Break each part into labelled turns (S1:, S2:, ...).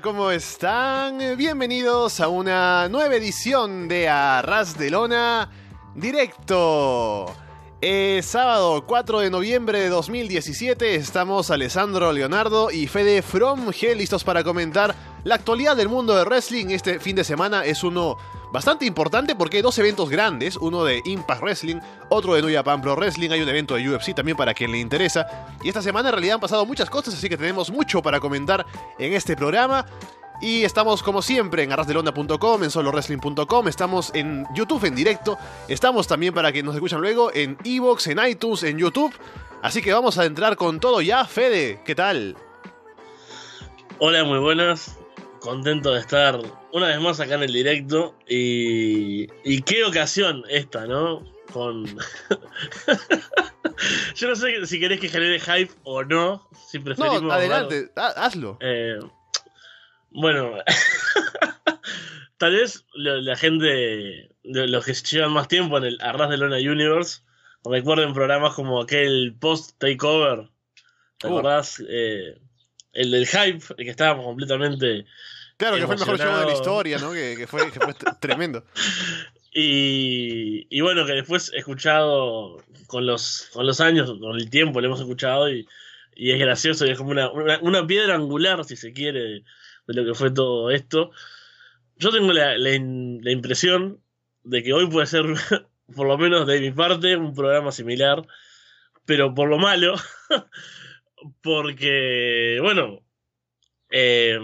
S1: ¿cómo están? Bienvenidos a una nueva edición de Arras de Lona Directo. Es sábado 4 de noviembre de 2017, estamos Alessandro Leonardo y Fede From G listos para comentar la actualidad del mundo de wrestling. Este fin de semana es uno bastante importante porque hay dos eventos grandes, uno de Impact Wrestling, otro de New Japan Pro Wrestling, hay un evento de UFC también para quien le interesa. Y esta semana en realidad han pasado muchas cosas, así que tenemos mucho para comentar en este programa. Y estamos como siempre en arrasdelonda.com, en solowrestling.com, estamos en YouTube en directo, estamos también para que nos escuchan luego en Evox, en iTunes, en YouTube. Así que vamos a entrar con todo ya. Fede, ¿qué tal?
S2: Hola, muy buenas. Contento de estar una vez más acá en el directo. Y, y qué ocasión esta, ¿no? Con. Yo no sé si querés que genere hype o no. Si preferimos.
S1: No, adelante, hazlo.
S2: Eh, bueno, tal vez la gente, los que llevan más tiempo en el Arras de Lona Universe, recuerden programas como aquel post takeover. ¿Te uh. acordás? Eh, el del hype, el que estábamos completamente.
S1: Claro, que fue el mejor show de la historia, ¿no? Que, fue, tremendo.
S2: Y, y, bueno, que después he escuchado con los, con los años, con el tiempo, lo hemos escuchado y, y es gracioso y es como una, una piedra angular, si se quiere, de lo que fue todo esto. Yo tengo la, la, impresión de que hoy puede ser, por lo menos de mi parte, un programa similar, pero por lo malo, porque, bueno, eh,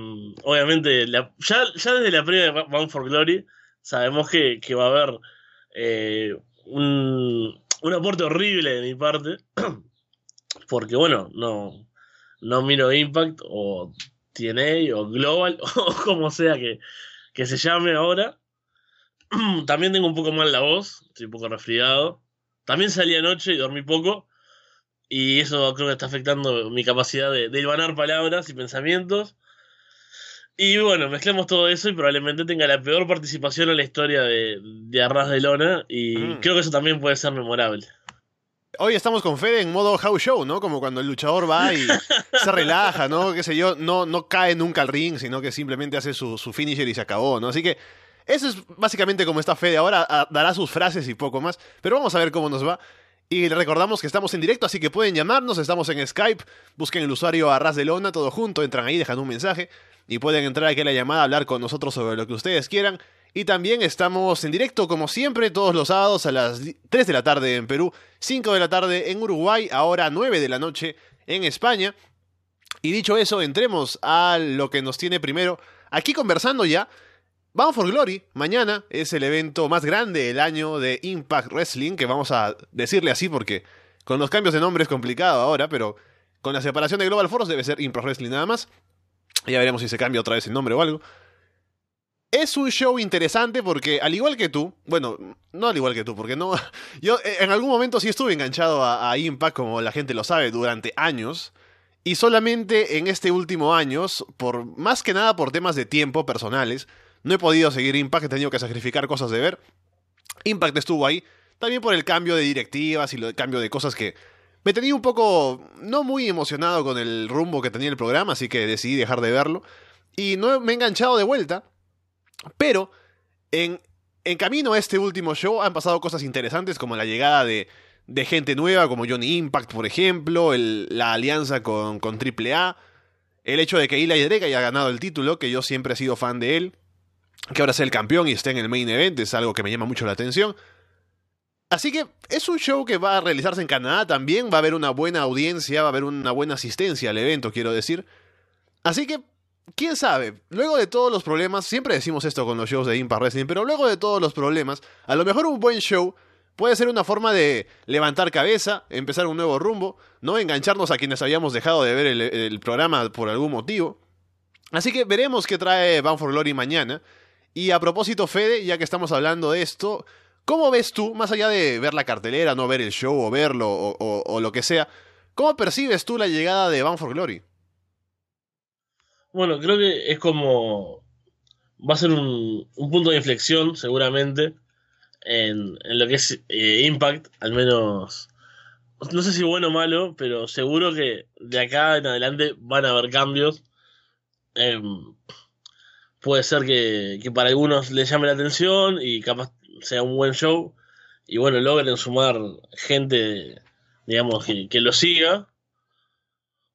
S2: obviamente, ya, ya desde la previa de Bound for Glory, sabemos que, que va a haber eh, un, un aporte horrible de mi parte, porque, bueno, no, no miro Impact o TNA o Global o como sea que, que se llame ahora. También tengo un poco mal la voz, estoy un poco resfriado. También salí anoche y dormí poco. Y eso creo que está afectando mi capacidad de, de palabras y pensamientos. Y bueno, mezclamos todo eso y probablemente tenga la peor participación en la historia de, de Arras de Lona. Y mm. creo que eso también puede ser memorable.
S1: Hoy estamos con Fede en modo house show, ¿no? Como cuando el luchador va y se relaja, ¿no? Qué sé yo, no, no cae nunca al ring, sino que simplemente hace su, su finisher y se acabó, ¿no? Así que eso es básicamente como está Fede ahora, ah, dará sus frases y poco más, pero vamos a ver cómo nos va. Y recordamos que estamos en directo, así que pueden llamarnos, estamos en Skype, busquen el usuario Arras de Lona, todo junto, entran ahí, dejan un mensaje y pueden entrar aquí a la llamada, hablar con nosotros sobre lo que ustedes quieran. Y también estamos en directo, como siempre, todos los sábados a las 3 de la tarde en Perú, 5 de la tarde en Uruguay, ahora 9 de la noche en España. Y dicho eso, entremos a lo que nos tiene primero aquí conversando ya. Vamos for Glory, mañana es el evento más grande del año de Impact Wrestling, que vamos a decirle así porque con los cambios de nombre es complicado ahora, pero con la separación de Global Force debe ser Impact Wrestling nada más. Ya veremos si se cambia otra vez el nombre o algo. Es un show interesante porque, al igual que tú, bueno, no al igual que tú, porque no. Yo eh, en algún momento sí estuve enganchado a, Impact, como la gente lo sabe, durante años. Y solamente en este último año, por más que nada por temas de tiempo personales, no he podido seguir Impact, he tenido que sacrificar cosas de ver. Impact estuvo ahí, también por el cambio de directivas y el cambio de cosas que me tenía un poco no muy emocionado con el rumbo que tenía el programa, así que decidí dejar de verlo. Y no me he enganchado de vuelta, pero en, camino a este último show han pasado cosas interesantes como la llegada de, de gente nueva como Johnny Impact, por ejemplo, la alianza con, con AAA, el hecho de que Eli Drake haya ganado el título, que yo siempre he sido fan de él, que ahora sea el campeón y esté en el main event, es algo que me llama mucho la atención. Así que es un show que va a realizarse en Canadá también, va a haber una buena audiencia, va a haber una buena asistencia al evento, quiero decir. Así que quién sabe, luego de todos los problemas, siempre decimos esto con los shows de Impact Wrestling, pero luego de todos los problemas, a lo mejor un buen show puede ser una forma de levantar cabeza, empezar un nuevo rumbo, no engancharnos a quienes habíamos dejado de ver el, programa por algún motivo. Así que veremos qué trae Bound for Glory mañana. Y a propósito, Fede, ya que estamos hablando de esto, ¿cómo ves tú, más allá de ver la cartelera, no ver el show o verlo o, lo que sea, cómo percibes tú la llegada de Bound for Glory?
S2: Bueno, creo que es como. Va a ser un, punto de inflexión, seguramente, en, en lo que es eh, Impact, al menos. No sé si bueno o malo, pero seguro que de acá en adelante van a haber cambios. em, puede ser que, que para algunos les llame la atención y capaz sea un buen show y bueno, logren sumar gente, digamos, que, que lo siga.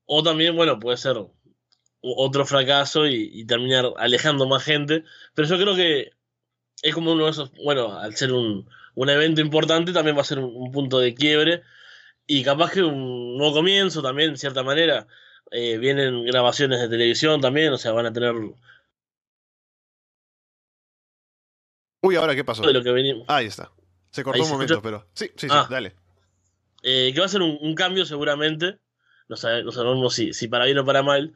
S2: O también, bueno, puede ser otro fracaso y, terminar alejando más gente. Pero yo creo que es como uno de esos, bueno, al ser un, un evento importante también va a ser un, un punto de quiebre y capaz que un nuevo comienzo también, en cierta manera. Eh, vienen grabaciones de televisión también, o sea, van a tener
S1: Uy, ¿ahora qué pasó?
S2: de lo que venimos.
S1: Ah, ahí está. Se cortó
S2: Ahí
S1: un
S2: se
S1: momento,
S2: escuchó.
S1: pero... Sí, sí, sí,
S2: Ah.
S1: dale.
S2: Eh, que va a ser un, un cambio seguramente. No, sabe- no sabemos si, si para bien o para mal.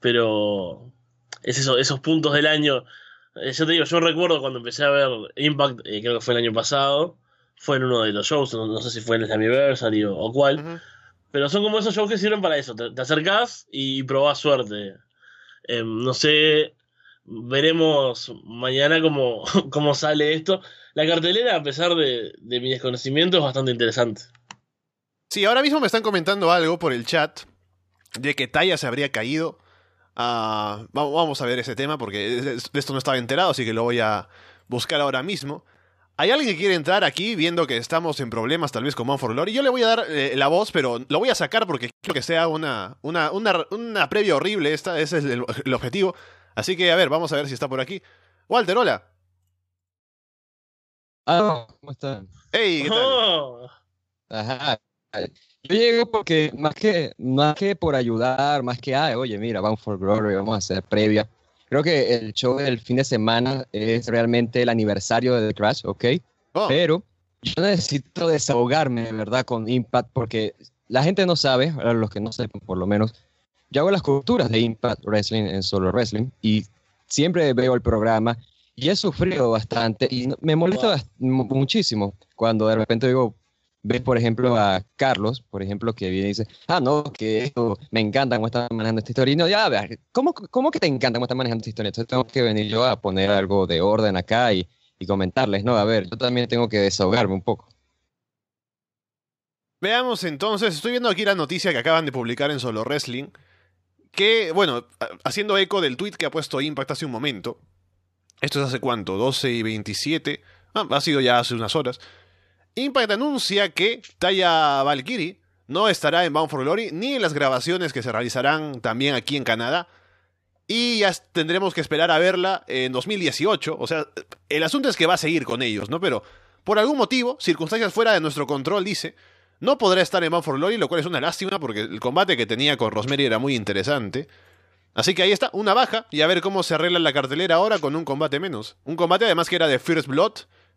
S2: Pero es eso, esos puntos del año. Eh, yo te digo, yo recuerdo cuando empecé a ver Impact, eh, creo que fue el año pasado. Fue en uno de los shows, no, no sé si fue en el Anniversary o, o cuál. Pero son como esos shows que sirven para eso. Te, te acercás y probás suerte. Eh, no sé, veremos mañana cómo, cómo sale esto. La cartelera, a pesar de, de mi desconocimiento, es bastante interesante.
S1: Sí, ahora mismo me están comentando algo por el chat de que Taya se habría caído. Ah, vamos, a ver ese tema porque de esto no estaba enterado, así que lo voy a buscar ahora mismo. Hay alguien que quiere entrar aquí viendo que estamos en problemas tal vez con Man for Glory. Yo le voy a dar eh, la voz, pero lo voy a sacar porque quiero que sea una, una, una, una previa horrible. Esta, ese es el objetivo. Así que, a ver, vamos a ver si está por aquí. Walter, hola.
S3: Ah, ¿cómo están?
S1: Hey, ¿qué tal?
S2: Oh,
S3: Ajá. Yo llego porque más que, más que por ayudar, más que, ah, oye, mira, Bound for Glory, vamos a hacer previa. Creo que el show del fin de semana es realmente el aniversario de The Crash, ¿ok?
S1: Oh,
S3: Pero yo necesito desahogarme, de verdad, con Impact, porque la gente no sabe, los que no sepan por lo menos, yo hago las coberturas de Impact Wrestling en Solo Wrestling y siempre veo el programa y he sufrido bastante y me molesta
S2: Wow.
S3: muchísimo cuando de repente digo, ves por ejemplo a Carlos, por ejemplo, que viene y dice, ah, no, que esto me encanta cómo están manejando esta historia. Y no, ya, a ver, ¿cómo, ¿cómo que te encanta cómo están manejando esta historia? Entonces tengo que venir yo a poner algo de orden acá y, y comentarles, no, a ver, yo también tengo que desahogarme un poco.
S1: Veamos entonces, estoy viendo aquí la noticia que acaban de publicar en Solo Wrestling, que, bueno, haciendo eco del tweet que ha puesto Impact hace un momento, esto es hace cuánto, 12 y 27, ah, ha sido ya hace unas horas, Impact anuncia que Taya Valkyrie no estará en Bound for Glory ni en las grabaciones que se realizarán también aquí en Canadá. Y ya tendremos que esperar a verla en 2018. O sea, el asunto es que va a seguir con ellos, ¿no? Pero por algún motivo, circunstancias fuera de nuestro control, dice, no podrá estar en Bound for Glory, lo cual es una lástima porque el combate que tenía con Rosemary era muy interesante. Así que ahí está, una baja, y a ver cómo se arregla la cartelera ahora con un combate menos. Un combate además que era de First Blood,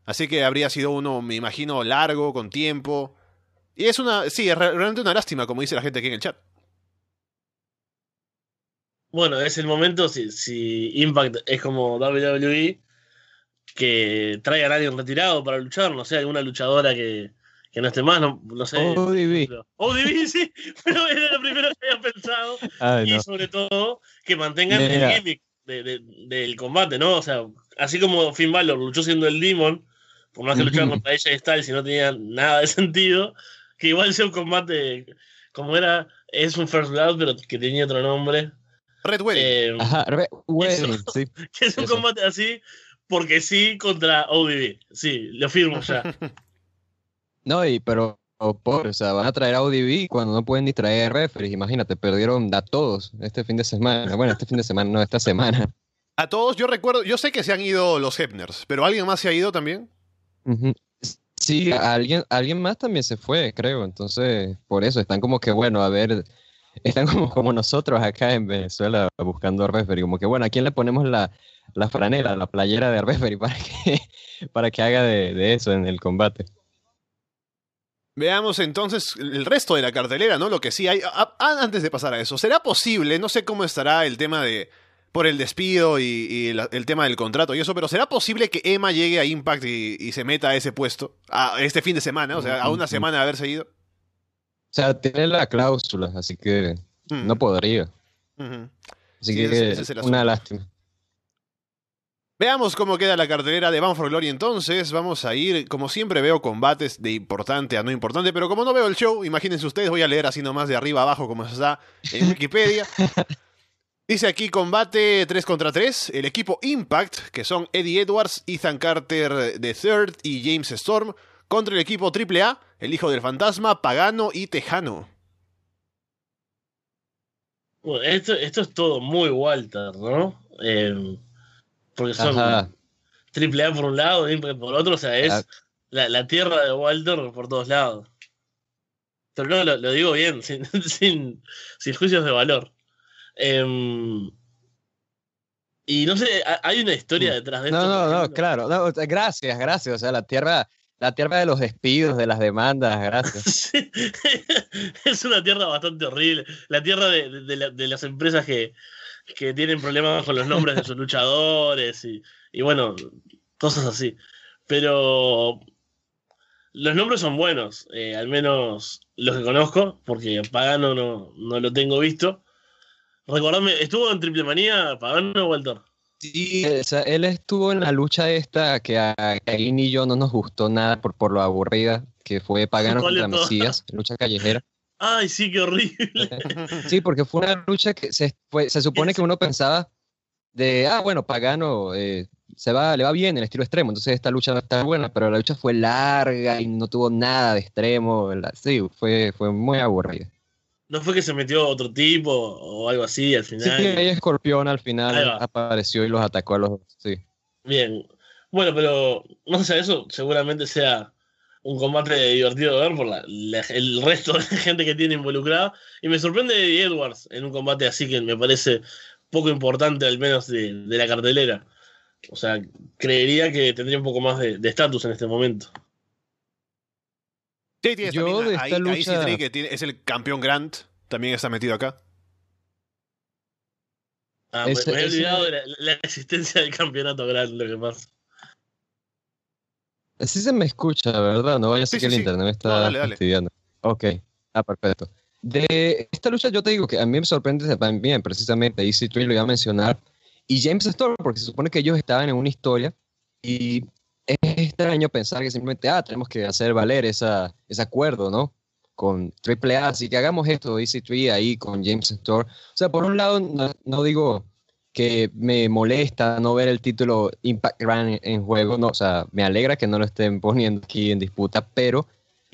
S1: así que habría sido uno, me imagino, largo, con tiempo. Y es una, sí, es re- realmente una lástima, como dice la gente aquí en el chat.
S2: Bueno, es el momento, si, si Impact es como WWE, que traigan a alguien retirado para luchar, no sé, alguna luchadora que, que no esté más, no, no sé.
S3: ODB.
S2: ODB, sí, pero era lo primero que había pensado.
S3: Ay,
S2: y
S3: no.
S2: sobre todo que mantengan
S3: Mira.
S2: el gimmick de- de- del combate, ¿no? O sea, así como Finn Balor luchó siendo el Demon, por más que luchara
S3: Ujú.
S2: contra ella y Styles y no tenía nada de sentido, que igual sea un combate como era, es un First Blood, pero que tenía otro nombre.
S1: Red Wedding.
S2: Eh,
S3: Ajá, re- wedding, sí.
S2: que es un
S3: eso.
S2: combate así, porque sí contra ODB. Sí, lo firmo ya.
S3: No, y pero, oh, pobre, o sea, van a traer a ODB cuando no pueden ni traer referees, imagínate, perdieron a todos este fin de semana, bueno, este fin de semana, no, esta semana.
S1: A todos, yo recuerdo, yo sé que se han ido los Hepners, pero ¿alguien más se ha ido también?
S3: Sí, alguien, alguien más también se fue, creo. Entonces, por eso están como que, bueno, a ver, están como, como nosotros acá en Venezuela buscando referee. Como que, bueno, ¿a quién le ponemos la, la franela, la playera de referee para que, para que haga de, de eso en el combate?
S1: Veamos entonces el resto de la cartelera, ¿no? Lo que sí hay. A- a- antes de pasar a eso, ¿será posible? No sé cómo estará el tema de. por el despido y, y la- el tema del contrato y eso, pero ¿será posible que Emma llegue a Impact y, y se meta a ese puesto? A este fin de semana, o sea, a una
S3: Ujú.
S1: semana de haberse ido.
S3: O sea, tiene la cláusula, así que
S1: Mm,
S3: no podría. Así
S1: Sí,
S3: que
S1: ese- ese es
S3: una lástima.
S1: Veamos cómo queda la cartelera de Bound for Glory entonces. Vamos a ir, como siempre veo combates de importante a no importante, pero como no veo el show, imagínense ustedes, voy a leer así nomás de arriba abajo como está en Wikipedia. Dice aquí combate 3 contra 3. El equipo Impact, que son Eddie Edwards, Ethan Carter III y James Storm, contra el equipo AAA, el hijo del fantasma, Pagano y Tejano.
S2: Bueno, esto, esto es todo muy Walter, ¿no? Eh, porque son
S3: Ajá.
S2: triple A por un lado, Impact por otro, o sea, es la, la tierra de Walter por todos lados. Pero no, lo, lo digo bien, sin, sin, sin juicios de valor. Em, y no sé, ha- hay una historia detrás de
S3: No,
S2: esto.
S3: no, no, claro. no, o sea, gracias, gracias. O sea, la tierra, la tierra de los despidos, de las demandas, gracias.
S2: Sí, es una tierra bastante horrible. La tierra de, de- de la- de las empresas que, que tienen problemas con los nombres de sus luchadores y, y bueno, cosas así. Pero los nombres son buenos, eh, al menos los que conozco, porque Pagano no, no lo tengo visto. Recordadme, ¿estuvo en Triple Manía Pagano Walter?
S3: Sí, o sea, él estuvo en la lucha esta que a Kain y yo no nos gustó nada por, por lo aburrida que fue Pagano
S2: ¿Cuál de
S3: contra? Mesías, lucha callejera.
S2: Ay, sí, qué horrible.
S3: Sí, porque fue una lucha que se, fue- se supone que uno pensaba de, ah, bueno, Pagano eh, se va, le va bien el estilo extremo, entonces esta lucha no está buena, pero la lucha fue larga y no tuvo nada de extremo. la- sí, fue, fue muy aburrida.
S2: ¿No fue que se metió otro tipo o algo así al
S3: Sí,
S2: final?
S3: ahí Escorpión al final apareció y los atacó a los dos. Sí.
S2: Bien. Bueno, pero más allá de eso, seguramente sea un combate divertido de ver por la- la- el resto de gente que tiene involucrada. Y me sorprende Eddie Edwards en un combate así que me parece poco importante, al menos de, de la cartelera. O sea, creería que tendría un poco más de de estatus en este momento.
S1: Sí, tienes
S3: Yo
S1: también
S3: de
S1: a-
S3: esta
S1: a- a
S3: lucha-
S1: EC3, que tiene- es el campeón Grant, también está metido acá.
S2: Ah, me-
S3: Ese-
S2: me, he olvidado de la, la existencia del campeonato grande, lo que pasa.
S3: Sí se me escucha, ¿verdad? No vaya a ser
S1: Sí,
S3: que
S1: sí,
S3: el internet me está
S1: No, dale, dale.
S3: fastidiando. Ok, ah, perfecto. De esta lucha yo te digo que a mí me sorprende también, precisamente, Easy Twin lo iba a mencionar, y James Storm, porque se supone que ellos estaban en una historia, y es extraño pensar que simplemente, ah, tenemos que hacer valer esa, ese acuerdo, ¿no? Con AAA, así que hagamos esto, Easy Tree ahí con James Storm. O sea, por un lado, no, no digo que me molesta no ver el título Impact Grand en, juego, no, o sea, me alegra que no lo estén poniendo aquí en disputa, pero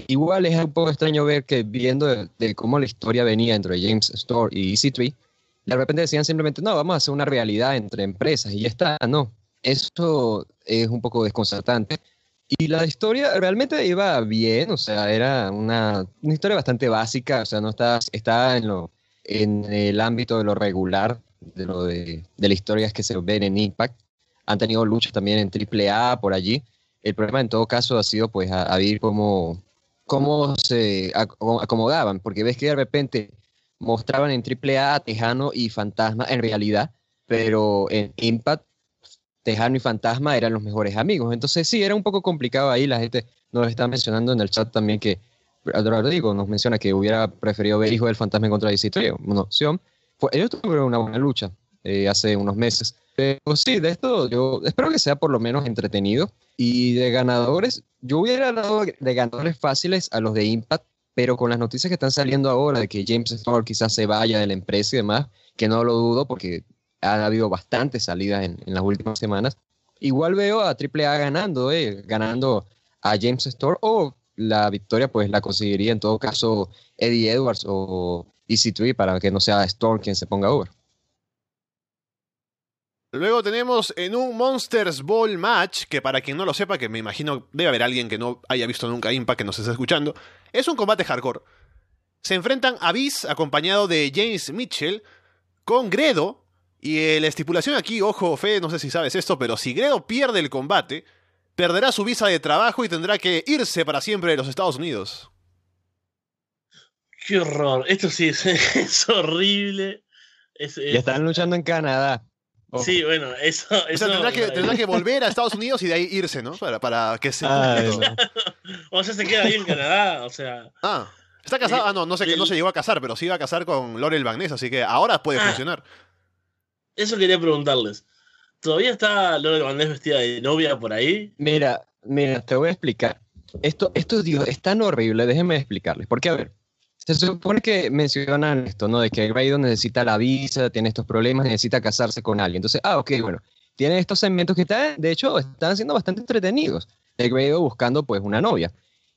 S3: igual es un poco extraño ver que viendo de, de cómo la historia venía entre James Storm y EC3, de repente decían simplemente, no, vamos a hacer una realidad entre empresas y ya está, no. Eso es un poco desconcertante. Y la historia realmente iba bien, o sea, era una, una historia bastante básica, o sea, no está, está en, lo, en el ámbito de lo regular, de lo de, de las historias que se ven en Impact. Han tenido luchas también en AAA por allí. El problema en todo caso ha sido pues a, ver cómo, cómo se ac- acomodaban, porque ves que de repente mostraban en AAA a Tejano y Fantasma en realidad, pero en Impact Tejano y Fantasma eran los mejores amigos. Entonces sí, era un poco complicado ahí. La gente nos está mencionando en el chat también que, Rodrigo nos menciona que hubiera preferido ver Hijo del Fantasma en contra de DC3, una opción. Fue, ellos tuvieron una buena lucha eh, hace unos meses. Pero sí, de esto yo espero que sea por lo menos entretenido. Y de ganadores, yo hubiera dado de ganadores fáciles a los de Impact, pero con las noticias que están saliendo ahora de que James Storm quizás se vaya de la empresa y demás, que no lo dudo porque ha habido bastantes salidas en, las últimas semanas. Igual veo a AAA ganando, eh, ganando a James Storm o la victoria pues la conseguiría en todo caso Eddie Edwards o EC3 para que no sea Storm quien se ponga over.
S1: Luego tenemos en un Monsters Ball match, que para quien no lo sepa, que me imagino debe haber alguien que no haya visto nunca Impact que nos esté escuchando, es un combate hardcore. Se enfrentan Abyss acompañado de James Mitchell con Gredo, y eh, la estipulación aquí, ojo, Fe, no sé si sabes esto, pero si Gredo pierde el combate, perderá su visa de trabajo y tendrá que irse para siempre de los Estados Unidos.
S2: Qué horror. Esto sí es, es horrible. Es-
S3: Y están luchando en Canadá.
S2: Sí, bueno, eso.
S1: O sea,
S2: eso
S1: tendrá que, tendrá que volver a Estados Unidos y de ahí irse, ¿no? Para, para que se...
S3: No.
S2: O sea, se queda ahí en Canadá, o sea.
S1: Ah, ¿está casado? Ah, no, no sé que no se llegó a casar, pero sí iba a casar con Laurel Bagnés, así que ahora puede
S2: Ah.
S1: funcionar.
S2: Eso quería preguntarles. ¿Todavía está Lore Valdés vestida de novia por ahí?
S3: Mira, mira, te voy a explicar. Esto, esto digo, es tan horrible, déjenme explicarles. Porque, a ver, Se supone que mencionan esto, ¿no? De que Grado necesita la visa, tiene estos problemas, necesita casarse con alguien. Entonces, ah, ok, bueno, tiene estos segmentos que están, de hecho, están siendo bastante entretenidos. De Grado buscando, pues, una novia.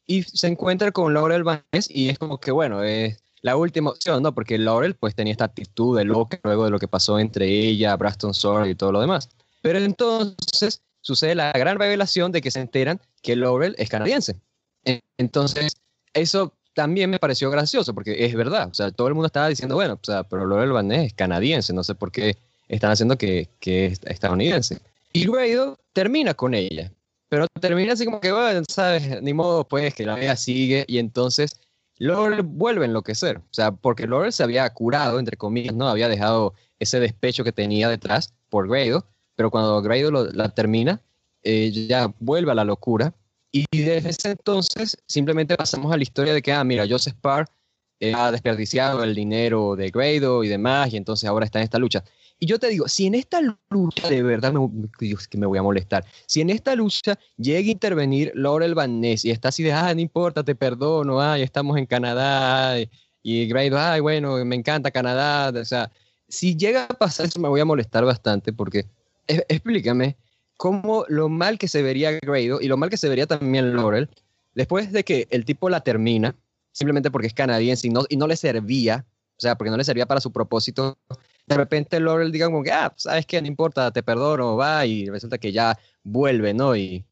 S3: Y se encuentra con Laurel Vaness y es como que, bueno, es la última opción, ¿no? Porque Laurel, pues, tenía esta actitud de loca luego de lo que pasó entre ella, Braston Sword y todo lo demás. Pero entonces sucede la gran revelación de que se enteran que Laurel es canadiense. Entonces, eso también me pareció gracioso, porque es verdad, o sea, todo el mundo estaba diciendo, bueno, o sea, pero Laurel Vanés es canadiense, no sé por qué están haciendo que, que es estadounidense. Y Grado termina con ella, pero termina así como que, bueno, sabes, ni modo, pues, que la vida sigue, y entonces Laurel vuelve a enloquecer, o sea, porque Laurel se había curado, entre comillas, ¿no? Había dejado ese despecho que tenía detrás por Grado, pero cuando Grado la termina, ella vuelve a la locura y desde ese entonces simplemente pasamos a la historia de que, ah, mira, Joseph Parr eh, ha desperdiciado el dinero de Grado y demás, y entonces ahora está en esta lucha. Y yo te digo, si en esta lucha, de verdad, me, Dios, que me voy a molestar, si en esta lucha llega a intervenir Laurel Van Ness y está así de, ah, no importa, te perdono, ay, estamos en Canadá, y Grado, ay, bueno, me encanta Canadá, o sea, si llega a pasar eso me voy a molestar bastante porque, explícame, cómo lo mal que se vería Grado y lo mal que se vería también Laurel, después de que el tipo la termina, simplemente porque es canadiense y no, y no le servía, o sea, porque no le servía para su propósito, de repente Laurel diga como que, ah, sabes qué, no importa, te perdono, va, y resulta que ya vuelve, ¿no? Y,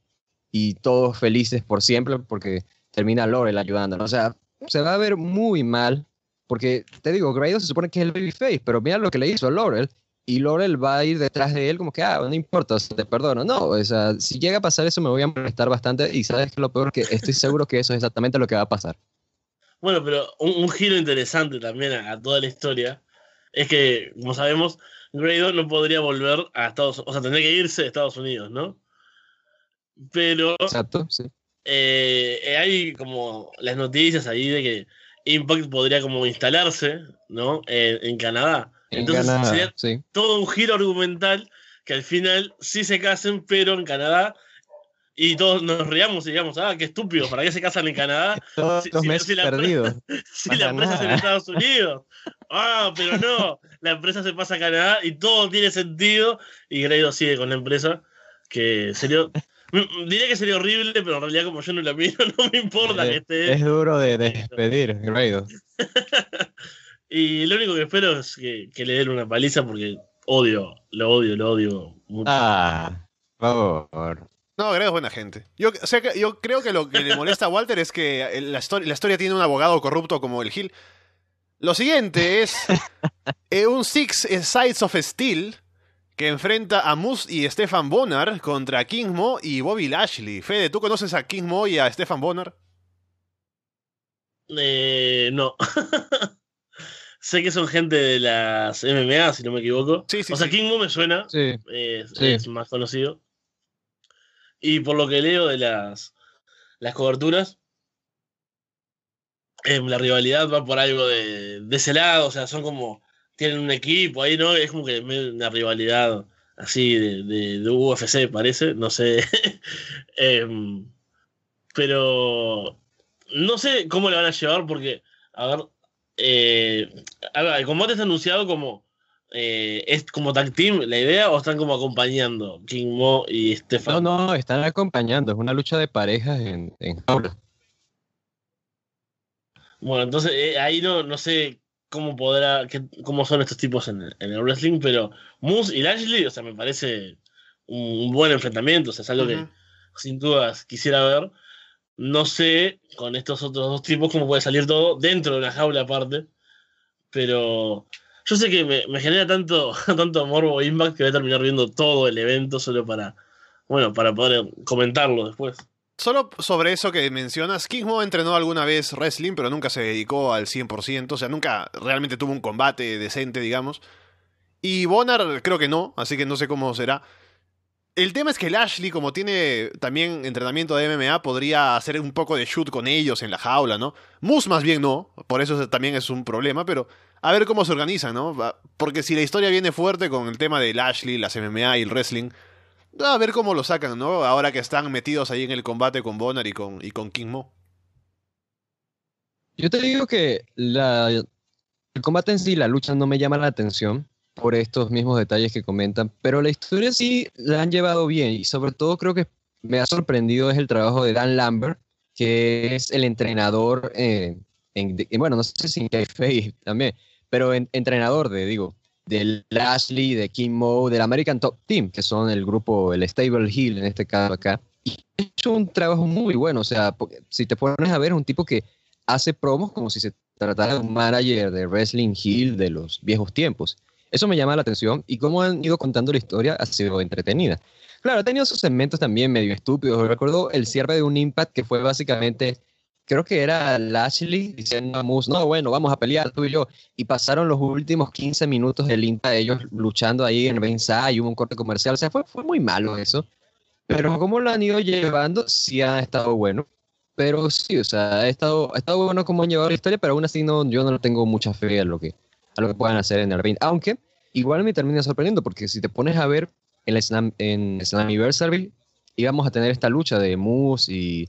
S3: y todos felices por siempre porque termina Laurel ayudándonos. O sea, se va a ver muy mal, porque te digo, Grado se supone que es el babyface, pero mira lo que le hizo a Laurel, y Laurel va a ir detrás de él como que, ah, no importa, te perdono. No, o sea, si llega a pasar eso me voy a molestar bastante y sabes que lo peor que estoy seguro que eso es exactamente lo que va a pasar.
S2: Bueno, pero un, giro interesante también a, toda la historia es que, como sabemos, Grado no podría volver a Estados Unidos, o sea, tendría que irse de Estados Unidos, ¿no? Pero...
S3: Exacto, sí.
S2: Eh, hay como las noticias ahí de que Impact podría como instalarse, ¿no? en Canadá. Entonces sería todo un giro argumental que al final sí se casen, pero en Canadá. Y todos nos reíamos y digamos, ah, qué estúpido, ¿para qué se casan en Canadá?
S3: Todos si, meses la perdidos.
S2: si la empresa es en Estados Unidos. Ah, pero no, la empresa se pasa a Canadá y todo tiene sentido. Y Grado sigue con la empresa, que sería. Diría que sería horrible, pero en realidad, como yo no la miro, no me importa
S3: es,
S2: que esté.
S3: Es duro de despedir, Grado.
S2: Y lo único que espero es que, le den una paliza porque odio, lo odio, lo odio mucho.
S3: Ah, por favor.
S1: No, Greg es buena gente. Yo, o sea, yo creo que lo que le molesta a Walter es que la, historia, la historia tiene un abogado corrupto como el Gil. Lo siguiente es eh, un Six Sides of Steel que enfrenta a Moose y Stefan Bonner contra King Mo y Bobby Lashley. Fede, ¿tú conoces a King Mo y a Stefan Bonner?
S2: Eh, no. Sé que son gente de las MMA, si no me equivoco.
S1: Sí, sí,
S2: o sea, King Mo me suena. Es, más conocido. Y por lo que leo de las, las coberturas, eh, la rivalidad va por algo de, de, ese lado. O sea, son como. Tienen un equipo ahí, ¿no? Es como que una rivalidad así de, de, UFC, parece. No sé. Em, pero. No sé cómo le van a llevar porque. A ver, eh, el combate está anunciado como eh, es como tag team la idea o están como acompañando King Mo y Stefan.
S3: No, no, están acompañando, es una lucha de parejas en, en
S2: Bueno, entonces eh, ahí no, no sé cómo podrá, cómo son estos tipos en, el wrestling, pero Moose y Lashley, o sea, me parece un, buen enfrentamiento, o sea, es algo que sin dudas quisiera ver. No sé con estos otros dos tipos cómo puede salir todo dentro de una jaula aparte. Pero yo sé que me, genera tanto, tanto morbo Impact que voy a terminar viendo todo el evento solo para, bueno, para poder comentarlo después.
S1: Solo sobre eso que mencionas, Mo entrenó alguna vez wrestling, pero nunca se dedicó al 100%, o sea, nunca realmente tuvo un combate decente, digamos. Y Bonner creo que no, así que no sé cómo será. El tema es que Lashley, como tiene también entrenamiento de MMA, podría hacer un poco de shoot con ellos en la jaula, ¿no? Moose más bien no, por eso también es un problema, pero a ver cómo se organiza, ¿no? Porque si la historia viene fuerte con el tema de Lashley, las MMA y el wrestling, a ver cómo lo sacan, ¿no? Ahora que están metidos ahí en el combate con Bonner y con, y con King Mo.
S3: Yo te digo que el combate en sí, la lucha no me llama la atención por estos mismos detalles que comentan, pero la historia sí la han llevado bien y sobre todo creo que me ha sorprendido es el trabajo de Dan Lambert, que es el entrenador, eh, en, bueno, no sé si en KFA también, pero en, entrenador de, digo, de Lashley, de Kim Mo, del American Top Team, que son el grupo, el Stable Hill en este caso acá. Y ha hecho un trabajo muy bueno, o sea, si te pones a ver, es un tipo que hace promos como si se tratara de un manager de Wrestling Hill de los viejos tiempos. Eso me llama la atención y cómo han ido contando la historia ha sido entretenida. Claro, ha tenido sus segmentos también medio estúpidos. Recuerdo el cierre de un Impact que fue básicamente, creo que era Lashley diciendo a Moose, no, bueno, vamos a pelear tú y yo. Y pasaron los últimos 15 minutos del Impact, ellos luchando ahí en ringside y hubo un corte comercial. O sea, fue, fue muy malo eso. Pero como lo han ido llevando, sí ha estado bueno. Pero sí, o sea, ha estado, ha estado bueno como han llevado la historia, pero aún así no, yo no tengo mucha fe a lo que, a lo que puedan hacer en el ring. Aunque igual me termina sorprendiendo, porque si te pones a ver en, el Slam, en Slammiversary íbamos a tener esta lucha de Moose y,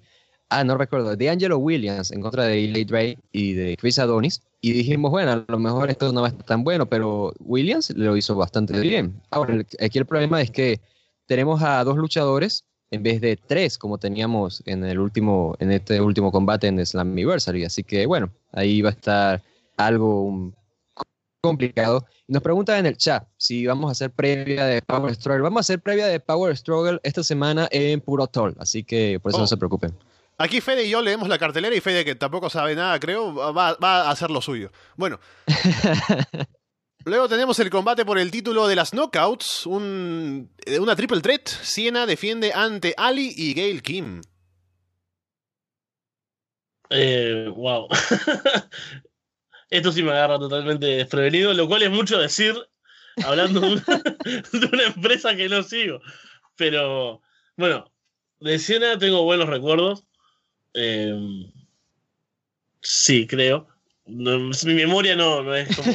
S3: ah, no recuerdo, de Angelo Williams en contra de Eli Drake y de Chris Adonis. Y dijimos, bueno, a lo mejor esto no va a estar tan bueno, pero Williams lo hizo bastante bien. Ahora, aquí el problema es que tenemos a dos luchadores en vez de tres como teníamos en el último en este último combate en Slammiversary así que bueno ahí va a estar algo complicado nos preguntan en el chat si vamos a hacer previa de Power Struggle vamos a hacer previa de Power Struggle esta semana en Puro Toll así que por eso no oh. se preocupen
S1: Aquí Fede y yo leemos la cartelera y Fede, que tampoco sabe nada, creo, va, va a hacer lo suyo. Bueno, Luego tenemos el combate por el título de las Knockouts, un, eh, una triple threat. Siena defiende ante Ali y Gail Kim.
S2: Eh, wow. Esto sí me agarra totalmente desprevenido, lo cual es mucho decir hablando de una, empresa que no sigo. Pero bueno, de Siena tengo buenos recuerdos. Eh, sí, creo mi memoria no, es como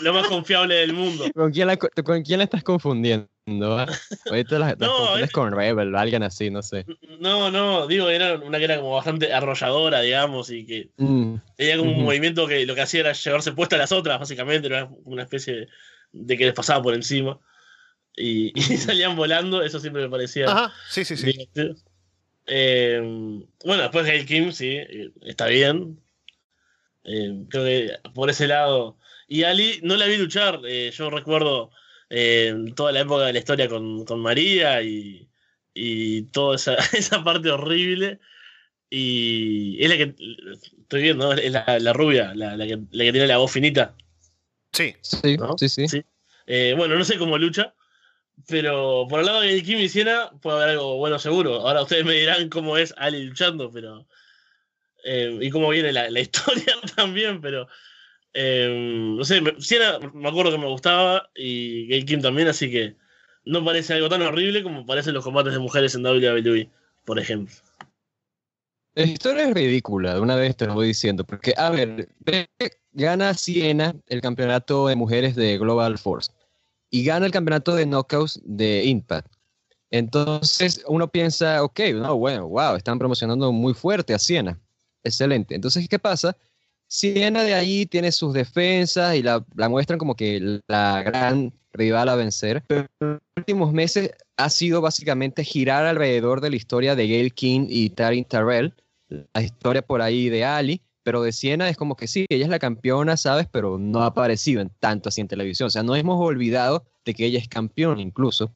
S2: lo, más confiable del mundo.
S3: ¿Con quién la, estás confundiendo? ¿Ah? Ahorita las, no, es, con Rebel, alguien así, no sé.
S2: No, no, digo, era una que era como bastante arrolladora, digamos, y que mm. tenía como un movimiento que lo que hacía era llevarse puesta a las otras, básicamente, era una especie de, que les pasaba por encima. Y, salían volando, eso siempre me parecía.
S1: Ajá, sí, sí, sí.
S2: Eh, bueno, después Gail Kim, sí, está bien. Eh, creo que por ese lado. Y Ali no la vi luchar. Eh, yo recuerdo eh, toda la época de la historia con, María y, y toda esa, esa, parte horrible. Y es la que estoy viendo, es la, rubia, la, que, tiene la voz finita.
S1: Sí,
S3: sí, sí. sí.
S2: bueno, no sé cómo lucha, pero por el lado de Kim y Siena puede haber algo bueno seguro. Ahora ustedes me dirán cómo es Ali luchando, pero eh, y cómo viene la, historia también, pero eh, no sé, me, me acuerdo que me gustaba y Gay Kim también, así que no parece algo tan horrible como parecen los combates de mujeres en WWE, por ejemplo.
S3: La historia es ridícula, una vez te lo voy diciendo, porque, a ver, gana Siena el campeonato de mujeres de Global Force y gana el campeonato de Knockouts de Impact. Entonces uno piensa, ok, no, bueno, wow, están promocionando muy fuerte a Siena excelente. Entonces, ¿qué pasa? Siena de ahí tiene sus defensas y la, muestran como que la gran rival a vencer, pero en los últimos meses ha sido básicamente girar alrededor de la historia de Gail King y Tarin Terrell, la historia por ahí de Ali, pero de Siena es como que sí, ella es la campeona, ¿sabes? Pero no ha aparecido en tanto así en televisión. O sea, no hemos olvidado de que ella es campeona incluso.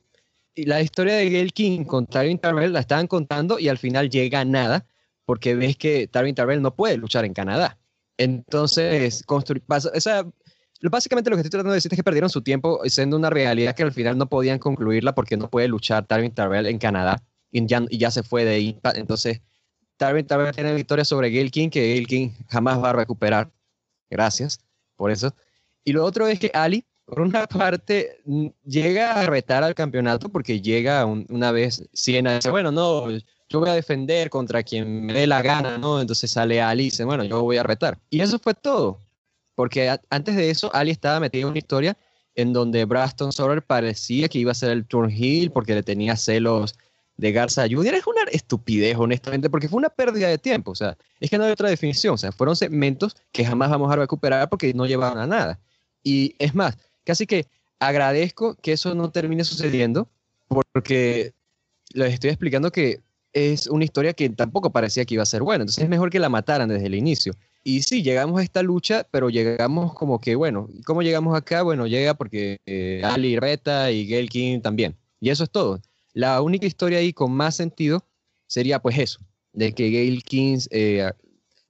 S3: Y la historia de Gail King con Tarin Terrell la estaban contando y al final llega a nada porque ves que Tarvin Tarrell no puede luchar en Canadá. Entonces, básicamente lo que estoy tratando de decir es que perdieron su tiempo siendo una realidad que al final no podían concluirla porque no puede luchar Tarvin Tarrell en Canadá y ya, se fue de Impact. Entonces, Tarvin Tarrell tiene victoria sobre Gail King que Gail King jamás va a recuperar. Gracias por eso. Y lo otro es que Ali, por una parte, llega a retar al campeonato porque llega una vez Siena dice, bueno, no, yo voy a defender contra quien me dé la gana, ¿no? Entonces sale Ali y dice, bueno, yo voy a retar. Y eso fue todo. Porque antes de eso, Ali estaba metido en una historia en donde Braston Soler parecía que iba a ser el turn heel porque le tenía celos de Garza Jr. es una estupidez, honestamente, porque fue una pérdida de tiempo. O sea, es que no hay otra definición. O sea, fueron segmentos que jamás vamos a recuperar porque no llevaban a nada. Y es más, casi que agradezco que eso no termine sucediendo porque les estoy explicando que es una historia que tampoco parecía que iba a ser buena. Entonces es mejor que la mataran desde el inicio. Y sí, llegamos a esta lucha, pero llegamos como que, bueno, ¿cómo llegamos acá? Bueno, llega porque eh, Ali Reta y Gail King también. Y eso es todo. La única historia ahí con más sentido sería pues eso, de que Gail Kings eh,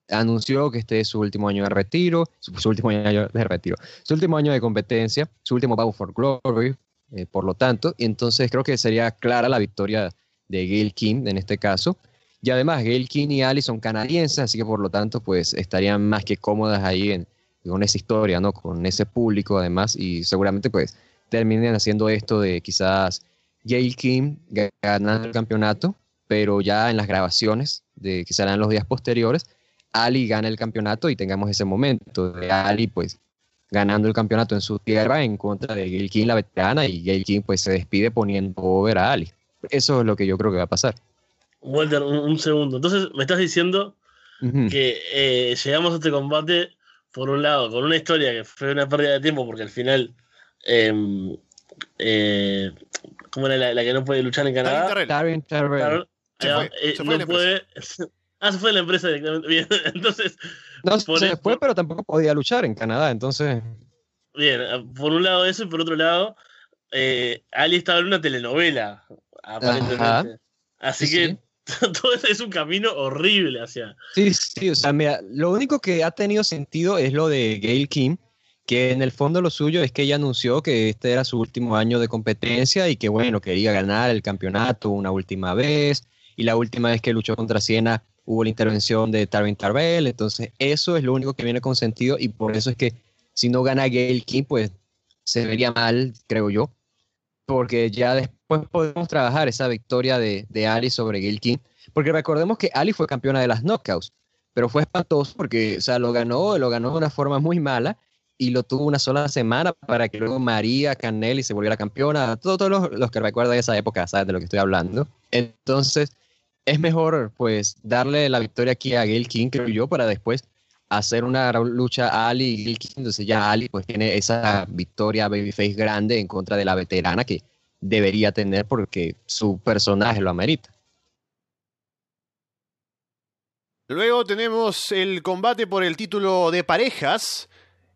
S3: anunció que este es su último año de retiro, su, último año de retiro, su último año de competencia, su último Bow for Glory, eh, por lo tanto, y entonces creo que sería clara la victoria de Gail King en este caso. Y además, Gail King y Ali son canadienses, así que por lo tanto, pues estarían más que cómodas ahí en, con esa historia, ¿no? Con ese público además, y seguramente pues terminen haciendo esto de quizás Gail Kim ganando el campeonato, pero ya en las grabaciones de que serán los días posteriores, Ali gana el campeonato y tengamos ese momento de Ali pues ganando el campeonato en su tierra en contra de Gail Kim, la veterana, y Gail Kim pues se despide poniendo over a Ali. Eso es lo que yo creo que va a pasar.
S2: Walter, un, segundo. Entonces me estás diciendo que eh, llegamos a este combate, por un lado, con una historia que fue una pérdida de tiempo porque al final... Em, eh, ¿Cómo era la, que no puede luchar en Canadá?
S3: Darren Terrell.
S2: Se fue, eh, se fue no puede. Ah, se fue de la empresa directamente. Bien, entonces.
S3: No, se fue, pero tampoco podía luchar en Canadá, entonces.
S2: Bien, ah, por un lado eso y por otro lado, eh, Ali estaba en una telenovela, aparentemente. Así que todo eso es un camino horrible hacia.
S3: Sí, sí, o sea, mira, lo único que ha tenido sentido es lo de Gail Kim, que en el fondo lo suyo es que ella anunció que este era su último año de competencia y que bueno, quería ganar el campeonato una última vez y la última vez que luchó contra Siena hubo la intervención de Tarvin Tarbell, entonces eso es lo único que viene con sentido y por eso es que si no gana Gail King pues se vería mal, creo yo, porque ya después podemos trabajar esa victoria de, de Ali sobre Gail King, porque recordemos que Ali fue campeona de las knockouts, pero fue espantoso porque, o sea, lo ganó, lo ganó de una forma muy mala y lo tuvo una sola semana para que luego María Canelli se volviera campeona. Todos, los, los, que recuerdan esa época saben de lo que estoy hablando. Entonces, es mejor pues darle la victoria aquí a Gail King, creo yo, para después hacer una lucha a Ali y Gail King. Entonces ya Ali pues tiene esa victoria babyface grande en contra de la veterana que debería tener porque su personaje lo amerita.
S1: Luego tenemos el combate por el título de parejas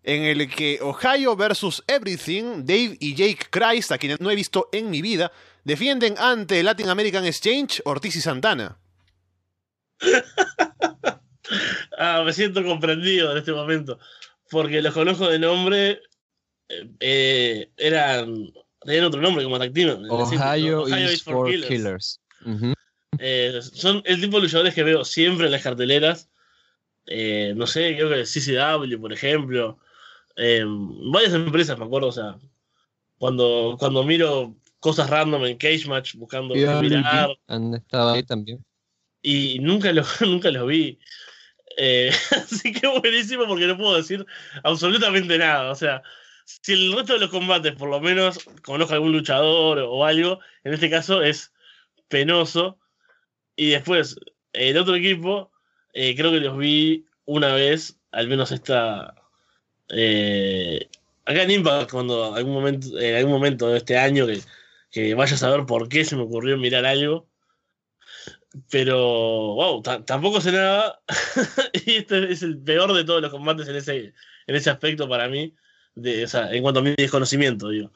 S1: en el que Ohio versus Everything, Dave y Jake Christ, a quienes no he visto en mi vida, defienden ante Latin American Exchange Ortiz y Santana.
S2: ah, me siento comprendido en este momento, porque los conozco de nombre, eh, eh, eran, tenían otro nombre como tag
S3: Ohio, Ohio is for Killers.
S2: Eh, son el tipo de luchadores que veo siempre en las carteleras. no sé, creo que CCW, por ejemplo, varias empresas, me acuerdo, o sea, cuando, cuando miro cosas random en Cage Match buscando
S3: mirar. Estaba ahí también.
S2: Y nunca lo, nunca lo vi. Eh, así que buenísimo porque no puedo decir absolutamente nada. O sea, si el resto de los combates por lo menos conozco a algún luchador o algo, en este caso es penoso. Y después, el otro equipo, eh, creo que los vi una vez, al menos esta, eh, acá en Impact, cuando algún momento, en algún momento de este año que, que vaya a saber por qué se me ocurrió mirar algo. Pero, wow, tampoco sé nada. y este es el peor de todos los combates en ese, en ese aspecto para mí, de, o sea, en cuanto a mi desconocimiento, digo.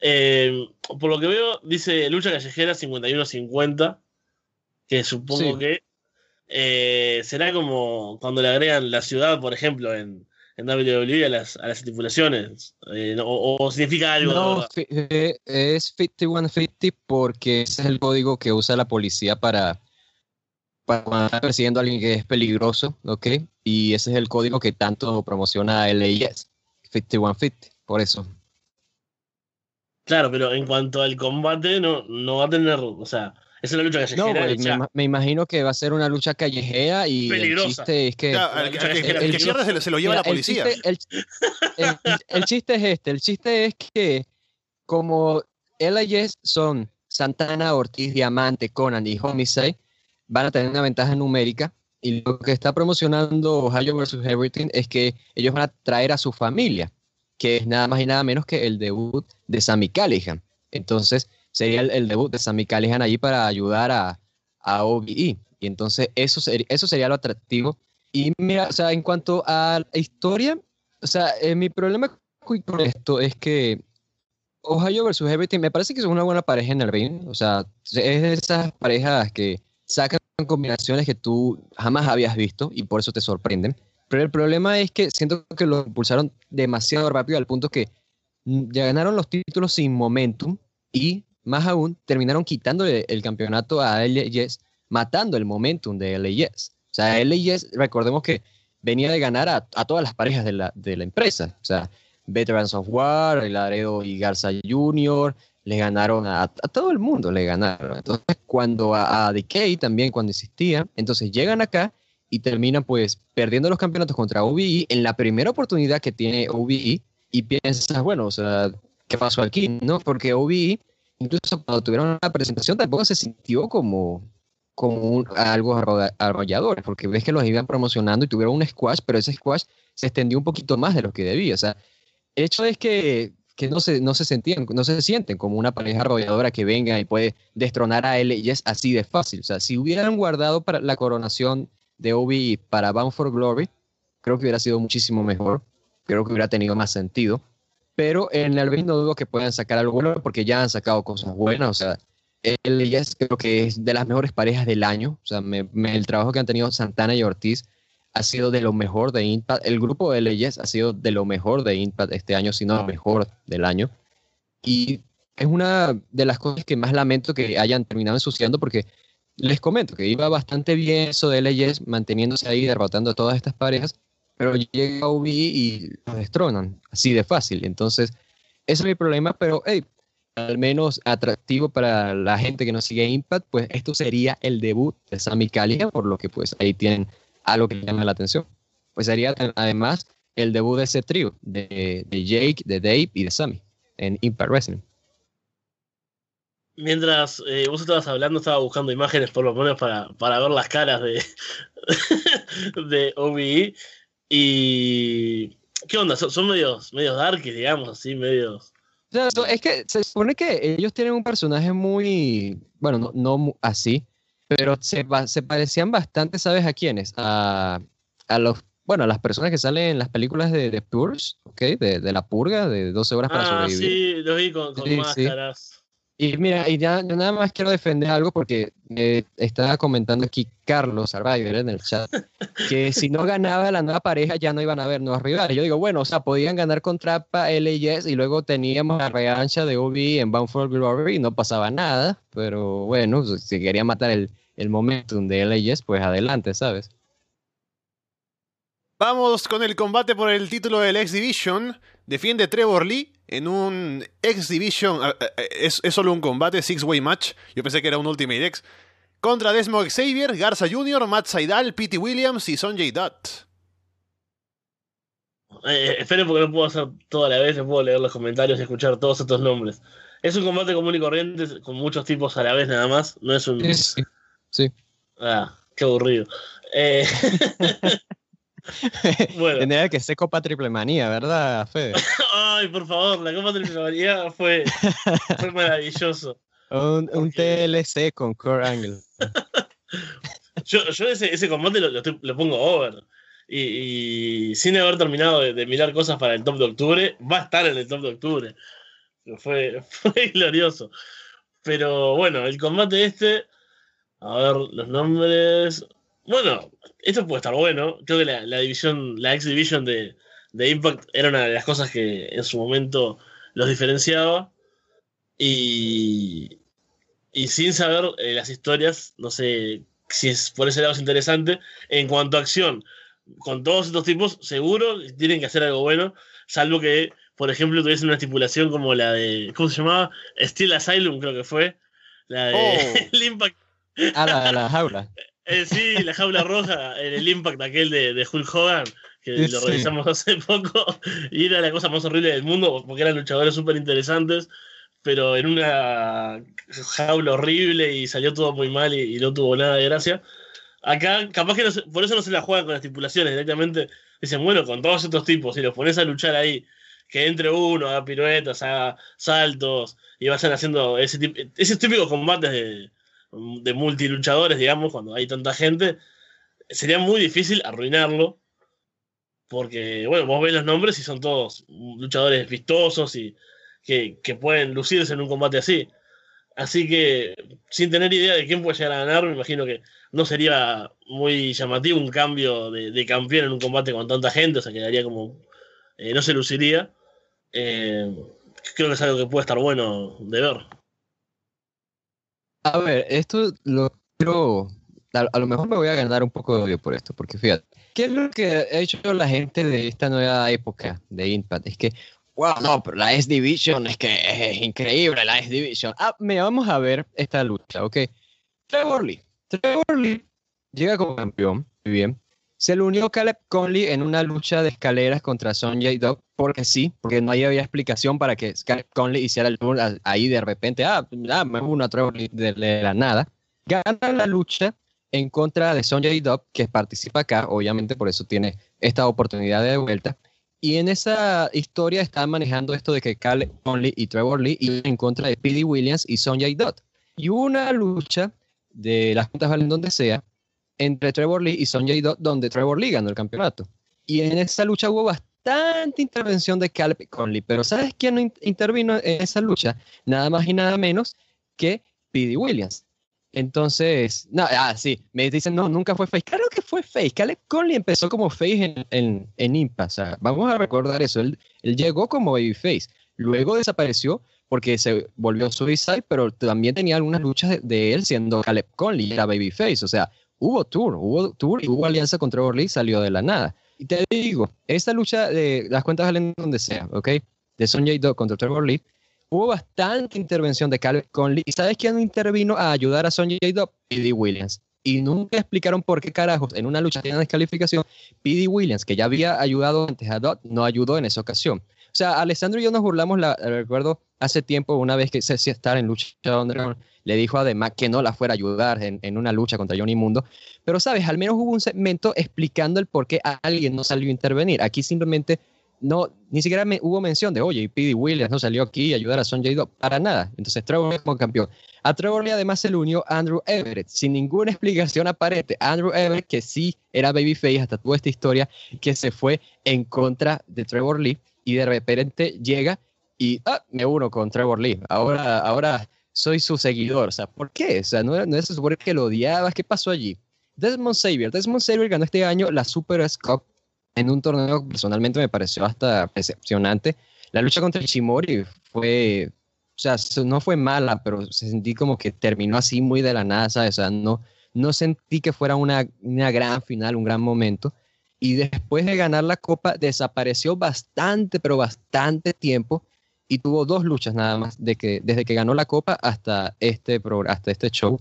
S2: Eh, por lo que veo, dice lucha callejera 51-50, que supongo que eh, será como cuando le agregan la ciudad, por ejemplo, en, en WWE a las, a las estipulaciones? Eh, o, significa algo?
S3: No, es 5150 porque ese es el código que usa la policía para, para cuando está persiguiendo a alguien que es peligroso, ¿ok? Y ese es el código que tanto promociona LAS, 5150, por eso.
S2: Claro, pero en cuanto al combate, no, no va a tener, o sea, es una lucha callejera.
S3: No, me, imagino que va a ser una lucha callejera y el chiste es que.
S1: el, que pierde se lo, lleva la policía.
S3: El chiste, es este: el chiste es que, como Jess son Santana, Ortiz, Diamante, Conan y Homicide van a tener una ventaja numérica y lo que está promocionando Ohio vs. Everything es que ellos van a traer a su familia, que es nada más y nada menos que el debut de Sammy Callihan. Entonces, sería el, debut de Sammy Callihan allí para ayudar a, a OBE. Y entonces, eso, eso sería lo atractivo. Y mira, o sea, en cuanto a la historia, o sea, eh, mi problema con esto es que Ohio vs. Everything me parece que es una buena pareja en el ring. O sea, es de esas parejas que sacan combinaciones que tú jamás habías visto y por eso te sorprenden. Pero el problema es que siento que lo impulsaron demasiado rápido al punto que ya ganaron los títulos sin momentum y más aún terminaron quitándole el campeonato a LAS, matando el momentum de LAS. O sea, LAS, recordemos que venía de ganar a, todas las parejas de la, de la, empresa. O sea, Veterans of War, El Laredo y Garza Jr., le ganaron a, todo el mundo, le ganaron. Entonces, cuando a, a, Decay también, cuando existía, entonces llegan acá y terminan pues perdiendo los campeonatos contra OBE en la primera oportunidad que tiene OBE y piensas, bueno, o sea, ¿qué pasó aquí? ¿No? Porque OBE, incluso cuando tuvieron la presentación, tampoco se sintió como, como algo arrollador, porque ves que los iban promocionando y tuvieron un squash, pero ese squash se extendió un poquito más de lo que debía. O sea, el hecho es que que no se, no se sentían, no se sienten como una pareja arrolladora que venga y puede destronar a él y es así de fácil. O sea, si hubieran guardado para la coronación de Obi para Bound for Glory, creo que hubiera sido muchísimo mejor. Creo que hubiera tenido más sentido. Pero en el ring no dudo que puedan sacar algo bueno porque ya han sacado cosas buenas. O sea, él y creo que es de las mejores parejas del año. O sea, el trabajo que han tenido Santana y Ortiz ha sido de lo mejor de Impact. El grupo de leyes ha sido de lo mejor de Impact este año, sino lo mejor del año. Y es una de las cosas que más lamento que hayan terminado ensuciando porque les comento que iba bastante bien eso de leyes, manteniéndose ahí, derrotando a todas estas parejas, pero llega UBI y los destronan, así de fácil. Entonces, ese es mi problema, pero hey, al menos atractivo para la gente que no sigue Impact, pues esto sería el debut de Sammy Callihan, por lo que pues ahí tienen algo que llame la atención. Pues sería además el debut de ese trío, de, Jake, de Dave y de Sammy, en Impact Wrestling.
S2: Mientras eh, vos estabas hablando, estaba buscando imágenes por lo menos para, para ver las caras de, de OBE. Y. ¿Qué onda? Son, medios, medios dark, digamos, así, medios.
S3: es que se supone que ellos tienen un personaje muy. Bueno, no, no así, pero se, se parecían bastante, ¿sabes a quiénes? A, a, los, bueno, a las personas que salen en las películas de, de Purge, ¿ok? De, de, la purga, de 12 horas para ah, sobrevivir.
S2: sí, lo vi con, con máscaras.
S3: Y mira, y ya yo nada más quiero defender algo porque me estaba comentando aquí Carlos Survivor en el chat que si no ganaba la nueva pareja ya no iban a haber nuevos rivales. Yo digo, bueno, o sea, podían ganar contra LAS y luego teníamos la revancha de Obi en Bound for Glory y no pasaba nada, pero bueno, si quería matar el, el momentum de LAS, pues adelante, ¿sabes?
S1: Vamos con el combate por el título del X Division. Defiende Trevor Lee en un X Division. Es, solo un combate, six-way match. Yo pensé que era un Ultimate X. Contra Desmond Xavier, Garza Jr., Matt Saidal, Pete Williams y Sonjay Dutt.
S2: Eh, esperen porque no puedo hacer toda la vez, no puedo leer los comentarios y escuchar todos estos nombres. Es un combate común y corriente con muchos tipos a la vez nada más. No es un.
S3: Sí. sí.
S2: Ah, qué aburrido. Eh...
S3: bueno. Tendría que ser Copa Triple Manía, ¿verdad, Fede?
S2: Ay, por favor, la Copa Triple Manía fue, fue maravilloso.
S3: Un, un TLC con Core Angle.
S2: yo, yo ese, ese combate lo, lo, pongo over. Y, y, sin haber terminado de, de, mirar cosas para el top de octubre, va a estar en el top de octubre. Fue, fue glorioso. Pero bueno, el combate este. A ver, los nombres. Bueno, esto puede estar bueno. Creo que la, división, la X Division de, Impact era una de las cosas que en su momento los diferenciaba. Y, y sin saber eh, las historias, no sé si es por ese lado es interesante. En cuanto a acción, con todos estos tipos, seguro tienen que hacer algo bueno, salvo que, por ejemplo, tuviesen una estipulación como la de, ¿cómo se llamaba? Steel Asylum, creo que fue. La de oh. el Impact.
S3: A la, la jaula.
S2: Eh, sí, la jaula roja, el impact aquel de, de Hulk Hogan, que lo revisamos hace poco, y era la cosa más horrible del mundo, porque eran luchadores súper interesantes, pero en una jaula horrible y salió todo muy mal y, y no tuvo nada de gracia. Acá, capaz que no se- por eso no se la juegan con estipulaciones directamente. Dicen, bueno, con todos estos tipos, si los pones a luchar ahí, que entre uno, haga piruetas, haga saltos y vayan haciendo ese esos típicos combates de, de multiluchadores, digamos, cuando hay tanta gente, sería muy difícil arruinarlo. Porque, bueno, vos ves los nombres y son todos luchadores vistosos y que, que pueden lucirse en un combate así. Así que, sin tener idea de quién puede llegar a ganar, me imagino que no sería muy llamativo un cambio de, de campeón en un combate con tanta gente, o sea, quedaría como. eh, no se luciría. Eh, creo que es algo que puede estar bueno de ver.
S3: A ver, esto lo quiero. A, a lo mejor me voy a ganar un poco de odio por esto, porque fíjate, ¿qué es lo que ha hecho la gente de esta nueva época de Impact? Es que, wow, no, pero la S Division es que es increíble, la S Division. Ah, mira, vamos a ver esta lucha, ¿ok? Trevor Lee. Trevor Lee llega como campeón, muy bien. Se le unió Caleb Conley en una lucha de escaleras contra Sonjay Dog, porque sí, porque no había explicación para que Caleb Conley hiciera el turno a- ahí de repente, ah, ah me uno a Trevor de, de la nada. Gana la lucha en contra de Sonjay Dog, que participa acá, obviamente por eso tiene esta oportunidad de vuelta. Y en esa historia están manejando esto de que Caleb Conley y Trevor Lee iban en contra de P.D. Williams y Sonjay Dot. Y una lucha de las juntas valen donde sea entre Trevor Lee y Sonjay donde Trevor Lee ganó el campeonato. Y en esa lucha hubo bastante intervención de Caleb Conley, pero ¿sabes quién no in- intervino en esa lucha? Nada más y nada menos que P.D. Williams. Entonces, no, ah, sí, me dicen, no, nunca fue face. Claro que fue face. Caleb Conley empezó como face en, en, en Impact. O sea, vamos a recordar eso. Él, él llegó como babyface. Luego desapareció porque se volvió Suicide, pero también tenía algunas luchas de, de él siendo Caleb Conley, era babyface. O sea, hubo tour, hubo tour y hubo alianza con Trevor Lee, salió de la nada. Y te digo, esta lucha de las cuentas valen donde sea, ¿ok? De Sonjay Dog contra Trevor Lee, hubo bastante intervención de Caleb Conley. ¿Y sabes quién intervino a ayudar a Sonjay Dog? P.D. Williams. Y nunca explicaron por qué carajos en una lucha de descalificación, P.D. Williams, que ya había ayudado antes a Dot, no ayudó en esa ocasión. O sea, Alessandro y yo nos burlamos, la, recuerdo hace tiempo, una vez que Ceci estar en lucha Underground, le dijo a Demac que no la fuera a ayudar en, en, una lucha contra Johnny Mundo. Pero, ¿sabes? Al menos hubo un segmento explicando el por qué alguien no salió a intervenir. Aquí simplemente no, ni siquiera hubo mención de, oye, y P.D. Williams no salió aquí a ayudar a Sonjay Dog, para nada. Entonces, Trevor Lee como campeón. A Trevor Lee además se le unió Andrew Everett, sin ninguna explicación aparente. Andrew Everett, que sí era babyface hasta toda esta historia, que se fue en contra de Trevor Lee y de repente llega y ah, me uno con Trevor Lee. Ahora, ahora soy su seguidor. O sea, ¿por qué? O sea, no, no se supone que lo odiabas. ¿Qué pasó allí? Desmond Xavier. Desmond Xavier ganó este año la Super Cup en un torneo que personalmente me pareció hasta decepcionante. La lucha contra Ishimori fue, o sea, no fue mala, pero se sentí como que terminó así muy de la nada, ¿sabes? O sea, no, no sentí que fuera una, una gran final, un gran momento. Y después de ganar la copa, desapareció bastante, pero bastante tiempo y tuvo dos luchas nada más de que, desde que ganó la copa hasta este, hasta este show.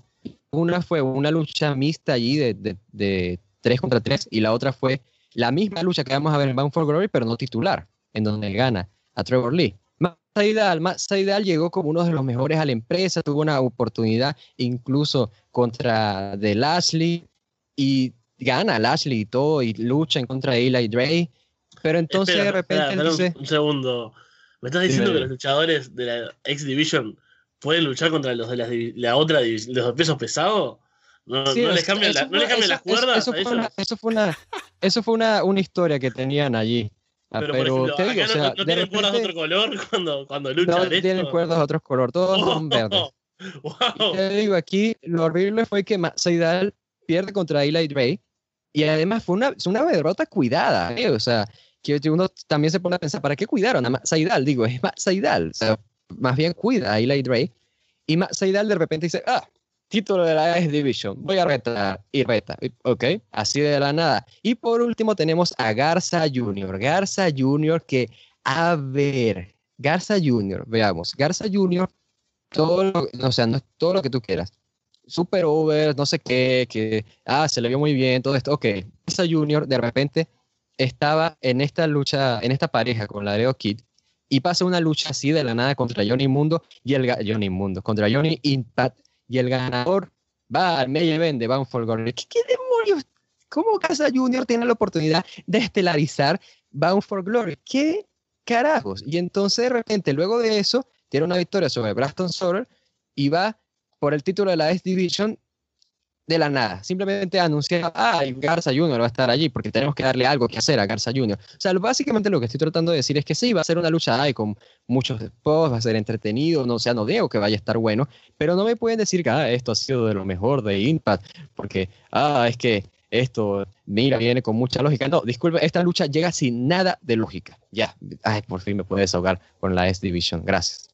S3: Una fue una lucha mixta allí de, de, de 3 contra 3 y la otra fue la misma lucha que vamos a ver en Bound for Glory, pero no titular, en donde gana a Trevor Lee. Saidal, Saidal llegó como uno de los mejores a la empresa, tuvo una oportunidad incluso contra The Lashley y gana Lashley y todo y lucha en contra de Eli Dre, pero entonces
S2: espera,
S3: de repente
S2: espera,
S3: dice...
S2: Un, un, segundo, ¿me estás diciendo Dime. que los luchadores de la X Division pueden luchar contra los de la, la otra división, los pesos pesados? No,
S3: sí,
S2: no, les cambian, la, no les cambian las cuerdas.
S3: Eso, eso, fue una, eso, fue una, eso fue una, una historia que tenían allí.
S2: Pero, pero ejemplo, te digo, o sea, no, no tienen cuerdas de otro color cuando, cuando luchan.
S3: No
S2: esto?
S3: tienen cuerdas de otro color, todos
S2: Oh,
S3: son verdes.
S2: Wow.
S3: Y te digo, aquí lo horrible fue que Seidal pierde contra Eli Dre y además fue una, una derrota cuidada. ¿eh? O sea, que uno también se pone a pensar, ¿para qué cuidaron a Seidal? Digo, es Seidal. O sea, más bien cuida a Eli Dre. Y Seidal de repente dice, ah, título de la X Division, voy a retar y reta. Ok, así de la nada. Y por último tenemos a Garza Jr. Garza Jr. que, a ver, Garza Jr., veamos, Garza Jr., todo o sea, no es todo lo que tú quieras. Super over, no sé qué, que, ah, se le vio muy bien, todo esto. Ok, Garza Jr. de repente estaba en esta lucha, en esta pareja con Laredo Kid y pasa una lucha así de la nada contra Johnny Mundo y el Johnny Mundo, contra Johnny Impact y el ganador va al main event de Bound for Glory. ¿Qué, qué demonios? ¿Cómo Casa Junior tiene la oportunidad de estelarizar Bound for Glory? ¿Qué carajos? Y entonces de repente, luego de eso, tiene una victoria sobre Braston Soler y va por el título de la S Division de la nada. Simplemente anuncia, ah, Garza Junior va a estar allí porque tenemos que darle algo que hacer a Garza Junior. O sea, básicamente lo que estoy tratando de decir es que sí, va a ser una lucha ay, con muchos spots, va a ser entretenido, no sea, no digo que vaya a estar bueno, pero no me pueden decir que ah, esto ha sido de lo mejor de Impact, porque, ah, es que esto, mira, viene con mucha lógica. No, disculpe, esta lucha llega sin nada de lógica. Ya, ay, por fin me puedo desahogar con la S Division. Gracias.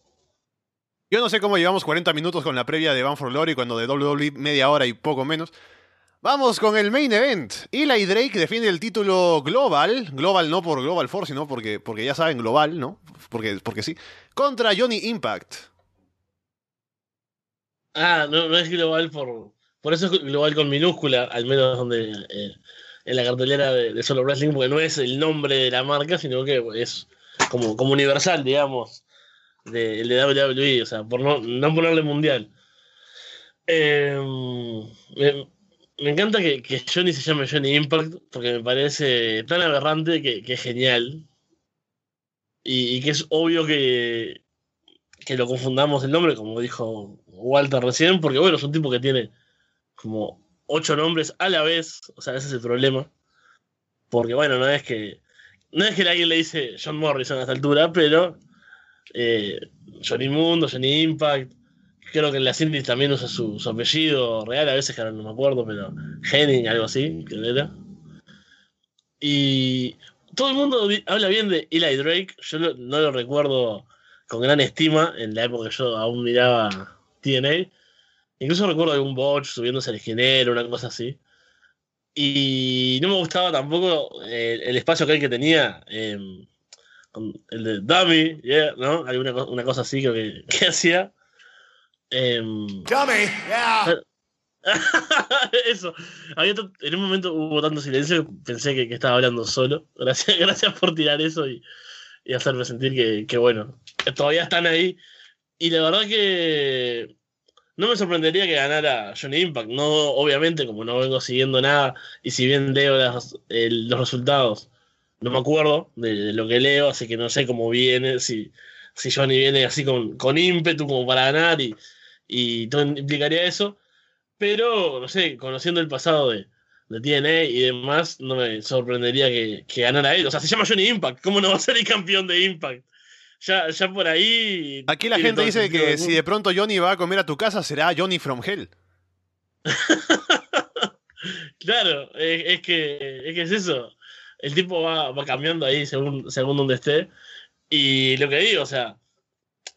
S1: Yo no sé cómo llevamos 40 minutos con la previa de Bound for Glory cuando de WWE media hora y poco menos. Vamos con el main event. Eli Drake defiende el título global. Global no por Global Force, sino porque, porque ya saben, global, ¿no? Porque, porque sí. Contra Johnny Impact.
S2: Ah, no, es global por. Por eso es global con minúscula, al menos donde eh, en la cartelera de, de Solo Wrestling, porque no es el nombre de la marca, sino que es como, como universal, digamos, de, el de WWE, o sea, por no, no ponerle mundial. Eh, me, encanta que, que Johnny se llame Johnny Impact, porque me parece tan aberrante que, que es genial. Y, y que es obvio que, que lo confundamos el nombre, como dijo Walter recién, porque bueno, es un tipo que tiene como ocho nombres a la vez, o sea, ese es el problema. Porque bueno, no es que no es que alguien le dice John Morrison a esta altura, pero eh, Johnny Mundo, Johnny Impact, creo que en las indies también usa su, su apellido real, a veces que ahora no me acuerdo, pero Henning, algo así, que era. Y todo el mundo habla bien de Eli Drake, yo no lo recuerdo con gran estima en la época que yo aún miraba TNA. Incluso recuerdo algún botch subiéndose al esquinero, una cosa así. Y no me gustaba tampoco eh, el espacio que él que tenía, con el de Dummy, yeah, ¿no? Alguna co- una cosa así creo que, que hacía. Em,
S4: Dummy, yeah.
S2: Eso. Había en un momento hubo tanto silencio que pensé que, que estaba hablando solo. Gracias, gracias por tirar eso y, y hacerme sentir que, que, bueno, que todavía están ahí. Y la verdad que no me sorprendería que ganara Johnny Impact. No, obviamente, como no vengo siguiendo nada, y si bien leo las- el- los resultados, no me acuerdo de, de lo que leo, así que no sé cómo viene, si, si Johnny viene así con, con ímpetu como para ganar y, y todo implicaría eso. Pero, no sé, conociendo el pasado de, de TNA y demás, no me sorprendería que, que ganara él. O sea, se llama Johnny Impact. ¿Cómo no va a ser el campeón de Impact? Ya, ya por ahí.
S1: Aquí la gente dice que si de pronto Johnny va a comer a tu casa, será Johnny from Hell.
S2: Claro, es, es que, es que es eso. El tipo va, cambiando ahí según, según donde esté. Y lo que digo, o sea,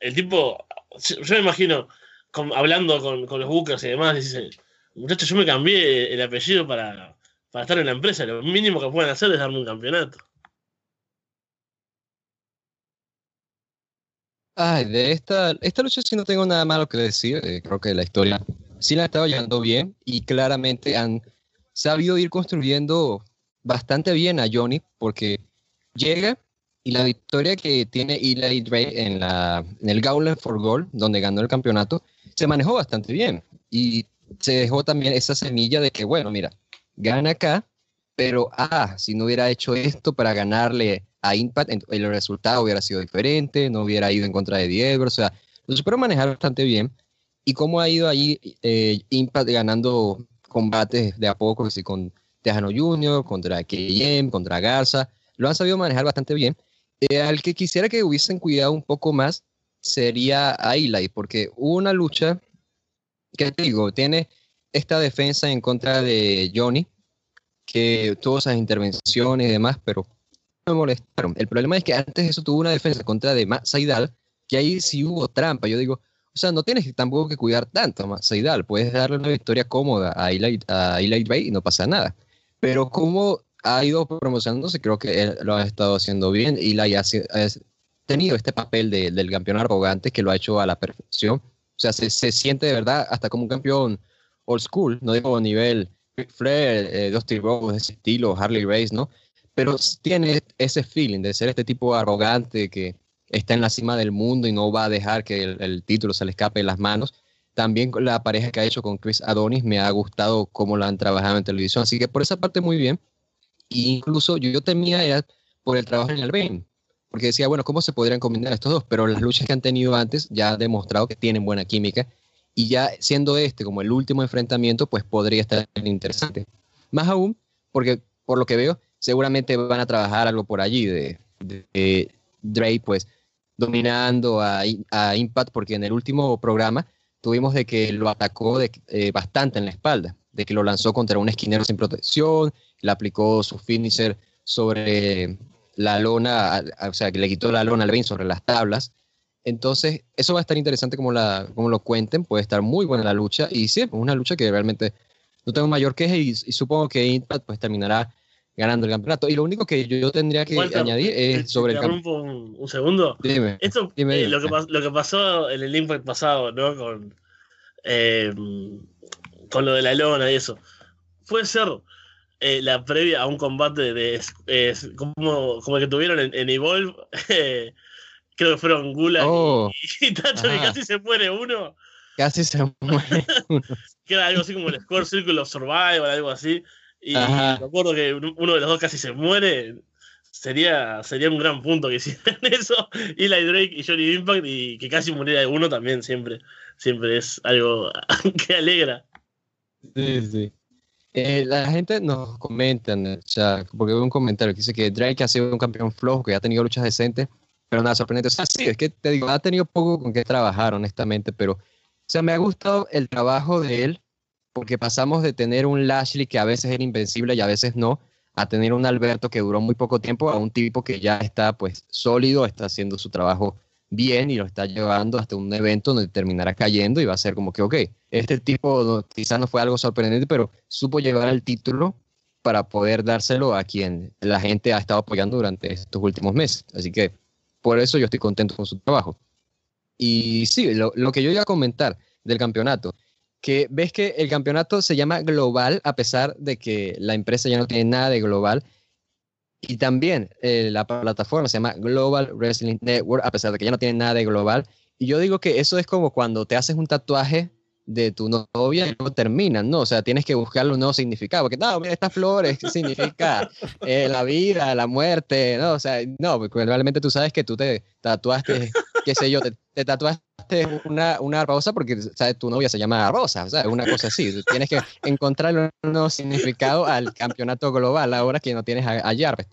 S2: el tipo, yo, me imagino hablando con, los bookers y demás, dice, muchachos, yo me cambié el apellido para, estar en la empresa. Lo mínimo que pueden hacer es darme un campeonato.
S3: Ay, de esta, esta lucha sí no tengo nada malo que decir. eh, creo que la historia sí la estaba llevando bien y claramente han sabido ir construyendo bastante bien a Johnny porque llega y la victoria que tiene Eli Drake en, la, en el Gauntlet for Gold, donde ganó el campeonato, se manejó bastante bien y se dejó también esa semilla de que, bueno, mira, gana acá, pero ah, si no hubiera hecho esto para ganarle a Impact, el resultado hubiera sido diferente, no hubiera ido en contra de Diego, o sea, lo supieron manejar bastante bien. Y cómo ha ido ahí eh, Impact ganando combates de a poco, así con Tejano Jr., contra KM, contra Garza, lo han sabido manejar bastante bien. Eh, al que quisiera que hubiesen cuidado un poco más sería a porque hubo una lucha que te digo, tiene esta defensa en contra de Johnny, que tuvo esas intervenciones y demás, pero me molestaron. El problema es que antes eso tuvo una defensa contra de Matt que ahí sí hubo trampa. Yo digo, o sea, no tienes tampoco que cuidar tanto a Matt Saidal, puedes darle una victoria cómoda a Eli, a Eli Drake y no pasa nada. Pero como ha ido promocionándose, creo que él lo ha estado haciendo bien. Ha, si- ha tenido este papel de- del campeón arrogante que lo ha hecho a la perfección. O sea, se, se siente de verdad hasta como un campeón old school, no digo nivel Ric Flair, eh, Dusty Rhodes, de ese estilo, Harley Race, ¿no? Pero tiene ese feeling de ser este tipo arrogante que está en la cima del mundo y no va a dejar que el, el título se le escape de las manos. También la pareja que ha hecho con Chris Adonis me ha gustado cómo la han trabajado en televisión. Así que por esa parte muy bien. E incluso yo, temía era por el trabajo en el Bane. Porque decía, bueno, ¿cómo se podrían combinar estos dos? Pero las luchas que han tenido antes ya han demostrado que tienen buena química. Y ya siendo este como el último enfrentamiento, pues podría estar interesante. Más aún, porque por lo que veo, seguramente van a trabajar algo por allí de, de Drake, pues dominando a, a, Impact, porque en el último programa tuvimos de que lo atacó de, eh, bastante en la espalda, de que lo lanzó contra un esquinero sin protección, le aplicó su finisher sobre la lona, o sea, que le quitó la lona al Bane sobre las tablas. Entonces, eso va a estar interesante como, la, como lo cuenten, puede estar muy buena la lucha, y sí, una lucha que realmente no tengo mayor queja y, y supongo que Impact pues terminará ganando el campeonato. Y lo único que yo, yo tendría que
S2: Walter,
S3: añadir es sobre el campeonato.
S2: un, un segundo.
S3: Dime,
S2: Esto,
S3: dime,
S2: eh,
S3: dime.
S2: lo, que, lo que pasó en el Impact pasado, ¿no? Con, eh, con lo de la lona y eso. Puede ser eh, la previa a un combate de, como, como el que tuvieron en, en Evolve. creo que fueron Gula
S3: Oh,
S2: y, y Tacho, que casi se muere uno.
S3: casi se muere.
S2: Que era algo así como el Score Circle of Survival, algo así. Y
S3: Ajá.
S2: me acuerdo que uno de los dos casi se muere. Sería, sería un gran punto que hicieran eso. Eli Drake y Johnny Impact y que casi muriera uno también siempre. Siempre es algo que alegra.
S3: Sí, sí. Eh, la gente nos comenta en el chat, porque hubo un comentario que dice que Drake ha sido un campeón flojo, que ha tenido luchas decentes, pero nada sorprendente. O sea, sí, es que te digo, ha tenido poco con qué trabajar, honestamente, pero, o sea, me ha gustado el trabajo de él, porque pasamos de tener un Lashley que a veces era invencible y a veces no, a tener un Alberto que duró muy poco tiempo, a un tipo que ya está, pues, sólido, está haciendo su trabajo bien y lo está llevando hasta un evento donde terminará cayendo y va a ser como que, ok, este tipo quizás no fue algo sorprendente, pero supo llevar el título para poder dárselo a quien la gente ha estado apoyando durante estos últimos meses. Así que por eso yo estoy contento con su trabajo. Y sí, lo, lo que yo iba a comentar del campeonato, que ves que el campeonato se llama global a pesar de que la empresa ya no tiene nada de global. Y también eh, la plataforma se llama Global Wrestling Network, a pesar de que ya no tiene nada de global. Y yo digo que eso es como cuando te haces un tatuaje de tu novia y luego terminan, ¿no? O sea, tienes que buscarle un nuevo significado, porque no, mira, estas flores, ¿qué significa? Eh, la vida, la muerte, ¿no? O sea, no, porque realmente tú sabes que tú te tatuaste, qué sé yo, te, te tatuaste una, una rosa porque, ¿sabes? Tu novia se llama Rosa, o sea, una cosa así. Tienes que encontrarle un nuevo significado al campeonato global ahora que no tienes a, a Jarvis.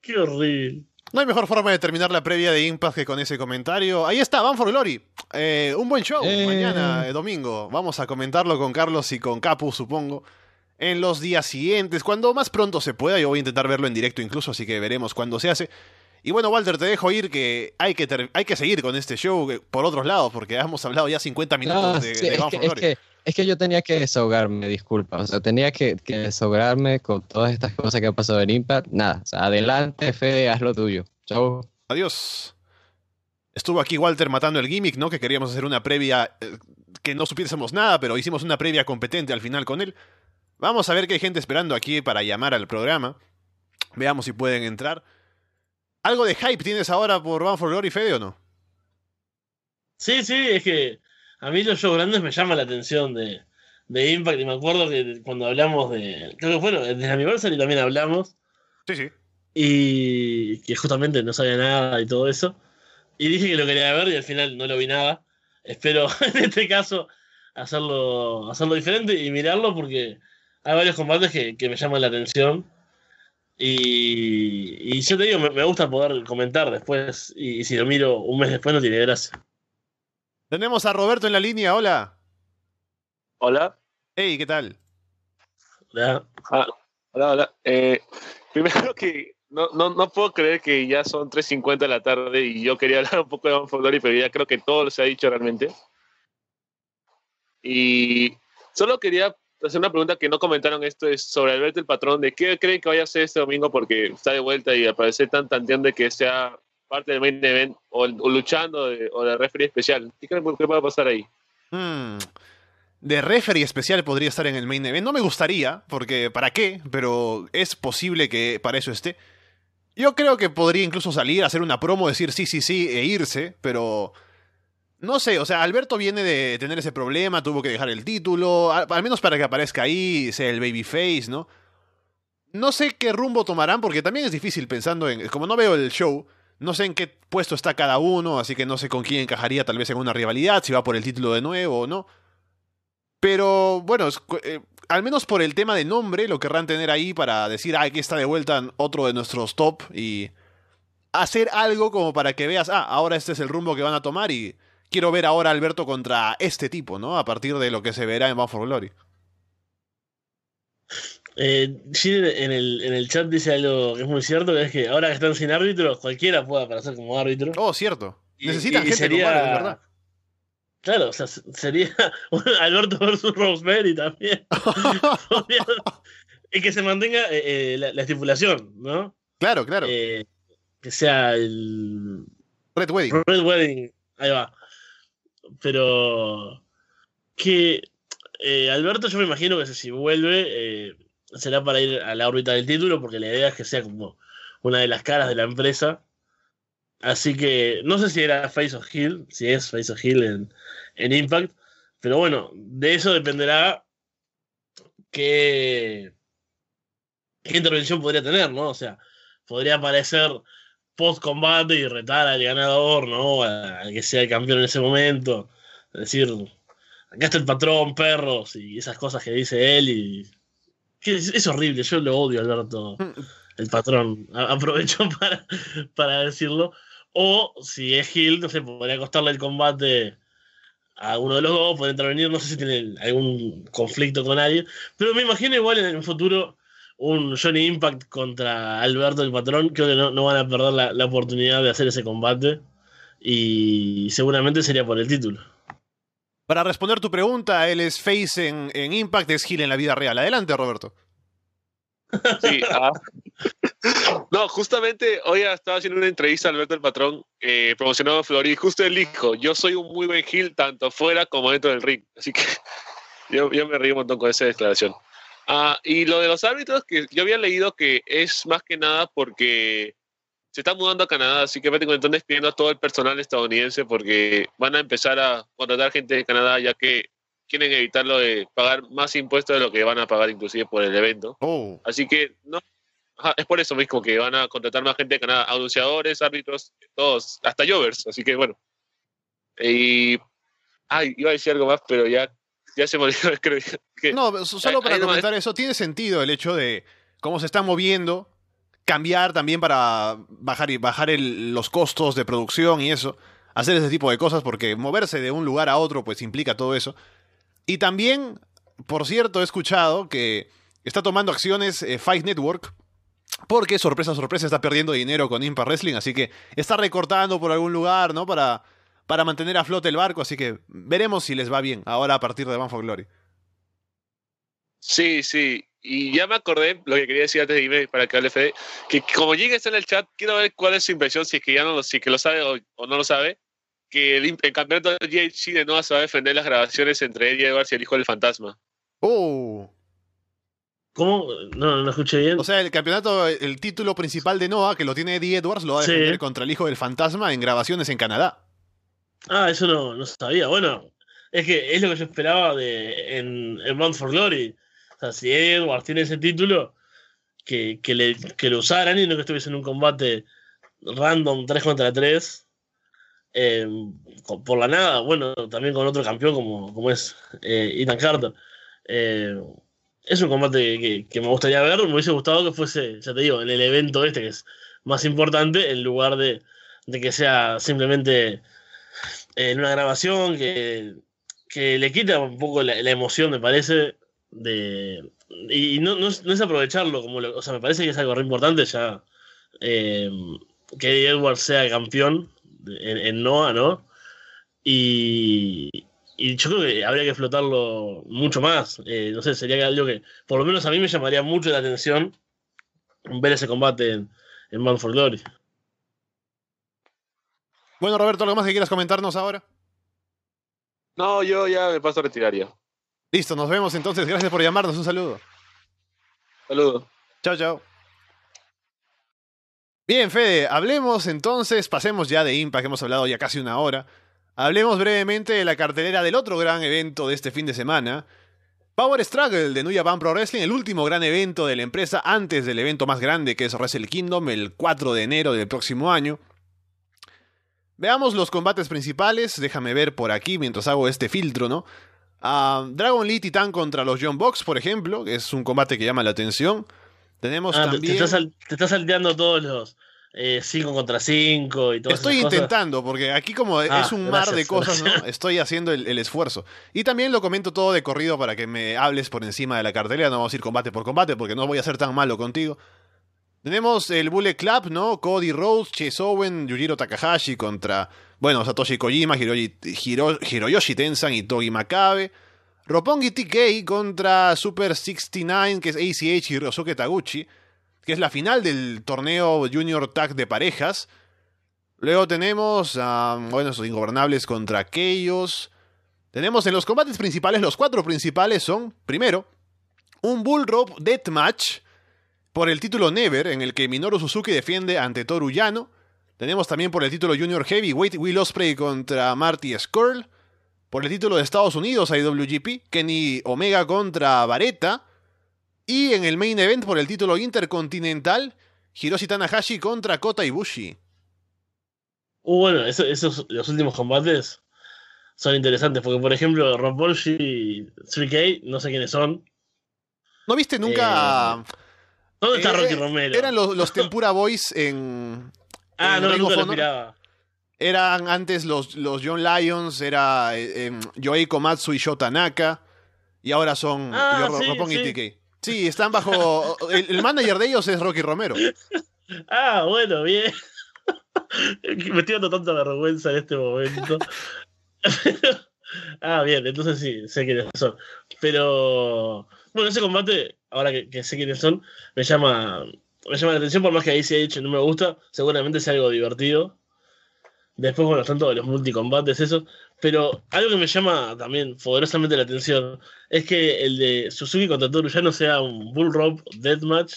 S2: Qué horrible.
S1: No hay mejor forma de terminar la previa de Impact que con ese comentario. Ahí está, Van for Glory. Eh, un buen show.
S3: Eh.
S1: Mañana, eh, domingo. Vamos a comentarlo con Carlos y con Capu, supongo. En los días siguientes, cuando más pronto se pueda. Yo voy a intentar verlo en directo incluso, así que veremos cuándo se hace. Y bueno, Walter, te dejo ir que hay que, hay que seguir con este show por otros lados, porque hemos hablado ya 50 minutos
S3: No,
S1: de,
S3: sí,
S1: de
S3: es, que,
S1: for
S3: es,
S1: Glory.
S3: que, es que yo tenía que desahogarme, disculpa. O sea, tenía que, que desahogarme con todas estas cosas que han pasado en Impact. Nada, o sea, adelante, Fede, haz lo tuyo. Chau.
S1: Adiós. Estuvo aquí Walter matando el gimmick, ¿no? Que queríamos hacer una previa eh, que no supiésemos nada, pero hicimos una previa competente al final con él. Vamos a ver que hay gente esperando aquí para llamar al programa. Veamos si pueden entrar. ¿Algo de hype tienes ahora por Van for Glory, Fede, o no?
S2: Sí, sí, es que a mí los shows grandes me llaman la atención de, de Impact. Y me acuerdo que cuando hablamos de. Creo que bueno, desde Anniversary también hablamos.
S1: Sí, sí.
S2: Y que justamente no sabía nada y todo eso. Y dije que lo quería ver y al final no lo vi nada. Espero en este caso hacerlo, hacerlo diferente y mirarlo porque hay varios combates que, que me llaman la atención. Y, y yo te digo, me, me gusta poder comentar después. Y, si lo miro un mes después no tiene gracia.
S1: Tenemos a Roberto en la línea, hola.
S4: Hola.
S1: Hey, ¿qué tal?
S2: ¿verdad?
S4: Ah, hola, hola. Eh, primero que no, no, no puedo creer que ya son 3.50 de la tarde y yo quería hablar un poco de Van Glory, pero ya creo que todo se ha dicho realmente. Y solo quería hacer una pregunta que no comentaron esto, es sobre Alberto el patrón, de qué creen que vaya a hacer este domingo porque está de vuelta y al parecer de que sea parte del main event o, luchando o de referee especial. ¿Qué creen que puede pasar ahí?
S1: Hmm. De referee especial podría estar en el main event. No me gustaría, porque ¿para qué? Pero es posible que para eso esté. Yo creo que podría incluso salir, hacer una promo, decir sí, sí, sí e irse, pero no sé, o sea, Alberto viene de tener ese problema, tuvo que dejar el título, al, menos para que aparezca ahí, sea el babyface, ¿no? No sé qué rumbo tomarán, porque también es difícil pensando en, como no veo el show, no sé en qué puesto está cada uno, así que no sé con quién encajaría tal vez en una rivalidad, si va por el título de nuevo o no. Pero bueno, eh, al menos por el tema de nombre lo querrán tener ahí para decir, ah, aquí está de vuelta otro de nuestros top y hacer algo como para que veas, ah, ahora este es el rumbo que van a tomar y quiero ver ahora a Alberto contra este tipo, ¿no? A partir de lo que se verá en Bound for Glory.
S2: Eh, en el, en el chat dice algo que es muy cierto, que es que ahora que están sin árbitros, cualquiera puede aparecer como árbitro.
S1: Oh, cierto.
S2: Y-
S1: Necesitan
S2: y
S1: gente
S2: sería-
S1: como de verdad.
S2: Claro, o sea, se- sería Alberto versus Rosemary también. Y que se mantenga eh, eh, la, la estipulación, ¿no?
S1: claro, claro.
S2: Eh, que sea el
S1: Red Wedding.
S2: Red Wedding, ahí va. Pero que eh, Alberto, yo me imagino que si vuelve, eh, será para ir a la órbita del título, porque la idea es que sea como una de las caras de la empresa. Así que no sé si era Face of Hill, si es Face of Hill en, en Impact, pero bueno, de eso dependerá qué, qué intervención podría tener, ¿no? O sea, podría aparecer post combate y retar al ganador, ¿no? Al que sea el campeón en ese momento. Es decir, acá está el patrón, perros, y esas cosas que dice él y. que es, es horrible, yo lo odio, Alberto, el patrón. A- aprovecho para, para decirlo. O si es Hill, no sé, podría costarle el combate a uno de los dos, puede intervenir, no sé si tiene algún conflicto con alguien. Pero me imagino igual en el futuro un Johnny Impact contra Alberto el patrón, creo que no, no van a perder la, la oportunidad de hacer ese combate. Y seguramente sería por el título.
S1: Para responder tu pregunta, él es Face en, en Impact, es Hill en la vida real. Adelante, Roberto.
S4: Sí, ah. No, justamente hoy estaba haciendo una entrevista a Alberto el Patrón, eh, promocionado en Florida, y justo él dijo, yo soy un muy buen heel tanto fuera como dentro del ring. Así que yo, yo me reí un montón con esa declaración. Ah, y lo de los árbitros, que yo había leído que es más que nada porque se está mudando a Canadá, así que prácticamente están despidiendo a todo el personal estadounidense porque van a empezar a contratar gente de Canadá ya que quieren evitar lo de pagar más impuestos de lo que van a pagar inclusive por el evento.
S1: Oh.
S4: Así que no, ajá, es por eso mismo que van a contratar más gente de Canadá, anunciadores, árbitros, todos, hasta Jovers. Así que bueno. Y. Ay, iba a decir algo más, pero ya, ya se me olvidó. creo que-
S1: No, so- solo para comentar eso, tiene sentido el hecho de cómo se está moviendo, cambiar también para bajar, y bajar el- los costos de producción y eso, hacer ese tipo de cosas, porque moverse de un lugar a otro pues implica todo eso. Y también, por cierto, he escuchado que está tomando acciones eh, Fight Network, porque sorpresa, sorpresa, está perdiendo dinero con Impact Wrestling, así que está recortando por algún lugar, ¿no? Para, para mantener a flote el barco, así que veremos si les va bien ahora a partir de Bound for Glory.
S4: Sí, sí. Y ya me acordé lo que quería decir antes de irme para que hable Fede, que como está en el chat, quiero ver cuál es su impresión, si es que ya no lo, si es que lo sabe o, o no lo sabe, que el, campeonato de GHC de Noah se va a defender las grabaciones entre Eddie Edwards y el hijo del fantasma.
S1: Oh.
S2: ¿Cómo? No, no escuché bien.
S1: O sea, el campeonato, el título principal de Noah, que lo tiene Eddie Edwards, lo va a
S2: Sí.
S1: defender contra el hijo del fantasma en grabaciones en Canadá.
S2: Ah, eso no, no sabía. Bueno, es que es lo que yo esperaba de, en, en for Glory. O sea, si Edwards tiene ese título, que, que, le, que lo usaran y no que estuviese en un combate random 3 contra 3. eh, con- por la nada, bueno, también con otro campeón como, como es eh, Ethan Carter. Eh, es un combate que, que me gustaría ver. Me hubiese gustado que fuese, ya te digo, en el evento este que es más importante, en lugar de, de que sea simplemente en una grabación que, que le quita un poco la, emoción, me parece, de y no, no, es, aprovecharlo como lo- o sea, me parece que es algo re importante ya eh, que Eddie Edwards sea campeón en, en Noah, ¿no? Y, y yo creo que habría que explotarlo mucho más. Eh, no sé, sería algo que por lo menos a mí me llamaría mucho la atención ver ese combate en, en Bound for Glory.
S1: Bueno, Roberto, ¿algo más que quieras comentarnos ahora?
S4: No, yo ya me paso a retirar ya.
S1: Listo, nos vemos entonces. Gracias por llamarnos. Un saludo.
S4: Saludos.
S1: Chao, chao. Bien, Fede, hablemos entonces, pasemos ya de Impact, hemos hablado ya casi una hora. Hablemos brevemente de la cartelera del otro gran evento de este fin de semana. Power Struggle de New Japan Pro Wrestling, el último gran evento de la empresa antes del evento más grande que es Wrestle Kingdom el 4 de enero del próximo año. Veamos los combates principales, déjame ver por aquí mientras hago este filtro, ¿no? Ah, Dragon Lee Titan contra los John Box, por ejemplo, que es un combate que llama la atención. Tenemos
S2: Ah, te-
S1: también...
S2: te, estás sal- te estás salteando todos los 5 contra 5 y todo
S1: Estoy intentando, porque aquí como
S2: Ah,
S1: es un mar de cosas, ¿no? Estoy haciendo el, el esfuerzo. Y también lo comento todo de corrido para que me hables por encima de la cartelera. No vamos a ir combate por combate, porque no voy a ser tan malo contigo. Tenemos el Bullet Club, ¿no? Cody Rhodes, Chase Owen, Yujiro Takahashi contra, bueno, Satoshi Kojima, Hiroyi- Hiro- Hiroyoshi Tensan y Togi Makabe. Roppongi TK contra Super 69, que es ACH y Ryosuke Taguchi, que es la final del torneo Junior Tag de parejas. Luego tenemos a, bueno, esos ingobernables contra aquellos. Tenemos en los combates principales, los cuatro principales son, primero, un Bull Rope Deathmatch por el título Never, en el que Minoru Suzuki defiende ante Toru Yano. Tenemos también por el título Junior Heavyweight Will Ospreay contra Marty Skrull. Por el título de Estados Unidos IWGP, Kenny Omega contra Vareta. Y en el main event por el título intercontinental, Hiroshi Tanahashi contra Kota Ibushi.
S2: Uh, bueno, eso- esos los últimos combates son interesantes, porque por ejemplo, Roppongi y 3K, no sé quiénes son.
S1: ¿No viste nunca...
S2: ¿Dónde está
S1: Eh,
S2: Rocky Romero?
S1: Eran los, los Tempura Boys en...
S2: ah,
S1: en
S2: no,
S1: Ring
S2: nunca
S1: of
S2: lo
S1: Honor.
S2: miraba.
S1: Eran antes los, los John Lions, era eh, em, Komatsu y Shota Naka. Y ahora son
S2: Ah,
S1: Ro-
S2: sí,
S1: Roppongi
S2: sí.
S1: y TK. Sí, están bajo... El, el manager de ellos es Rocky Romero.
S2: Ah, bueno, bien. Me estoy dando tanta vergüenza en este momento. ah, bien, entonces sí, sé quiénes son. Pero, bueno, ese combate, ahora que, que sé quiénes son, me llama, me llama la atención, por más que ahí se ha dicho no me gusta, seguramente sea algo divertido. Después, bueno, están todos los multicombates, eso. Pero algo que me llama también poderosamente la atención es que el de Suzuki contra Toru ya no sea un Bull Rope Deathmatch,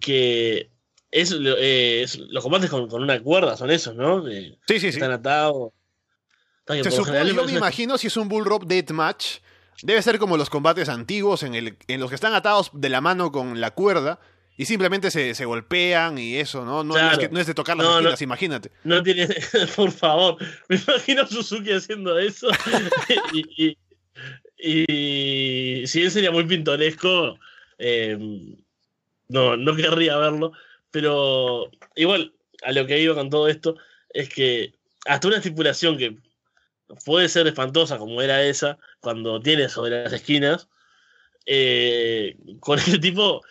S2: que es, eh, es- los combates con, con una cuerda son esos, ¿no? De-
S1: Sí, sí, sí.
S2: Están atados.
S1: Yo me imagino si es un Bull Rope Deathmatch, debe ser como los combates antiguos en, el, en los que están atados de la mano con la cuerda y simplemente se, se golpean y eso, ¿no? No, no es, que- no es de tocar las
S2: No, no.
S1: esquinas, imagínate.
S2: No tiene, por favor, me imagino a Suzuki haciendo eso. y, y- y si bien sería muy pintoresco, eh, no, no querría verlo. Pero igual, a lo que iba con todo esto, es que hasta una estipulación que puede ser espantosa como era esa, cuando tiene sobre las esquinas, eh, con este tipo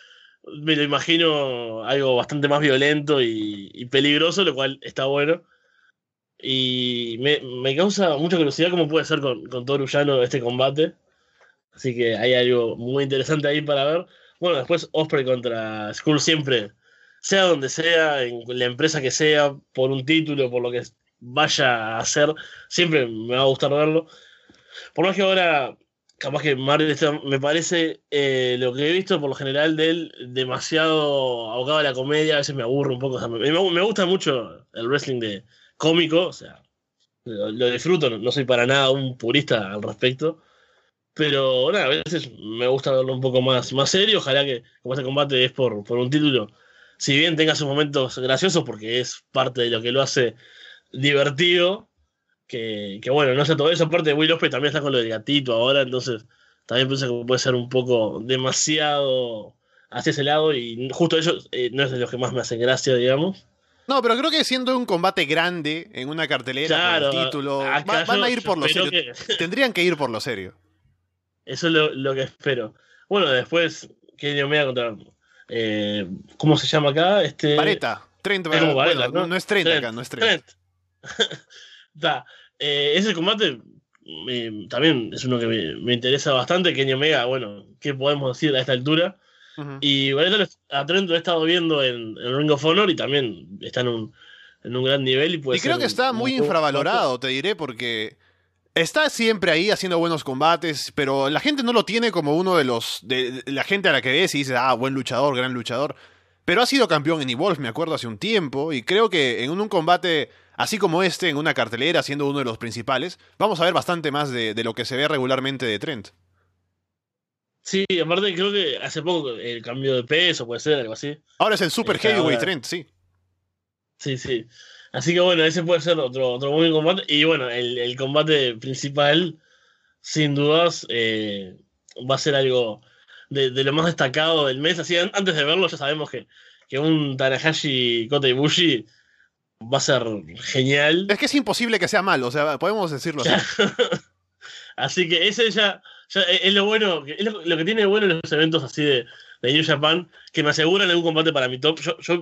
S2: me lo imagino algo bastante más violento y, peligroso, lo cual está bueno. Y me, causa mucha curiosidad cómo puede ser con, con Toru Yano este combate. Así que hay algo muy interesante ahí para ver. Bueno, después Osprey contra Skull siempre, sea donde sea, en la empresa que sea, por un título, por lo que vaya a hacer, siempre me va a gustar verlo. Por más que ahora, capaz que Marvel me parece eh, lo que he visto por lo general de él demasiado abocado a la comedia, a veces me aburre un poco. me, gusta mucho el wrestling de cómico, o sea, lo, disfruto, no, soy para nada un purista al respecto. Pero a veces me gusta verlo un poco más, más serio. Ojalá que, como este combate es por, por un título, si bien tenga sus momentos graciosos, porque es parte de lo que lo hace divertido, que, que bueno, no sé todo eso. Aparte, Will Ospreay también está con lo del gatito ahora, entonces también pienso que puede ser un poco demasiado hacia ese lado. Y justo eso eh, no es de los que más me hacen gracia, digamos.
S1: No, pero creo que siendo un combate grande en una cartelera
S2: Claro,
S1: el título, va- van a ir por lo serio.
S2: que-
S1: Tendrían que ir por lo serio.
S2: Eso es lo, lo que espero. Bueno, después, Kenny Omega contra. eh, ¿Cómo se llama acá? Este,
S1: Vareta, Trent, bueno, no,
S2: ¿no?
S1: es Trent,
S2: Trent,
S1: acá, no es Trent.
S2: Trent. Ta, eh, ese combate también es uno que me, me interesa bastante. Kenny Omega, bueno, ¿qué podemos decir a esta altura? Y lo- a Trent lo he estado viendo en, en Ring of Honor y también está en un, en un gran nivel. Y, puede
S1: Y creo
S2: ser
S1: que está
S2: un-
S1: muy
S2: un
S1: infravalorado, te diré, porque está siempre ahí haciendo buenos combates, pero la gente no lo tiene como uno de los. de, de la gente a la que ves y dice, ah, buen luchador, gran luchador. pero ha sido campeón en Evolve, me acuerdo, hace un tiempo, y creo que en un, un combate así como este, en una cartelera, siendo uno de los principales, vamos a ver bastante más de, de lo que se ve regularmente de Trent.
S2: Sí, aparte creo que hace poco el cambio de peso, puede ser, algo así.
S1: Ahora es el Super
S2: Está
S1: Heavyweight
S2: ahora.
S1: Trent, sí.
S2: Sí, sí. Así que bueno, ese puede ser otro, otro buen combate. Y bueno, el, el combate principal, sin dudas, eh, va a ser algo de, de lo más destacado del mes. Así, an- antes de verlo, ya sabemos que, que un Tanahashi Kota Ibushi va a ser genial.
S1: Es que es imposible que sea malo, o sea, podemos decirlo así.
S2: Así que ese ya, ya es lo bueno, es lo, lo que tiene bueno en los eventos así de, de New Japan, que me aseguran algún combate para mi top. Yo, yo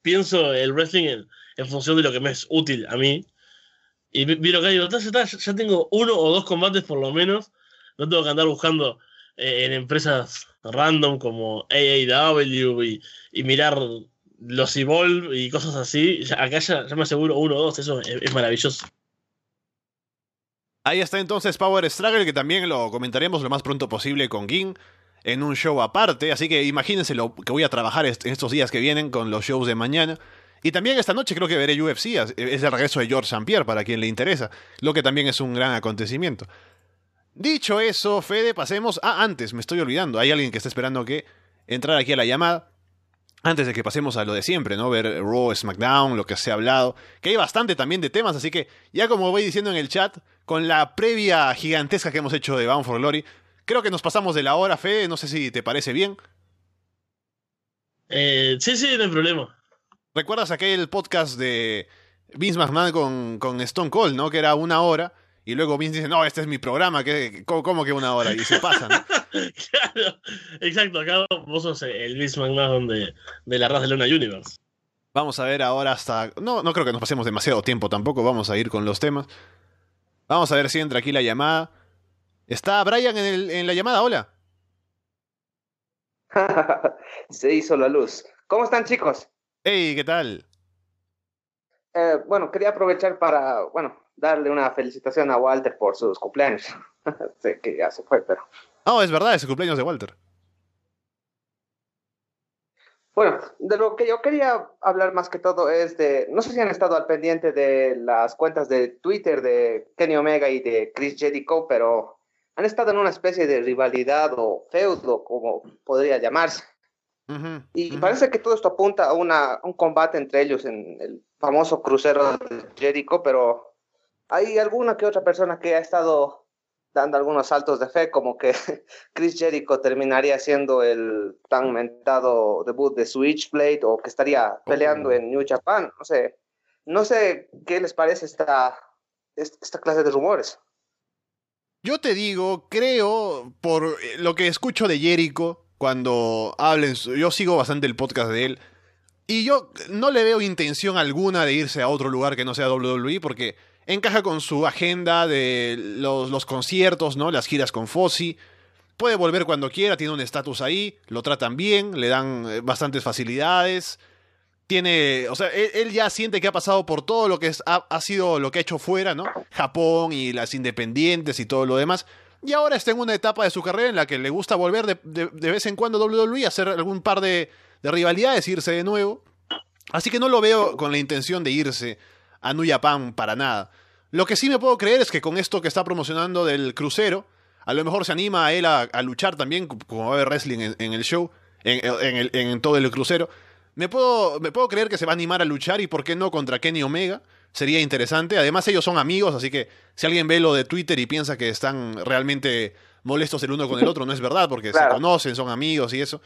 S2: pienso el wrestling en, en función de lo que me es útil a mí. Y vi- lo que digo, "Ta, ya, ya- tengo uno o dos combates por lo menos. No tengo que andar buscando eh, en empresas random como AAW y, y mirar los Evolve y cosas así. Acá ya, me aseguro uno o dos, eso es, maravilloso.
S1: Ahí está entonces Power Struggle, que también lo comentaremos lo más pronto posible con Ging en un show aparte. Así que imagínense lo que voy a trabajar en estos días que vienen con los shows de mañana. Y también esta noche creo que veré UFC. Es el regreso de George St. Pierre para quien le interesa, lo que también es un gran acontecimiento. Dicho eso, Fede, pasemos. Ah, antes, me estoy olvidando. Hay alguien que está esperando que entrar aquí a la llamada. Antes de que pasemos a lo de siempre, ¿no? Ver Raw, SmackDown, lo que se ha hablado. Que hay bastante también de temas, así que ya como voy diciendo en el chat, con la previa gigantesca que hemos hecho de Bound for Glory, creo que nos pasamos de la hora, Fede. No sé si te parece bien.
S2: Eh, sí, sí, no hay problema.
S1: ¿Recuerdas aquel podcast de Vince McMahon con, con Stone Cold, ¿no? Que era una hora. Y luego Vince dice, no, este es mi programa, que ¿cómo, cómo que una hora? Y se pasa, ¿no?
S2: claro, exacto. Acá vos sos el Vince McMahon de, de la raza de Luna Universe.
S1: Vamos a ver ahora hasta... No, no creo que nos pasemos demasiado tiempo tampoco, vamos a ir con los temas. Vamos a ver si entra aquí la llamada. ¿Está Brian en, el- en la llamada? Hola.
S5: Se hizo la luz. ¿Cómo están, chicos?
S1: Hey, ¿qué tal?
S5: Eh, bueno, quería aprovechar para, bueno, darle una felicitación a Walter por sus cumpleaños. sé que ya se fue, pero...
S1: Oh, es verdad, es el cumpleaños de Walter.
S5: Bueno, de lo que yo quería hablar más que todo es de, no sé si han estado al pendiente de las cuentas de Twitter de Kenny Omega y de Chris Jericho, pero han estado en una especie de rivalidad o feudo, como podría llamarse. Y parece que todo esto apunta a una, a un combate entre ellos en el famoso crucero de Jericho, pero hay alguna que otra persona que ha estado dando algunos saltos de fe, como que Chris Jericho terminaría siendo el tan mentado debut de Switchblade o que estaría peleando
S1: Oh.
S5: en New Japan. No sé, no sé qué les parece esta, est- esta clase de rumores.
S1: Yo te digo, creo, por eh, lo que escucho de Jericho, cuando hablen, yo sigo bastante el podcast de él, y yo no le veo intención alguna de irse a otro lugar que no sea WWE, porque encaja con su agenda de los, los conciertos, ¿no? Las giras con Fossi. Puede volver cuando quiera, tiene un estatus ahí, lo tratan bien, le dan eh, bastantes facilidades. Tiene, o sea, él, ya siente que ha pasado por todo lo que ha, ha sido lo que ha hecho fuera, ¿no? Japón y las independientes y todo lo demás. Y ahora está en una etapa de su carrera en la que le gusta volver de, de- de vez en cuando a WWE, hacer algún par de, de rivalidades, irse de nuevo. Así que no lo veo con la intención de irse a New Japan para nada. Lo que sí me puedo creer es que con esto que está promocionando del crucero, a lo mejor se anima a él a, a luchar también, como va a haber wrestling en, en el show, en, en el- en todo el crucero. Me puedo, me puedo creer que se va a animar a luchar y por qué no contra Kenny Omega. Sería interesante. Además ellos son amigos, así que si alguien ve lo de Twitter y piensa que están realmente molestos el uno con el otro, no es verdad, porque se conocen, son amigos y eso.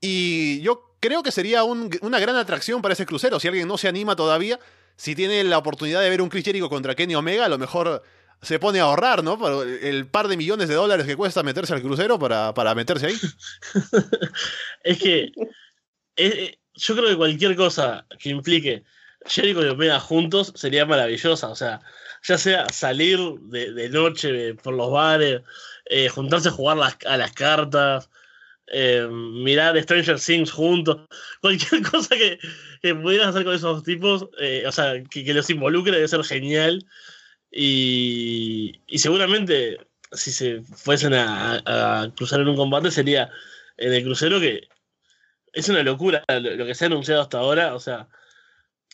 S1: Y yo creo que sería un- una gran atracción para ese crucero. Si alguien no se anima todavía, si tiene la oportunidad de ver un Chris Jericho contra Kenny Omega, a lo mejor se pone a ahorrar, ¿no? El par de millones de dólares que cuesta meterse al crucero para, para meterse ahí.
S2: Es que eh, eh, yo creo que cualquier cosa que implique Jericho y Omega juntos sería maravillosa. O sea, ya sea salir de, de noche por los bares, eh, juntarse a jugar a las cartas, eh, mirar Stranger Things juntos, cualquier cosa que, que pudieras hacer con esos tipos, eh, o sea, que, los involucre debe ser genial. Y, y seguramente si se fuesen a, a- cruzar en un combate sería en el crucero que es una locura lo, que se ha anunciado hasta ahora. O sea,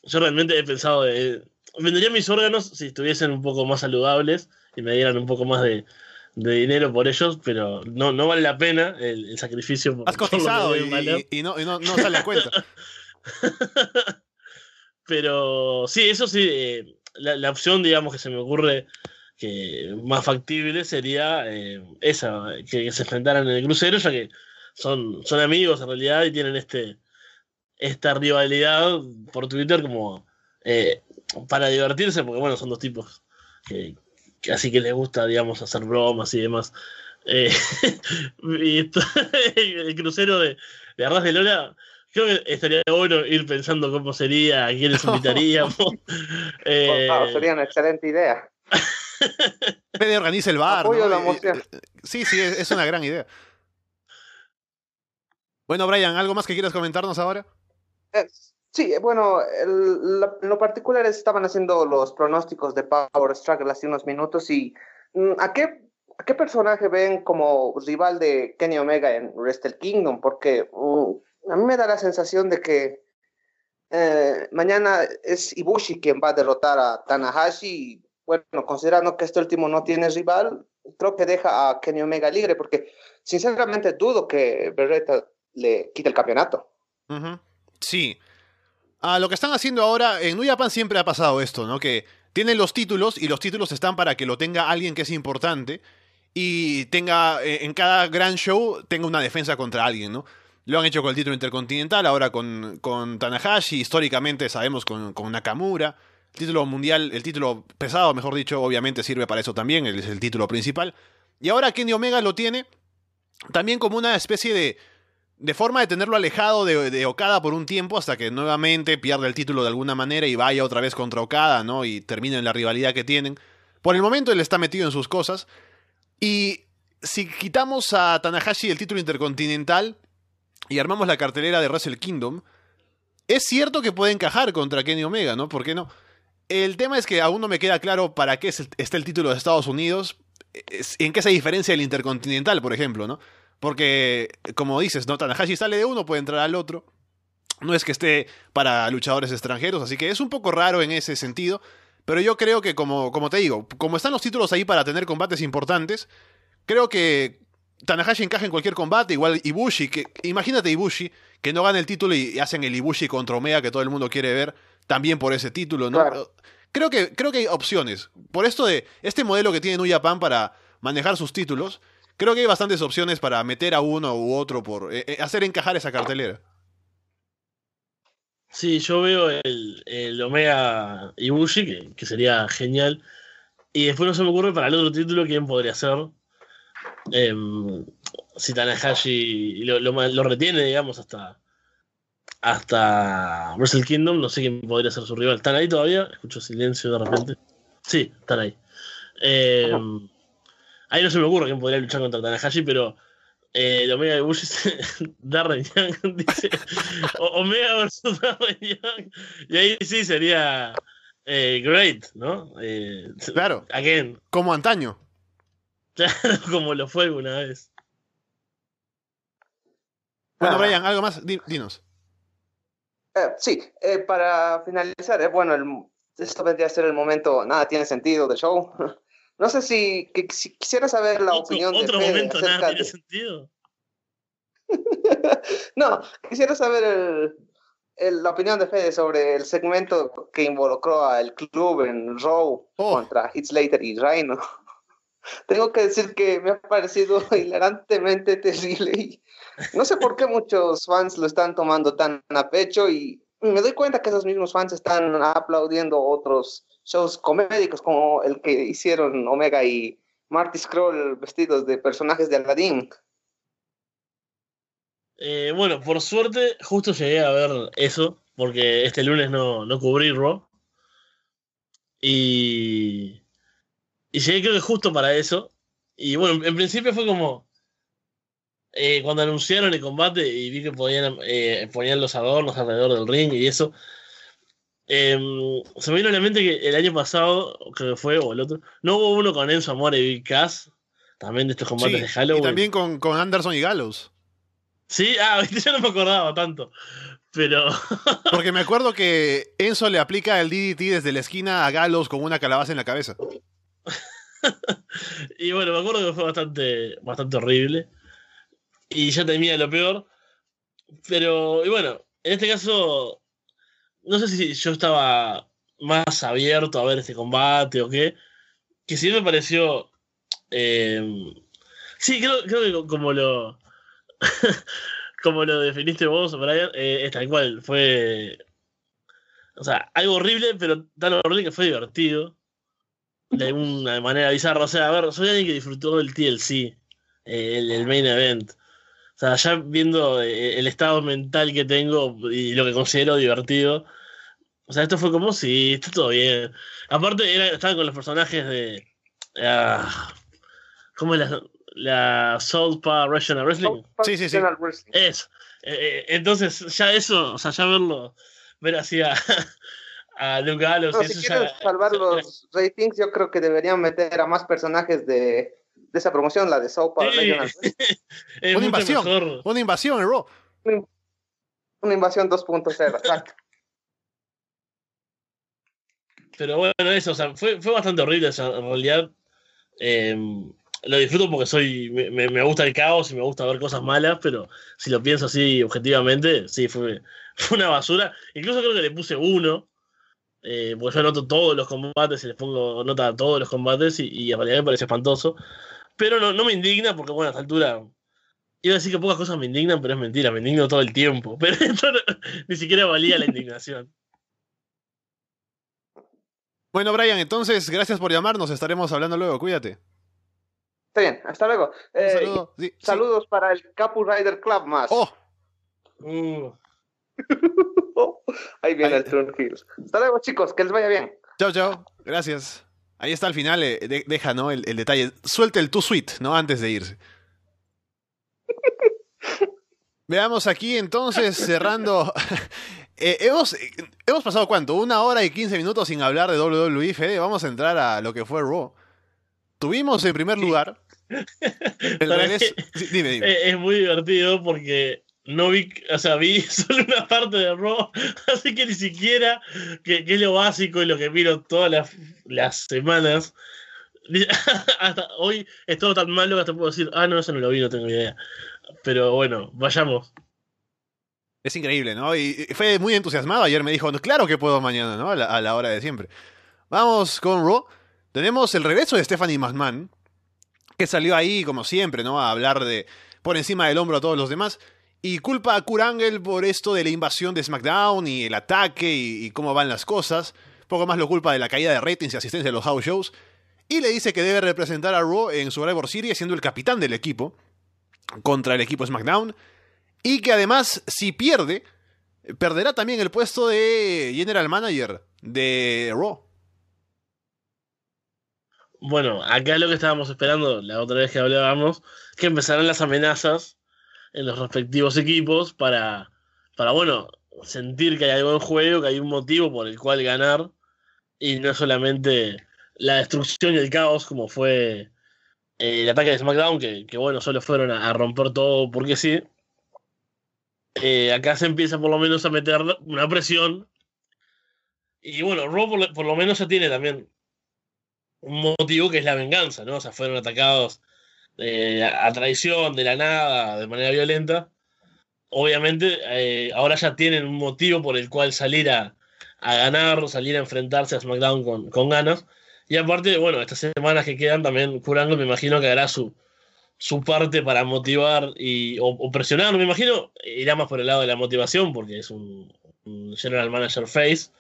S2: yo realmente he pensado de. Vendería mis órganos si estuviesen un poco más saludables y me dieran un poco más de, de dinero por ellos, pero no, no vale la pena el, el sacrificio. Por,
S1: Has cotizado y- y no, y no- no sale a cuenta.
S2: Pero sí, eso sí, eh, la, la opción, digamos, que se me ocurre que más factible sería eh, esa, que, que se enfrentaran en el crucero, ya que son, son amigos en realidad y tienen este esta rivalidad por Twitter como eh, para divertirse, porque bueno, son dos tipos que, que así que les gusta, digamos, hacer bromas y demás. Eh, y esto- el crucero de, de Arras de Lola, creo que estaría bueno ir pensando cómo sería, a quiénes invitaríamos. Eh,
S5: Wow, sería una excelente idea.
S1: Fede organiza el bar.
S5: Apoyo
S1: ¿no?
S5: la
S1: Y-
S5: moción.
S1: y- sí, sí, es, es una gran idea. Bueno, Brian, ¿algo más que quieras comentarnos ahora?
S5: Eh, Sí, bueno, el- la- en lo particular estaban haciendo los pronósticos de Power Struggle hace unos minutos y mm, ¿a qué, a qué personaje ven como rival de Kenny Omega en Wrestle Kingdom? Porque mm, a mí me da la sensación de que eh, mañana es Ibushi quien va a derrotar a Tanahashi bueno, considerando que este último no tiene rival, creo que deja a Kenny Omega libre porque sinceramente dudo que Beretta le quite el campeonato.
S1: Sí. Ah, lo que están haciendo ahora, en New Japan siempre ha pasado esto, ¿no? Que tienen los títulos y los títulos están para que lo tenga alguien que es importante y tenga, eh, en cada gran show, tenga una defensa contra alguien, ¿no? Lo han hecho con el título intercontinental, ahora con, con Tanahashi, históricamente sabemos con, con Nakamura. El título mundial, el título pesado, mejor dicho, obviamente sirve para eso también, es el título principal. Y ahora Kenny Omega lo tiene también como una especie de, de forma de tenerlo alejado de, de Okada por un tiempo hasta que nuevamente pierda el título de alguna manera y vaya otra vez contra Okada, ¿no? Y terminen la rivalidad que tienen. Por el momento él está metido en sus cosas. Y si quitamos a Tanahashi el título intercontinental y armamos la cartelera de Wrestle Kingdom, es cierto que puede encajar contra Kenny Omega, ¿no? ¿Por qué no? El tema es que aún no me queda claro para qué está el título de Estados Unidos, en qué se diferencia el intercontinental, por ejemplo, ¿no? Porque, como dices, ¿no? Tanahashi sale de uno, puede entrar al otro. No es que esté para luchadores extranjeros, así que es un poco raro en ese sentido. Pero yo creo que, como, como te digo, como están los títulos ahí para tener combates importantes, creo que Tanahashi encaja en cualquier combate, igual Ibushi, que imagínate Ibushi, que no gana el título y hacen el Ibushi contra Omega que todo el mundo quiere ver, también por ese título, ¿no?
S5: Claro.
S1: Creo que, creo que hay opciones. Por esto de este modelo que tiene New Japan para manejar sus títulos, creo que hay bastantes opciones para meter a uno u otro por eh, eh, hacer encajar esa cartelera.
S2: Sí, yo veo el, el Omega Ibushi, que, sería genial. Y después no se me ocurre para el otro título quién podría ser. Em, si Tanahashi lo, lo, retiene, digamos, hasta hasta Wrestle Kingdom, no sé quién podría ser su rival. ¿Están ahí todavía? Escucho silencio de repente. Sí, están ahí. Em, ahí no se me ocurre quién podría luchar contra Tanahashi, pero eh, el Omega Ibushi Darren Young dice o- Omega versus Darren Young y ahí sí sería eh, great, ¿no? Eh,
S1: Claro,
S2: again,
S1: como antaño.
S2: claro, como lo fue alguna vez.
S1: Bueno,
S5: Ah.
S1: Brian, algo más, Di- dinos.
S5: Eh, sí, eh, para finalizar, eh, bueno, el- esto vendría a ser el momento, nada tiene sentido del show. No sé si, que- si quisiera saber la
S2: Otro,
S5: opinión de
S2: otro momento nada
S5: acerca
S2: tiene
S5: de-
S2: sentido.
S5: No, quisiera saber el- el- la opinión de Fede sobre el segmento que involucró al club en Raw
S1: Oh.
S5: contra Heath Slater y Rhino. Tengo que decir que me ha parecido hilarantemente terrible y no sé por qué muchos fans lo están tomando tan a pecho y me doy cuenta que esos mismos fans están aplaudiendo otros shows comédicos como el que hicieron Omega y Marty Scroll vestidos de personajes de Aladdin.
S2: Eh, bueno, por suerte, justo llegué a ver eso, porque este lunes no, no cubrí Raw. Y, y llegué creo que justo para eso. Y bueno, en principio fue como, eh, cuando anunciaron el combate y vi que podían, eh, ponían los adornos alrededor del ring y eso, em, se me vino a la mente que el año pasado, creo que fue, o el otro, no hubo uno con Enzo Amore y Big Cass, también de estos combates
S1: Sí,
S2: de Halloween.
S1: y también con, con Anderson y Gallows.
S2: Sí, ah, yo no me acordaba tanto. Pero.
S1: Porque me acuerdo que Enzo le aplica el DDT desde la esquina a Galos con una calabaza en la cabeza.
S2: y bueno, me acuerdo que fue bastante, bastante horrible. Y ya temía lo peor. Pero, y bueno, en este caso, no sé si yo estaba más abierto a ver este combate o qué. Que sí me pareció. eh, sí, creo, creo que como lo. como lo definiste vos, Brian, eh, es tal cual. Fue. O sea, algo horrible, pero tan horrible que fue divertido. De una manera bizarra. O sea, a ver, soy alguien que disfrutó del TLC, eh, el, el main event. O sea, ya viendo eh, el estado mental que tengo y lo que considero divertido. O sea, esto fue como, sí, está todo bien. Aparte, era, estaban con los personajes de. ah, ¿Cómo es la, la South Park Regional Wrestling?
S1: Sí, sí, sí.
S2: Eso. Eh, eh, entonces, ya eso, o sea, ya verlo, ver así a, a Luke Gallows,
S5: No,
S2: y
S5: si
S2: eso ya-
S5: quieren salvar los ratings, yo creo que deberían meter a más personajes de, de esa promoción, la de South Park
S2: Sí.
S1: Una invasión.
S2: mejor.
S1: Una invasión Raw.
S5: Una invasión 2.0, exacto.
S2: Pero bueno, eso, o sea, fue, fue bastante horrible. o sea, en realidad, eh, lo disfruto porque soy me, me- me gusta el caos y me gusta ver cosas malas, pero si lo pienso así objetivamente, sí, fue, fue una basura. Incluso creo que le puse uno, eh, porque yo anoto todos los combates y les pongo nota a todos los combates y, y en realidad me parece espantoso. Pero no, no me indigna porque, bueno, a esta altura. Iba a decir que pocas cosas me indignan, pero es mentira, me indigno todo el tiempo. Pero esto no- ni siquiera valía la indignación.
S1: Bueno, Brian, entonces, gracias por llamarnos. Estaremos hablando luego. Cuídate.
S5: Está bien, hasta luego.
S1: Un
S5: Eh,
S1: saludo. Sí, sí.
S5: Saludos para el Capu Rider Club más.
S1: Oh,
S2: Uh.
S5: Ahí viene
S1: Ahí-
S5: el Turn Heels. Hasta luego, chicos, que les vaya bien.
S1: chao, chao. Gracias. Ahí está al final, eh, de- deja, ¿no? El, el detalle. Suelte el too sweet, ¿no? Antes de irse. Veamos aquí entonces, cerrando. Eh, hemos, eh, hemos pasado cuánto? Una hora y quince minutos sin hablar de WWE, Fede. Vamos a entrar a lo que fue Raw. Tuvimos en primer lugar. El regreso. Sí, dime, dime.
S2: Es muy divertido porque no vi, o sea, vi solo una parte de Raw, así que ni siquiera, que, es lo básico y lo que miro todas las, las semanas. Hasta hoy es todo tan malo que hasta puedo decir, ah, no, eso no lo vi, no tengo idea. Pero bueno, vayamos.
S1: Es increíble, ¿no? Y fue muy entusiasmado. Ayer me dijo, claro que puedo mañana, ¿no? A la, a la hora de siempre. Vamos con Raw. Tenemos el regreso de Stephanie McMahon, que salió ahí, como siempre, ¿no? A hablar de por encima del hombro a todos los demás. Y culpa a Kurt Angle por esto de la invasión de SmackDown y el ataque y, cómo van las cosas. Poco más lo culpa de la caída de ratings y asistencia de los house shows. Y le dice que debe representar a Raw en Survivor Series siendo el capitán del equipo contra el equipo SmackDown. Y que además, si pierde, perderá también el puesto de General Manager de Raw.
S2: Bueno, acá lo que estábamos esperando la otra vez que hablábamos, que empezaran las amenazas en los respectivos equipos para, para bueno, sentir que hay algo en juego, que hay un motivo por el cual ganar, y no solamente la destrucción y el caos como fue eh, el ataque de SmackDown, que, que, bueno, solo fueron a, romper todo porque sí. Eh, acá se empieza por lo menos a meter una presión. Y bueno, Raw por, por lo menos ya tiene también un motivo que es la venganza, ¿no? O sea, fueron atacados eh, a, traición, de la nada, de manera violenta. Obviamente, eh, ahora ya tienen un motivo por el cual salir a, a ganar, salir a enfrentarse a SmackDown con, con ganas. Y aparte, bueno, estas semanas que quedan también, Curando me imagino que hará su, su parte para motivar y, o, o presionar. Me imagino irá más por el lado de la motivación porque es un, un General Manager Face.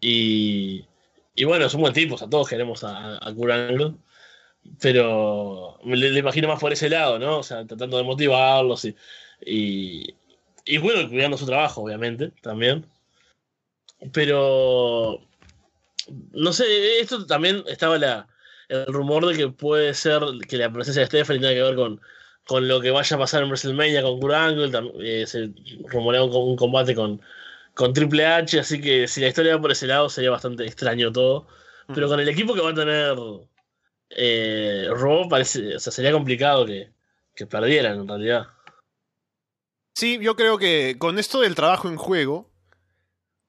S2: Y, y bueno, es un buen tipo, o sea, todos queremos a, a Kurt Angle, pero me le, imagino más por ese lado, ¿no? O sea, tratando de motivarlos y, y, y bueno, cuidando su trabajo, obviamente, también. Pero, no sé, esto también estaba la, el rumor de que puede ser que la presencia de Stephanie tenga que ver con, con lo que vaya a pasar en WrestleMania con Kurt Angle, eh, se rumorea un, un combate con, con Triple H, así que si la historia va por ese lado sería bastante extraño todo. Pero con el equipo que va a tener eh, Raw, parece, o sea, sería complicado que, que perdieran en realidad.
S1: Sí, yo creo que con esto del trabajo en juego,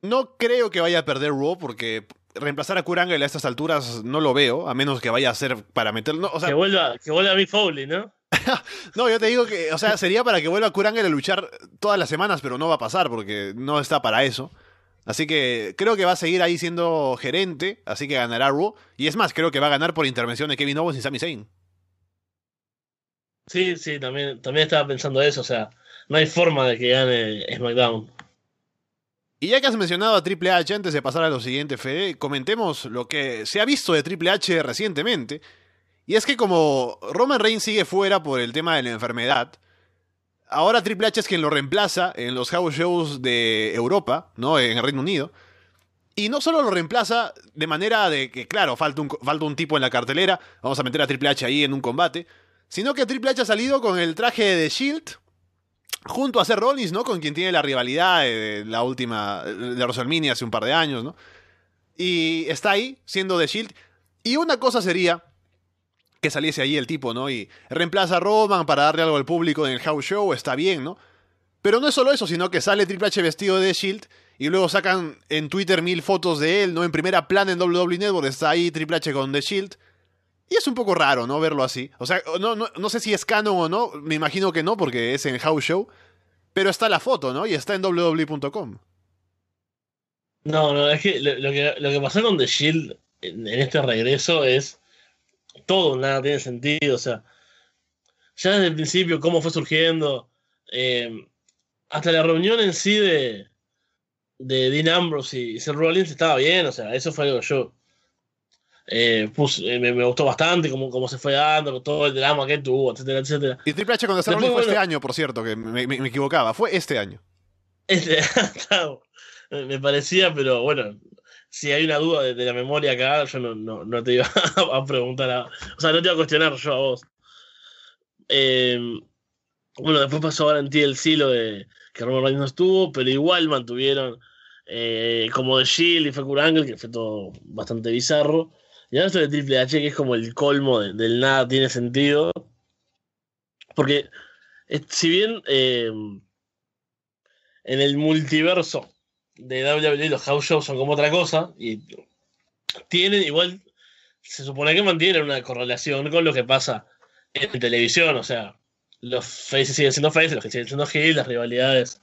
S1: no creo que vaya a perder Raw porque reemplazar a Kurangel a estas alturas no lo veo, a menos que vaya a ser para meterlo. No, o sea,
S2: que vuelva, que vuelva a Mick Foley, ¿no?
S1: no, yo te digo que, o sea, sería para que vuelva Kurangel a luchar todas las semanas, pero no va a pasar porque no está para eso. Así que creo que va a seguir ahí siendo gerente, así que ganará Raw. Y es más, creo que va a ganar por intervención de Kevin Owens y Sami Zayn.
S2: Sí, sí, también, también estaba pensando eso, o sea, no hay forma de que gane SmackDown.
S1: Y ya que has mencionado a Triple H, antes de pasar a lo siguiente, Fede, comentemos lo que se ha visto de Triple H recientemente. Y es que como Roman Reigns sigue fuera por el tema de la enfermedad, ahora Triple H es quien lo reemplaza en los house shows de Europa, ¿no? En el Reino Unido. Y no solo lo reemplaza de manera de que, claro, falta un, falta un tipo en la cartelera, vamos a meter a Triple H ahí en un combate, sino que Triple H ha salido con el traje de Shield, junto a Seth Rollins, ¿no? Con quien tiene la rivalidad de la última, de WrestleMania hace un par de años, ¿no? Y está ahí, siendo de Shield. Y una cosa sería que saliese ahí el tipo, ¿no? Y reemplaza a Roman para darle algo al público en el house show, está bien, ¿no? Pero no es solo eso, sino que sale Triple H vestido de Shield y luego sacan en Twitter mil fotos de él, ¿no? En primera plana en WWE Network está ahí Triple H con The Shield. Y es un poco raro, ¿no? Verlo así. O sea, no, no, no sé si es canon o no, me imagino que no, porque es en House Show. Pero está la foto, ¿no? Y está en www.com.
S2: No, no, es que lo, que lo que pasó con The Shield en este regreso es todo, nada tiene sentido. O sea, ya desde el principio, cómo fue surgiendo, eh, hasta la reunión en sí de, de Dean Ambrose y Seth Rollins estaba bien, o sea, eso fue algo que yo eh, puse- eh, me, me gustó bastante, cómo, cómo se fue dando, todo el drama que tuvo, etcétera, etcétera.
S1: Y Triple H The
S2: Después,
S1: Rollins fue este año, por cierto, que me, me- me equivocaba. Fue este año.
S2: Este, me parecía, pero bueno, si hay una duda de, la memoria acá, yo no, no, no te iba a, preguntar, a- o sea, no te iba a cuestionar yo a vos. Eh, bueno, después pasó ahora en TLC lo de que Roman Reigns no estuvo, pero igual mantuvieron eh, como de Shield y fue Angle, que fue todo bastante bizarro. Y ahora esto de Triple H, que es como el colmo de- del nada tiene sentido. Porque, eh, si bien eh, en el multiverso de WWE los house shows son como otra cosa, y tienen igual, se supone que mantienen una correlación con lo que pasa en televisión, o sea, los faces siguen siendo faces, los que siguen siendo heel, las rivalidades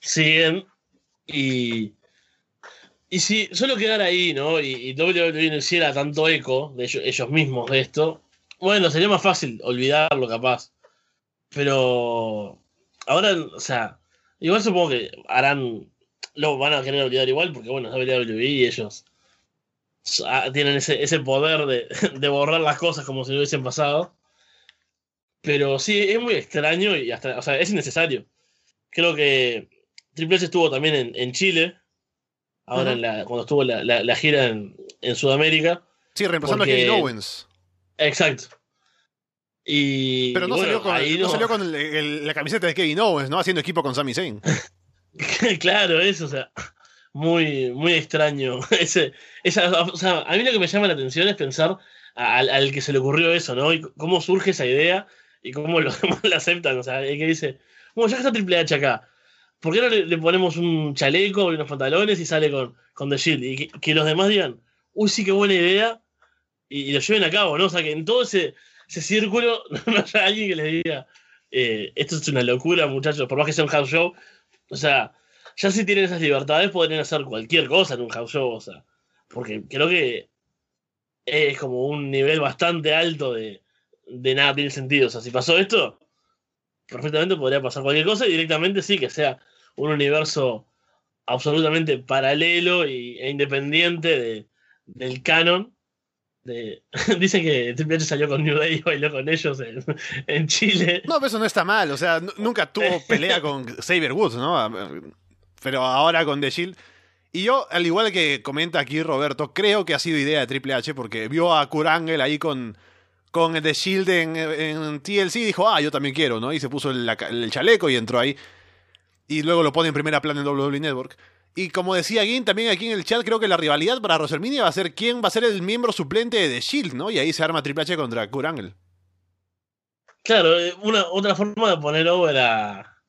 S2: siguen, y, y si solo quedara ahí, ¿no? Y, y WWE no hiciera tanto eco de ellos, ellos mismos de esto, bueno, sería más fácil olvidarlo capaz, pero ahora, o sea, igual supongo que harán lo van a querer olvidar igual, porque bueno, es WWE y ellos tienen ese, ese poder de, de borrar las cosas como si no hubiesen pasado. Pero sí, es muy extraño y hasta, o sea, es innecesario. Creo que Triple H estuvo también en, en Chile, ahora en la, cuando estuvo la, la- la gira en, en Sudamérica.
S1: Sí, reemplazando
S2: Porque-
S1: a Kevin Owens.
S2: Exacto. Y
S1: Pero no
S2: bueno,
S1: salió con,
S2: ahí
S1: no
S2: no-
S1: salió con el- el- la camiseta de Kevin Owens, ¿no? Haciendo equipo con Sami Zayn.
S2: claro, eso, o sea, muy, muy extraño. Ese, esa, o sea, a mí lo que me llama la atención es pensar al, al que se le ocurrió eso, ¿no? Y cómo surge esa idea y cómo los demás la aceptan. O sea, el que dice, bueno, ya está Triple H acá, ¿por qué no le, ponemos un chaleco y unos pantalones y sale con, con The Shield? Y que, los demás digan, uy, sí, qué buena idea, y, lo lleven a cabo, ¿no? O sea, que en todo ese, ese círculo no haya alguien que les diga, eh, esto es una locura, muchachos, por más que sea un house show, o sea, ya si tienen esas libertades podrían hacer cualquier cosa en un house show, o sea, porque creo que es como un nivel bastante alto de, de nada tiene sentido. O sea, si pasó esto, perfectamente podría pasar cualquier cosa y directamente sí, que sea un universo absolutamente paralelo y, e independiente de, del canon. De, dicen que Triple H salió con New Day y bailó con ellos en, en Chile.
S1: No, pero eso no está mal. O sea, nunca tuvo pelea con Saber Woods, ¿no? Pero ahora con The Shield. Y yo, al igual que comenta aquí Roberto, creo que ha sido idea de Triple H porque vio a Kurt Angle ahí con, con The Shield en, en TLC y dijo, ah, yo también quiero, ¿no? Y se puso el, el chaleco y entró ahí. Y luego lo pone en primera plana en WWE Network. Y como decía Gin, también aquí en el chat, creo que la rivalidad para WrestleMania va a ser quién va a ser el miembro suplente de The Shield, ¿no? Y ahí se arma Triple H contra Kurt Angle.
S2: Claro, eh, una, otra forma de poner over a,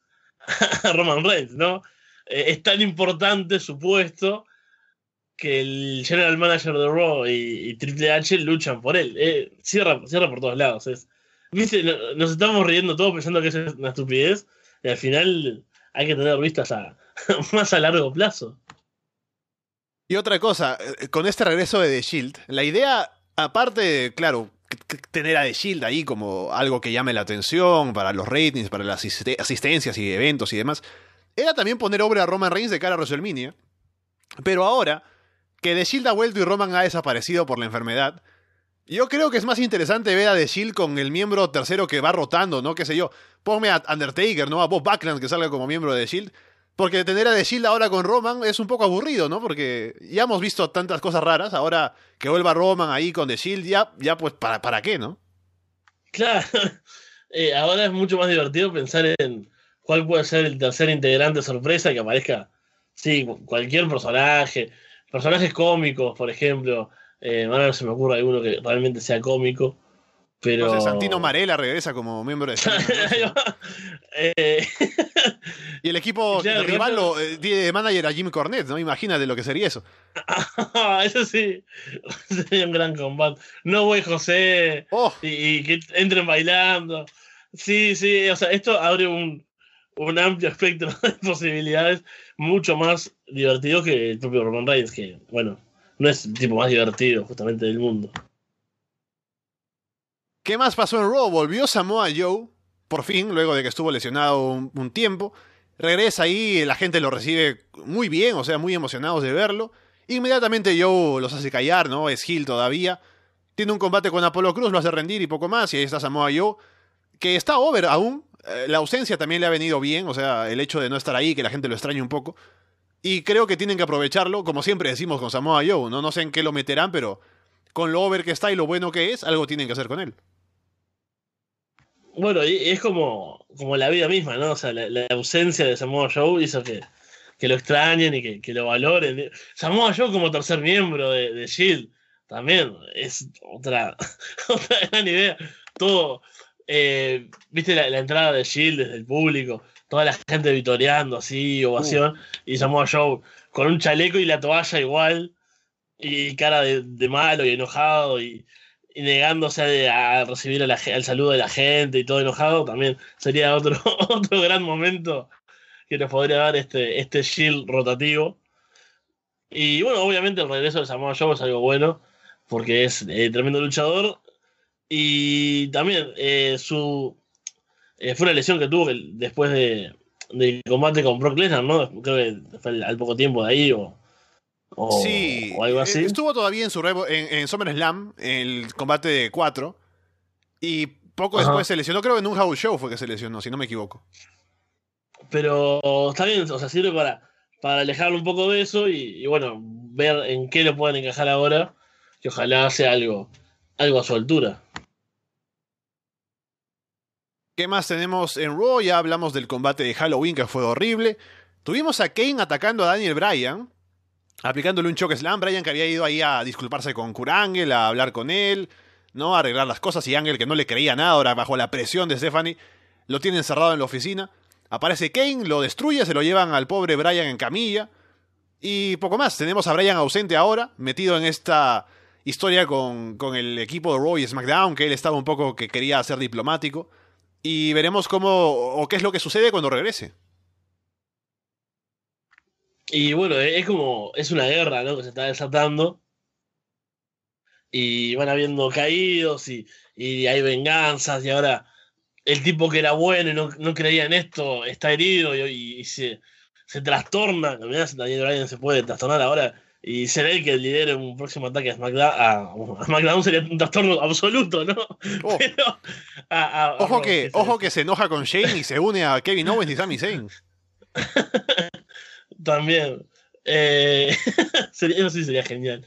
S2: Roman Reigns, ¿no? Eh, es tan importante su puesto que el general manager de Raw y, Triple H luchan por él. Eh, cierra, cierra por todos lados. Es, Nos estamos riendo todos pensando que es una estupidez y al final hay que tener vistas a, más a largo plazo.
S1: Y otra cosa, eh, con este regreso de The Shield, la idea, aparte claro, tener a The Shield ahí como algo que llame la atención para los ratings, para las asiste- asistencias y eventos y demás, era también poner obra a Roman Reigns de cara a WrestleMania. Pero ahora que The Shield ha vuelto y Roman ha desaparecido por la enfermedad, yo creo que es más interesante ver a The Shield con el miembro tercero que va rotando, ¿no? Qué sé yo. Ponme a Undertaker, ¿no? A Bob Backlund que salga como miembro de The Shield. Porque tener a The Shield ahora con Roman es un poco aburrido, ¿no? Porque ya hemos visto tantas cosas raras. Ahora que vuelva Roman ahí con The Shield, ya, ya pues, ¿para, ¿para qué, no?
S2: Claro, eh, ahora es mucho más divertido pensar en cuál puede ser el tercer integrante sorpresa que aparezca. Sí, cu- cualquier personaje, personajes cómicos, por ejemplo. Eh, ahora no se me ocurre alguno que realmente sea cómico, pero.
S1: Entonces Santino Marella regresa como miembro de.
S2: Eh,
S1: Y el equipo
S2: Claro,
S1: rival
S2: claro.
S1: lo, eh, tiene de manager a Jim Cornette, ¿no? Imagínate lo que sería eso.
S2: eso sí, sería un gran combate. No, güey, José.
S1: ¡Oh!
S2: y, y que entren bailando. Sí, sí, o sea, esto abre un, un amplio espectro de posibilidades, mucho más divertido que el propio Roman Reigns, que, bueno, no es el tipo más divertido justamente del mundo.
S1: ¿Qué más pasó en Raw? Volvió Samoa Joe, por fin, luego de que estuvo lesionado un, tiempo. Regresa ahí, la gente lo recibe muy bien, o sea, muy emocionados de verlo. Inmediatamente Joe los hace callar, ¿no? Es Hill todavía. Tiene un combate con Apolo Cruz, lo hace rendir y poco más. Y ahí está Samoa Joe, que está over aún. Eh, La ausencia también le ha venido bien, o sea, el hecho de no estar ahí, que la gente lo extraña un poco. Y creo que tienen que aprovecharlo, como siempre decimos con Samoa Joe, ¿no? No sé en qué lo meterán, pero con lo over que está y lo bueno que es, algo tienen que hacer con él.
S2: Bueno, y es como, como la vida misma, ¿no? O sea, la, la ausencia de Samoa Joe hizo que, que lo extrañen y que, que lo valoren. Samoa Joe como tercer miembro de, de Shield también es otra, otra gran idea. Todo, eh, viste la, la entrada de Shield desde el público, toda la gente vitoreando así, ovación, y Samoa Joe con un chaleco y la toalla igual, y cara de, malo y enojado, y, negándose a, recibir al saludo de la gente y todo enojado, también sería otro, otro gran momento que nos podría dar este, este Shield rotativo. Y bueno, obviamente el regreso de Samoa Joe es algo bueno, porque es eh, tremendo luchador. Y también eh, su eh, fue una lesión que tuvo después de, del combate con Brock Lesnar, ¿no? Creo que fue al poco tiempo de ahí o, o,
S1: sí,
S2: o algo
S1: eh,
S2: así.
S1: Estuvo todavía en su revo- en, en SummerSlam, en el combate de 4. Y poco
S2: Ajá.
S1: después se lesionó, creo que en un house show fue que se lesionó, si no me equivoco.
S2: Pero está bien, o sea, sirve para, para alejarlo un poco de eso y, y bueno, ver en qué lo pueden encajar ahora, que ojalá sea algo, algo a su altura.
S1: ¿Qué más tenemos en Raw? Ya hablamos del combate de Halloween que fue horrible. Tuvimos a Kane atacando a Daniel Bryan, aplicándole un choque slam. Bryan que había ido ahí a disculparse con Kurt Angle, a hablar con él, ¿no? A arreglar las cosas. Y Angle, que no le creía nada, ahora bajo la presión de Stephanie, lo tiene encerrado en la oficina. Aparece Kane, lo destruye, se lo llevan al pobre Bryan en camilla. Y poco más. Tenemos a Bryan ausente ahora, metido en esta historia con, con el equipo de Raw y SmackDown, que él estaba un poco que quería ser diplomático. Y veremos cómo o qué es lo que sucede cuando regrese.
S2: Y bueno, es como, es una guerra, ¿no? Que se está desatando. Y van habiendo caídos y, y hay venganzas y ahora el tipo que era bueno y no, no creía en esto está herido y, y se, se trastorna. Mirá Daniel Bryan se puede trastornar ahora y ser él que lidere un próximo ataque a SmackDown. A, a SmackDown sería un trastorno absoluto, ¿no?
S1: Oh,
S2: Pero a- a-
S1: ojo que, ojo que se enoja con Shane y se une a Kevin Owens y Sami Zayn.
S2: También. Eh, sería- eso sí sería genial.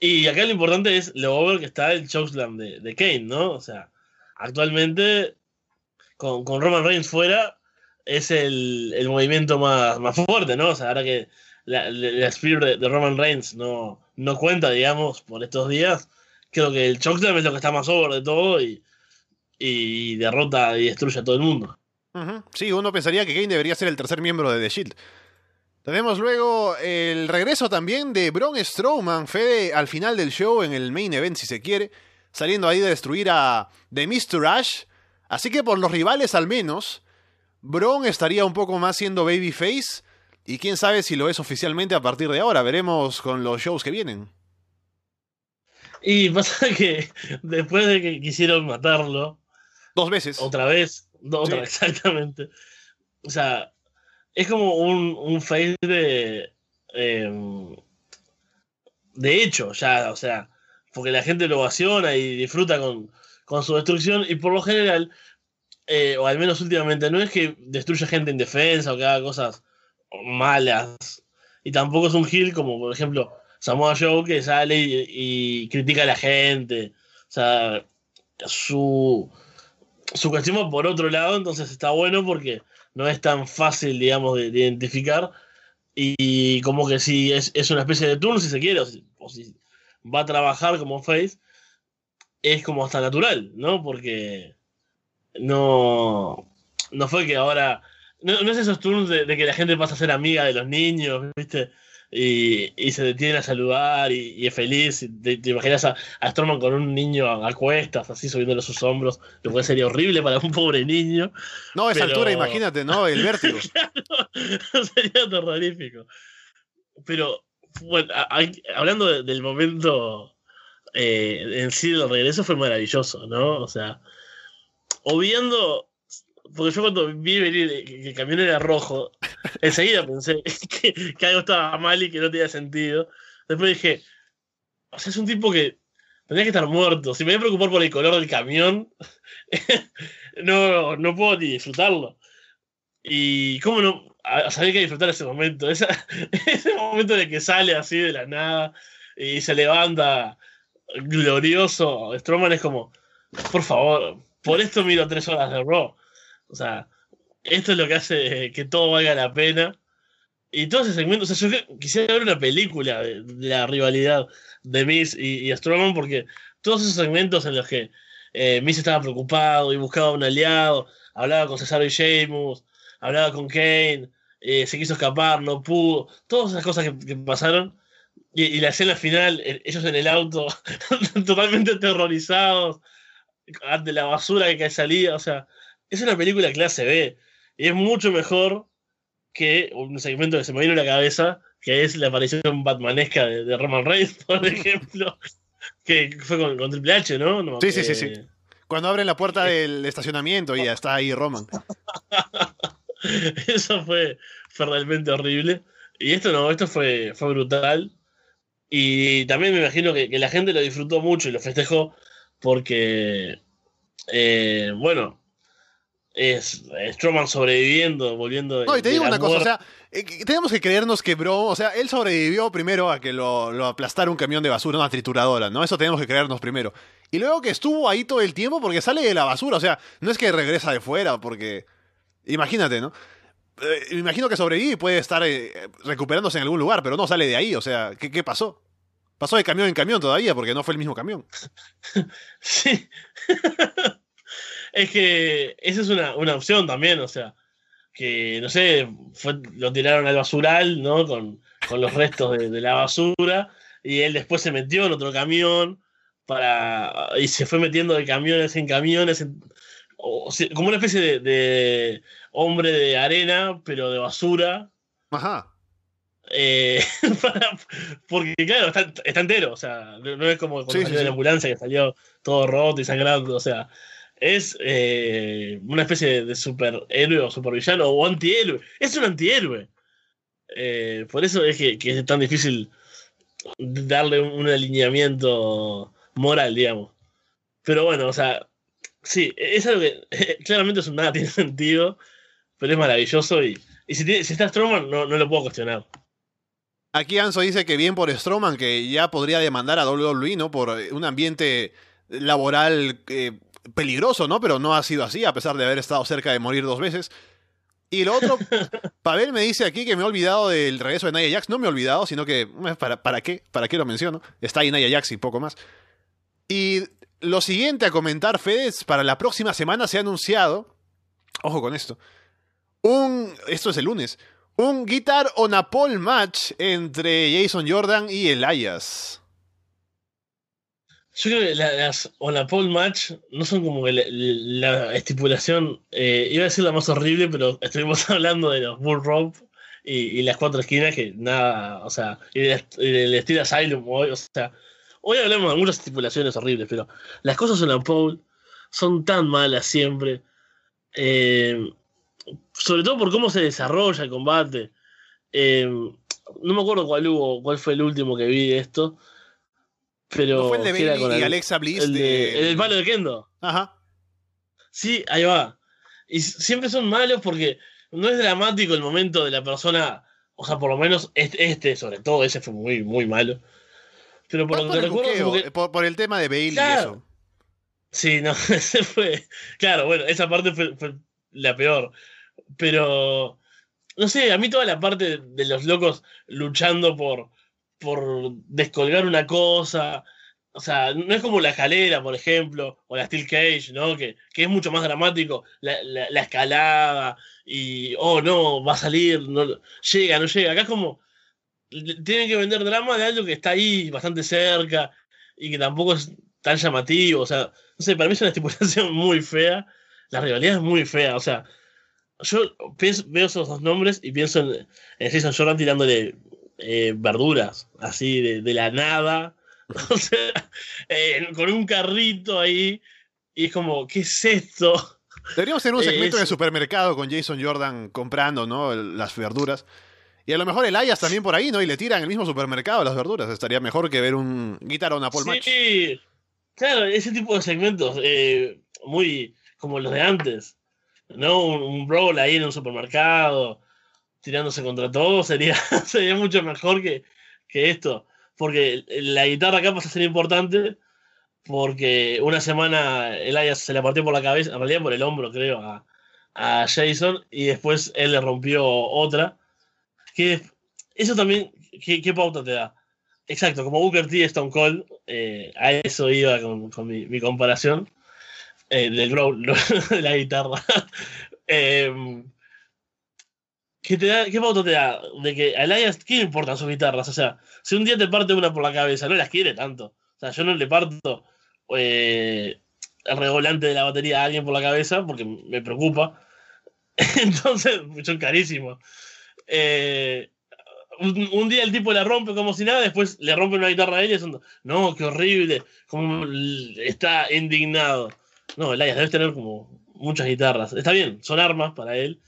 S2: Y acá lo importante es lo over que está el chokeslam de, de Kane, ¿no? O sea, actualmente con, con Roman Reigns fuera es el, el movimiento más, más fuerte, ¿no? O sea, ahora que la, la, la de, Roman Reigns no, no cuenta, digamos, por estos días, creo que el chokeslam es lo que está más over de todo y, y derrota y destruye a todo el mundo.
S1: Sí, uno pensaría que Kane debería ser el tercer miembro de The Shield. Tenemos luego el regreso también de Braun Strowman, Fede, al final del show, en el main event, si se quiere, saliendo ahí de destruir a The Mr. Ash. Así que por los rivales al menos, Braun estaría un poco más siendo babyface. Y quién sabe si lo es oficialmente a partir de ahora. Veremos con los shows que vienen.
S2: Y pasa que después de que quisieron matarlo,
S1: Dos veces.
S2: otra vez, no,
S1: Sí.
S2: exactamente. O sea, es como un, un face de. em, de hecho, ya, o sea, porque la gente lo ovaciona y disfruta con, con su destrucción, y por lo general, eh, o al menos últimamente, no es que destruya gente indefensa o que haga cosas malas, y tampoco es un heel como, por ejemplo, Samoa Joe que sale y, y critica a la gente. O sea, su, su cuestión por otro lado, entonces está bueno porque no es tan fácil, digamos, de, de identificar. Y como que si es, es una especie de turno, si se quiere, o si, va a trabajar como face, es como hasta natural, ¿no? Porque no, no fue que ahora. No, es esos turnos de que la gente pasa a ser amiga de los niños, ¿viste? Y, y se detiene a saludar y, y es feliz. y te, te imaginas a, a Storman con un niño a, a cuestas, así subiéndole sus hombros, lo cual sería horrible para un pobre niño.
S1: No, a esa
S2: pero-
S1: altura, imagínate, ¿no? El vértigo.
S2: sería terrorífico. Pero, bueno, a- hablando de- del momento eh, en sí del regreso, fue maravilloso, ¿no? O sea, obviando. Porque yo cuando vi venir que el camión era rojo, enseguida pensé que, algo estaba mal y que no tenía sentido. Después dije, o sea, es un tipo que tendría que estar muerto. Si me voy a preocupar por el color del camión, no, no puedo ni disfrutarlo. Y cómo no, a, a saber que disfrutar ese momento, esa- ese momento de que sale así de la nada y se levanta glorioso. Strowman es como, por favor, por esto miro tres horas de Raw. O sea, esto es lo que hace que todo valga la pena. Y todo ese segmento, o sea, yo quisiera ver una película de, la rivalidad de Miz y, y Strowman porque todos esos segmentos en los que eh, Miz estaba preocupado y buscaba un aliado, hablaba con Cesaro y Sheamus, hablaba con Kane, eh, se quiso escapar, no pudo, todas esas cosas que, que pasaron. Y, y la escena final, eh, ellos en el auto, totalmente aterrorizados, ante la basura que salía, o sea, es una película clase B. Y es mucho mejor que un segmento que se me vino a la cabeza, que es la aparición batmanesca de, de Roman Reigns, por ejemplo, que fue con, con Triple H, ¿no? No,
S1: Sí, sí, sí, sí. Cuando abren la puerta del estacionamiento y ya está ahí Roman.
S2: Eso fue, fue realmente horrible. Y esto no, esto fue, fue brutal. Y también me imagino que, que la gente lo disfrutó mucho y lo festejó porque, eh, bueno, es Strowman sobreviviendo, volviendo.
S1: No, y te digo una cosa, o sea, eh, tenemos que creernos que Bro, o sea, él sobrevivió primero a que lo, lo aplastara un camión de basura, una trituradora, ¿no? Eso tenemos que creernos primero. Y luego que estuvo ahí todo el tiempo porque sale de la basura, o sea, no es que regresa de fuera, porque... Imagínate, ¿no? Eh, me imagino que sobrevive y puede estar eh, recuperándose en algún lugar, pero no sale de ahí, o sea, ¿qué, qué pasó? Pasó de camión en camión todavía porque no fue el mismo camión.
S2: Sí. es que esa es una, una opción también, o sea, que no sé, fue- lo tiraron al basural, ¿no? Con, con los restos de, de la basura, y él después se metió en otro camión para y se fue metiendo de camiones en camiones, en- o como una especie de, de hombre de arena, pero de basura.
S1: Ajá.
S2: eh, para- porque claro, está, está entero, o sea, no, es como cuando
S1: Sí, sí,
S2: salió de la ambulancia que salió todo roto y sangrando, o sea, es eh, una especie de, superhéroe o supervillano o antihéroe, es un antihéroe. Eh, por eso es que, que es tan difícil darle un, alineamiento moral, digamos. Pero bueno, o sea, sí, es algo que claramente es un nada tiene sentido, pero es maravilloso y, y si, está Strowman no, no lo puedo cuestionar.
S1: Aquí Anso dice que bien por Strowman, que ya podría demandar a WWE, ¿no? Por eh, un ambiente laboral eh, peligroso, ¿no? Pero no ha sido así, a pesar de haber estado cerca de morir dos veces. Y lo otro, Pavel me dice aquí que me he olvidado del regreso de Nia Jax. No me he olvidado, sino que, eh, ¿para, ¿para qué? ¿Para qué lo menciono? Está ahí Nia Jax y poco más. Y lo siguiente a comentar, Fedes, para la próxima semana se ha anunciado ojo con esto, un, esto es el lunes, un Guitar on a Pole match entre Jason Jordan y Elias.
S2: Yo creo que la- las on a pole match no son como que la, la estipulación, eh, iba a decir la más horrible, pero estuvimos hablando de los bull rope y, y las cuatro esquinas que nada, o sea, y del Steel Asylum hoy, o sea, hoy hablamos de muchas estipulaciones horribles, pero las cosas pole son tan malas siempre, eh, sobre todo por cómo se desarrolla el combate. Eh, no me acuerdo cuál hubo, cuál fue el último que vi de esto. Pero
S1: ¿No fue el de Bailey
S2: con
S1: y
S2: el-
S1: Alexa Bliss?
S2: el, de,
S1: de-
S2: el del palo de Kendo.
S1: Ajá.
S2: Sí, ahí va. Y siempre son malos porque no es dramático el momento de la persona. O sea, por lo menos este, este sobre todo, ese fue muy, muy malo. Pero por lo que recuerdo,
S1: buqueo,
S2: que-
S1: por, por el tema de Bailey y
S2: Claro.
S1: eso.
S2: Sí, no, ese fue. Claro, bueno, esa parte fue, fue la peor. Pero. No sé, a mí toda la parte de los locos luchando por, por descolgar una cosa. O sea, no es como la escalera, por ejemplo, o la Steel Cage, ¿no? Que, que es mucho más dramático. La, la- la escalada y, oh, no, va a salir, no, llega, no llega. Acá es como. Tienen que vender drama de algo que está ahí, bastante cerca, y que tampoco es tan llamativo. O sea, no sé, para mí es una estipulación muy fea. La rivalidad es muy fea. O sea, yo pienso- veo esos dos nombres y pienso en, en Jason Jordan tirándole eh, verduras, así de, de la nada. O sea, eh, con un carrito ahí. Y es como, ¿qué es esto?
S1: Deberíamos tener un segmento en el supermercado con Jason Jordan comprando, ¿no? El- Las verduras. Y a lo mejor Elias también por ahí, ¿no? Y le tiran el mismo supermercado las verduras. Estaría mejor que ver un Guitar on a Pole match.
S2: Sí, claro, ese tipo de segmentos, eh, muy como los de antes, ¿no? Un, un brawl ahí en un supermercado, tirándose contra todo, sería, sería mucho mejor que, que esto. Porque la guitarra acá pasa a ser importante, porque una semana Elias se le partió por la cabeza, en realidad por el hombro, creo, a, a Jason, y después él le rompió otra. Que eso también, ¿qué, qué pauta te da? Exacto, como Booker T Stone Cold, eh, a eso iba con, con mi, comparación eh, del growl, de la guitarra. Eh, ¿qué, te da, ¿Qué pauta te da? De que a Elias, ¿qué importan sus guitarras? O sea, si un día te parte una por la cabeza, no las quiere tanto. O sea, yo no le parto eh, el revolante de la batería a alguien por la cabeza porque me preocupa. Entonces, son carísimos. Eh, un, un día el tipo la rompe como si nada, después le rompe una guitarra a él y es un, no, qué horrible, como está indignado. No, Elias debes tener como muchas guitarras. Está bien, son armas para él,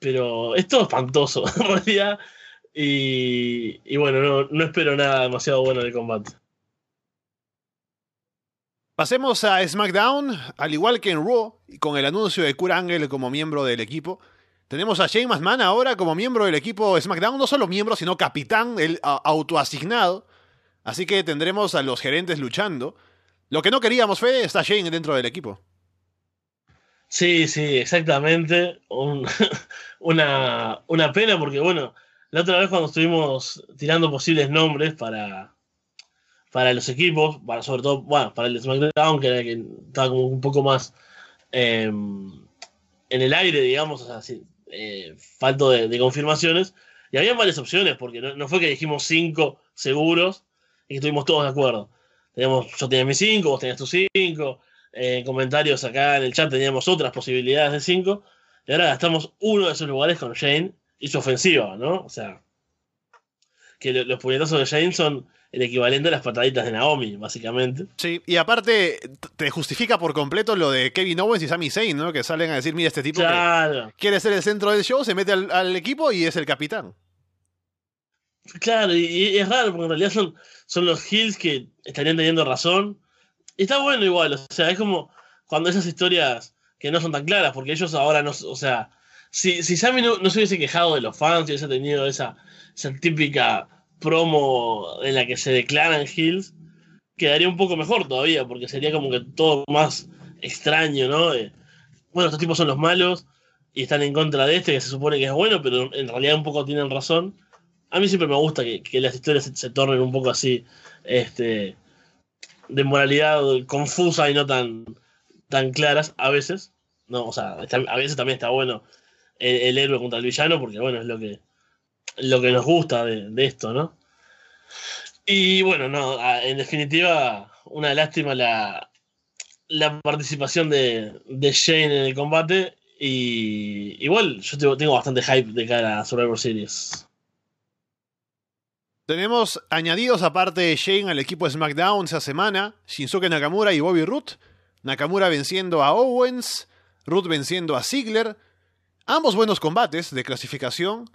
S2: pero es todo espantoso realidad. Y, y bueno, no, no espero nada demasiado bueno del combate.
S1: Pasemos a SmackDown, al igual que en Raw, con el anuncio de Kurt Angle como miembro del equipo. Tenemos a Shane McMahon ahora como miembro del equipo SmackDown, no solo miembro, sino capitán, el autoasignado. Así que tendremos a los gerentes luchando. Lo que no queríamos, Fede, está Shane dentro del equipo.
S2: Sí, sí, exactamente. Un- una, una pena porque, bueno, la otra vez cuando estuvimos tirando posibles nombres para, para los equipos, para, sobre todo, bueno, para el SmackDown, que era el que estaba como un poco más eh, en el aire, digamos, o sea, sí, eh, falto de, confirmaciones. Y había varias opciones, porque no, no fue que dijimos cinco seguros y que estuvimos todos de acuerdo. Teníamos, yo tenía mis cinco, vos tenías tus cinco, en comentarios acá en el chat teníamos otras posibilidades de 5 y ahora gastamos uno de esos lugares con Shane y su ofensiva, ¿no? O sea, que lo- los puñetazos de Shane son el equivalente a las pataditas de Naomi, básicamente.
S1: Sí, y aparte te justifica por completo lo de Kevin Owens y Sami Zayn, ¿no? Que salen a decir, mira, este tipo que quiere ser el centro del show, se mete al, al equipo y es el capitán.
S2: claro, y, y es raro porque en realidad son, son los Hills que estarían teniendo razón. Está bueno igual, o sea, es como cuando esas historias que no son tan claras, porque ellos ahora no, o sea, si, si Sammy no, no se hubiese quejado de los fans y hubiese tenido esa, típica promo en la que se declaran Hills, quedaría un poco mejor todavía, porque sería como que todo más extraño, ¿no? De, bueno, estos tipos son los malos y están en contra de este que se supone que es bueno, pero en realidad un poco tienen razón. A mí siempre me gusta que, que las historias se, se tornen un poco así, este, de moralidad confusa y no tan, tan claras a veces. No, o sea, a veces también está bueno el, héroe contra el villano, porque bueno, es lo que, lo que nos gusta de, de esto, ¿no? Y bueno, no, en definitiva, una lástima la, la participación de, de Shane en el combate. Y igual, yo tengo bastante hype de cara a Survivor Series.
S1: Tenemos añadidos aparte de Shane al equipo de SmackDown esa semana, Shinsuke Nakamura y Bobby Roode. Nakamura venciendo a Owens, Roode venciendo a Ziggler. Ambos buenos combates de clasificación.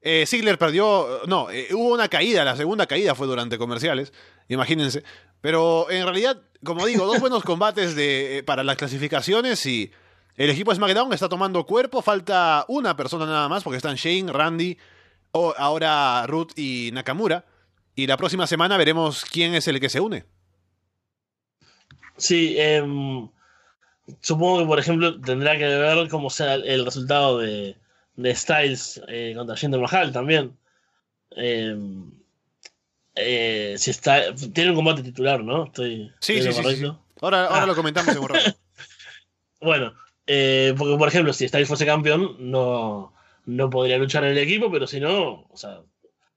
S1: Eh, Ziggler perdió, no, eh, hubo una caída, la segunda caída fue durante comerciales, imagínense. Pero en realidad, como digo, dos buenos combates de, eh, para las clasificaciones y el equipo de SmackDown está tomando cuerpo. Falta una persona nada más porque están Shane, Randy, o ahora Ruth y Nakamura. Y la próxima semana veremos quién es el que se une.
S2: Sí, em, supongo que por ejemplo tendrá que ver cómo sea el resultado de, de Styles eh, contra Jinder Mahal también. Em, eh, si está, tiene un combate titular, ¿no? Estoy,
S1: Sí, sí, sí. Ahora, ahora
S2: Ah.
S1: lo comentamos en un rato.
S2: Bueno, eh, porque por ejemplo, si Styles fuese campeón, no, no podría luchar en el equipo, pero si no, o sea,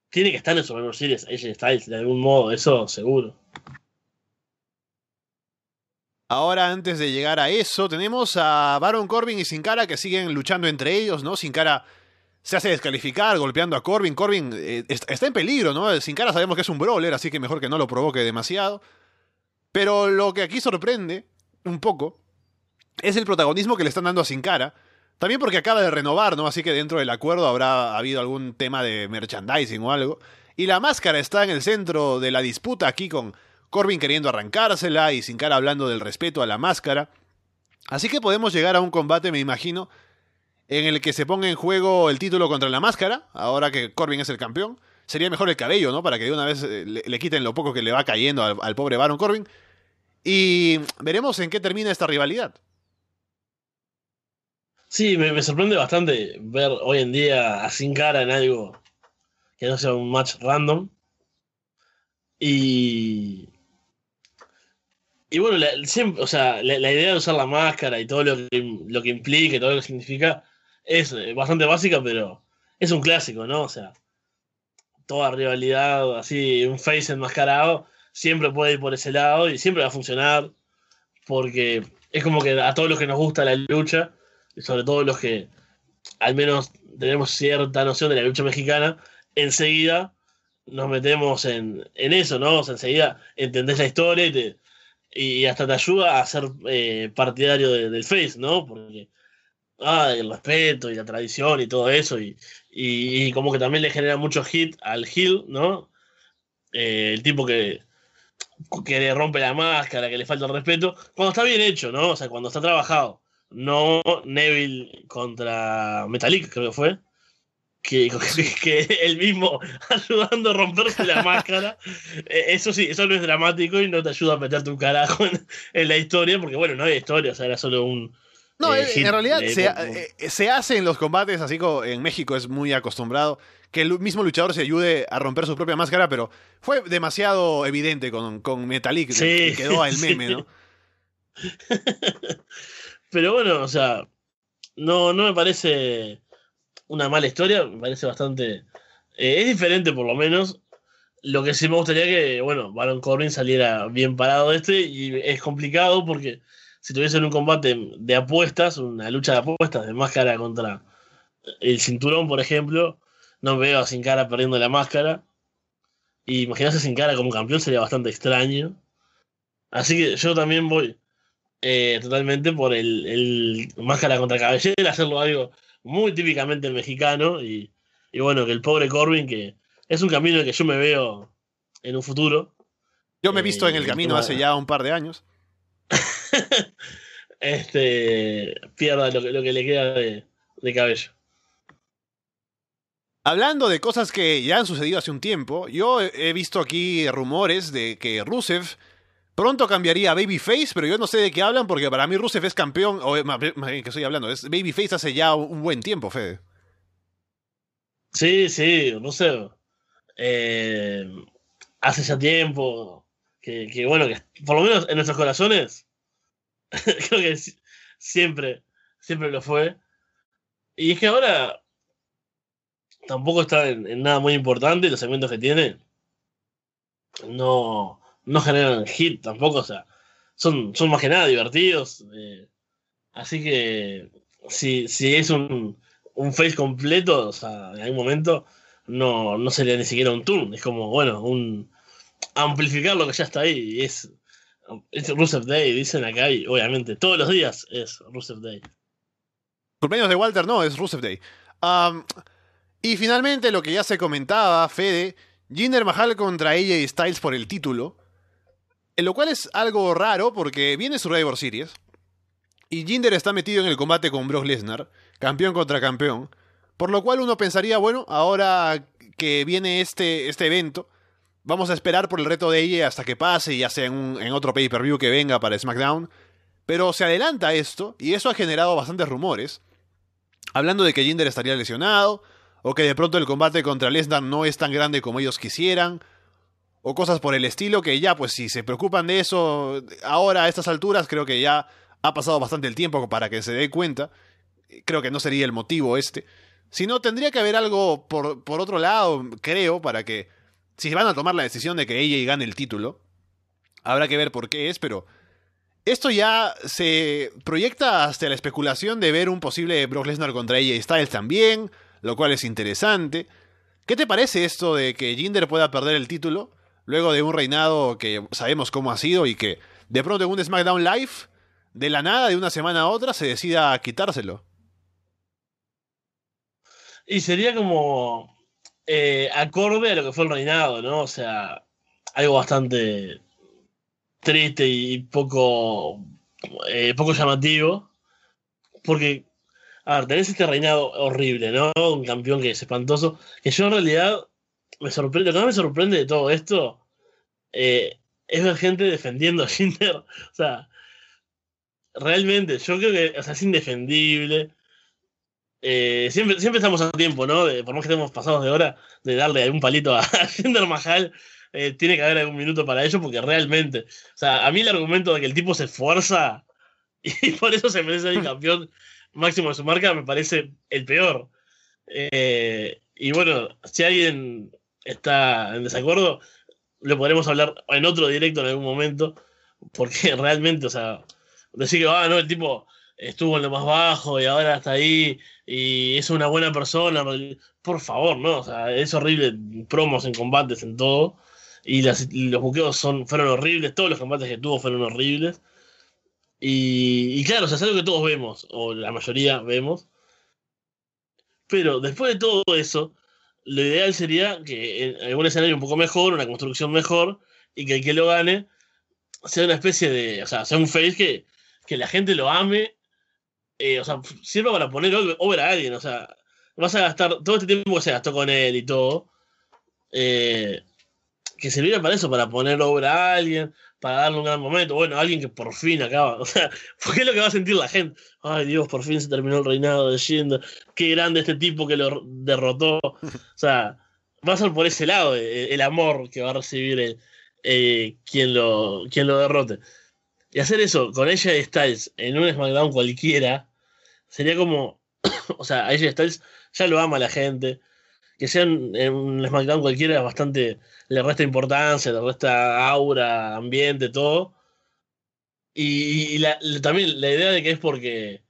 S2: tiene que estar en Survivor Series AJ Styles de algún modo, eso seguro.
S1: Ahora, antes de llegar a eso, tenemos a Baron Corbin y Sin Cara que siguen luchando entre ellos, ¿no? Sin Cara se hace descalificar golpeando a Corbin. Corbin eh, est- está en peligro, ¿no? Sin Cara sabemos que es un brawler, así que mejor que no lo provoque demasiado. Pero lo que aquí sorprende un poco es el protagonismo que le están dando a Sin Cara. También porque acaba de renovar, ¿no? Así que dentro del acuerdo habrá habido algún tema de merchandising o algo. Y la máscara está en el centro de la disputa aquí con Corbin queriendo arrancársela y Sin Cara hablando del respeto a la máscara. Así que podemos llegar a un combate, me imagino, en el que se ponga en juego el título contra la máscara, ahora que Corbin es el campeón. Sería mejor el cabello, ¿no? Para que de una vez eh, le, quiten lo poco que le va cayendo al, al pobre Baron Corbin. Y veremos en qué termina esta rivalidad.
S2: Sí, me, sorprende bastante ver hoy en día a Sin Cara en algo que no sea un match random. Y. Y bueno, la, siempre, o sea, la, idea de usar la máscara y todo lo que, lo que implica y todo lo que significa es eh, bastante básica, pero es un clásico, ¿no? O sea, toda rivalidad, así, un face enmascarado, siempre puede ir por ese lado y siempre va a funcionar, porque es como que a todos los que nos gusta la lucha, sobre todo los que al menos tenemos cierta noción de la lucha mexicana, enseguida nos metemos en, en eso, ¿no? O sea, enseguida entendés la historia y, y hasta te ayuda a ser eh, partidario de- del Face, ¿no? Porque, ah, el respeto y la tradición y todo eso, y, y, y como que también le genera mucho hit al Hill, ¿no? Eh, el tipo que, que le rompe la máscara, que le falta el respeto, cuando está bien hecho, ¿no? O sea, cuando está trabajado. No Neville contra Metalik, creo que fue. Que, que, que él mismo ayudando a romperse la máscara. Eh, Eso sí, eso no es dramático y no te ayuda a meterte un carajo en, en la historia, porque bueno, no hay historia, o sea, era solo un.
S1: No,
S2: eh,
S1: en realidad se,
S2: como-
S1: eh, se hace en los combates, así como en México es muy acostumbrado, que el mismo luchador se ayude a romper su propia máscara, pero fue demasiado evidente con, con Metalik,
S2: Sí,
S1: que quedó el
S2: sí.
S1: meme, ¿no?
S2: Pero bueno, o sea, no, no me parece una mala historia, me parece bastante. eh, es diferente, por lo menos. Lo que sí me gustaría que, bueno, Baron Corbin saliera bien parado de este, y es complicado porque si tuviesen un combate de apuestas, una lucha de apuestas de máscara contra el cinturón, por ejemplo, no veo a Sin Cara perdiendo la máscara. Y imaginarse Sin Cara como campeón sería bastante extraño. Así que yo también voy eh, totalmente por el, el máscara contra cabellera, hacerlo algo muy típicamente mexicano y, y bueno, que el pobre Corbin, que es un camino en el que yo me veo en un futuro,
S1: Yo me he visto en el
S2: Eh,
S1: camino
S2: no.
S1: hace ya un par de años.
S2: este pierda lo que, lo que le queda de, de cabello.
S1: Hablando de cosas que ya han sucedido hace un tiempo, yo he visto aquí rumores de que Rusev pronto cambiaría a Babyface, pero yo no sé de qué hablan porque para mí Rusev es campeón, o que estoy hablando, es Babyface hace ya un buen tiempo, Fede.
S2: Sí, sí, sé. eh, hace ya tiempo que, bueno, que por lo menos en nuestros corazones, creo que si- siempre siempre lo fue. Y es que ahora tampoco está en, en nada muy importante, los segmentos que tiene no, no generan hit tampoco, o sea, son, son más que nada divertidos. eh, así que si, si es un, un face completo, o sea, en algún momento no, no sería ni siquiera un turn, es como, bueno, un amplificar lo que ya está ahí. Es, es Rusev Day, dicen acá, y obviamente todos los días es Rusev Day.
S1: Cumpleaños de Walter no, es Rusev Day. Y finalmente lo que ya se comentaba, Fede, Jinder Mahal contra AJ Styles por el título. Lo cual es algo raro porque viene Survivor Series. Y Jinder está metido en el combate con Brock Lesnar, campeón contra campeón. Por lo cual uno pensaría, bueno, ahora que viene este, este evento, vamos a esperar por el reto de ella hasta que pase, ya sea en, un- en otro pay-per-view que venga para SmackDown. Pero se adelanta esto, y eso ha generado bastantes rumores hablando de que Jinder estaría lesionado, o que de pronto el combate contra Lesnar no es tan grande como ellos quisieran, o cosas por el estilo que ya, pues si se preocupan de eso ahora a estas alturas, creo que ya ha pasado bastante el tiempo para que se dé cuenta. Creo que no sería el motivo este. Si no, tendría que haber algo por, por otro lado, creo, para que, si van a tomar la decisión de que ella gane el título, habrá que ver por qué es, pero esto ya se proyecta hasta la especulación de ver un posible Brock Lesnar contra AJ Styles también, lo cual es interesante. ¿Qué te parece esto de que Jinder pueda perder el título luego de un reinado que sabemos cómo ha sido y que de pronto en un SmackDown Live, de la nada, de una semana a otra, se decida quitárselo?
S2: Y sería como eh, acorde a lo que fue el reinado, ¿no? O sea, algo bastante triste y poco, eh, poco llamativo. Porque, a ver, tenés este reinado horrible, ¿no? Un campeón que es espantoso. Que yo en realidad me sorprende, lo que me sorprende de todo esto eh, es ver gente defendiendo a Jinder. O sea, realmente, yo creo que es indefendible. Eh, siempre, siempre estamos a tiempo, ¿no? Por más que estemos pasados de hora, de darle algún palito a, a Mahal. eh, tiene que haber algún minuto para ello, porque realmente, o sea, a mí el argumento de que el tipo se esfuerza y por eso se merece ser campeón máximo de su marca me parece el peor. Y bueno, si alguien está en desacuerdo, lo podremos hablar en otro directo en algún momento, porque realmente, o sea, decir que, ah, no, el tipo estuvo en lo más bajo y ahora está ahí y es una buena persona, por favor, ¿no? O sea, es horrible promos en combates, en todo, y, los buqueos son, fueron horribles, todos los combates que tuvo fueron horribles. Y, y claro, o sea, es algo que todos vemos, o la mayoría vemos. Pero después de todo eso, lo ideal sería que en algún escenario un poco mejor, una construcción mejor, y que el que lo gane sea una especie de, o sea, sea un face que, que la gente lo ame, eh, o sea, sirva para poner over a alguien, o sea, vas a gastar todo este tiempo que se gastó con él y todo, eh, que sirviera para eso, para poner over a alguien, para darle un gran momento, bueno, alguien que por fin acaba, o sea, porque es lo que va a sentir la gente, ay Dios, por fin se terminó el reinado de qué grande este tipo que lo derrotó, o sea, va a ser por ese lado eh, el amor que va a recibir el, eh, quien, lo, quien lo derrote. Y hacer eso con ella Styles en un SmackDown cualquiera sería como. o sea, a ella Styles ya lo ama la gente. Que sea en, un SmackDown cualquiera bastante. Le resta importancia, le resta aura, ambiente, todo. Y, la- la- también la idea de que es porque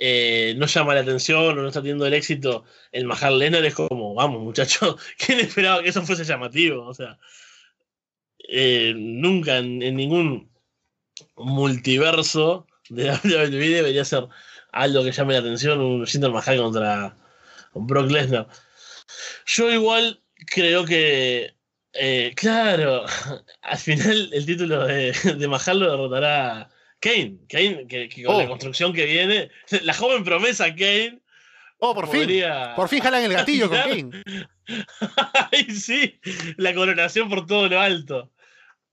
S2: eh, no llama la atención o no está teniendo el éxito el Mahal Lennon es como, vamos, muchachos, ¿quién esperaba que eso fuese llamativo? O sea, eh, nunca en, ningún multiverso de WWE debería ser algo que llame la atención un Jinder Mahal contra Brock Lesnar. Yo igual creo que, eh, claro, al final el título de, de Mahal lo derrotará Kane. Kane, que, que con
S1: Oh.
S2: la construcción que viene, la joven promesa Kane.
S1: Oh, por fin. Por fin jalan el gatillo con. Kane.
S2: Ay, sí, la coronación por todo lo alto.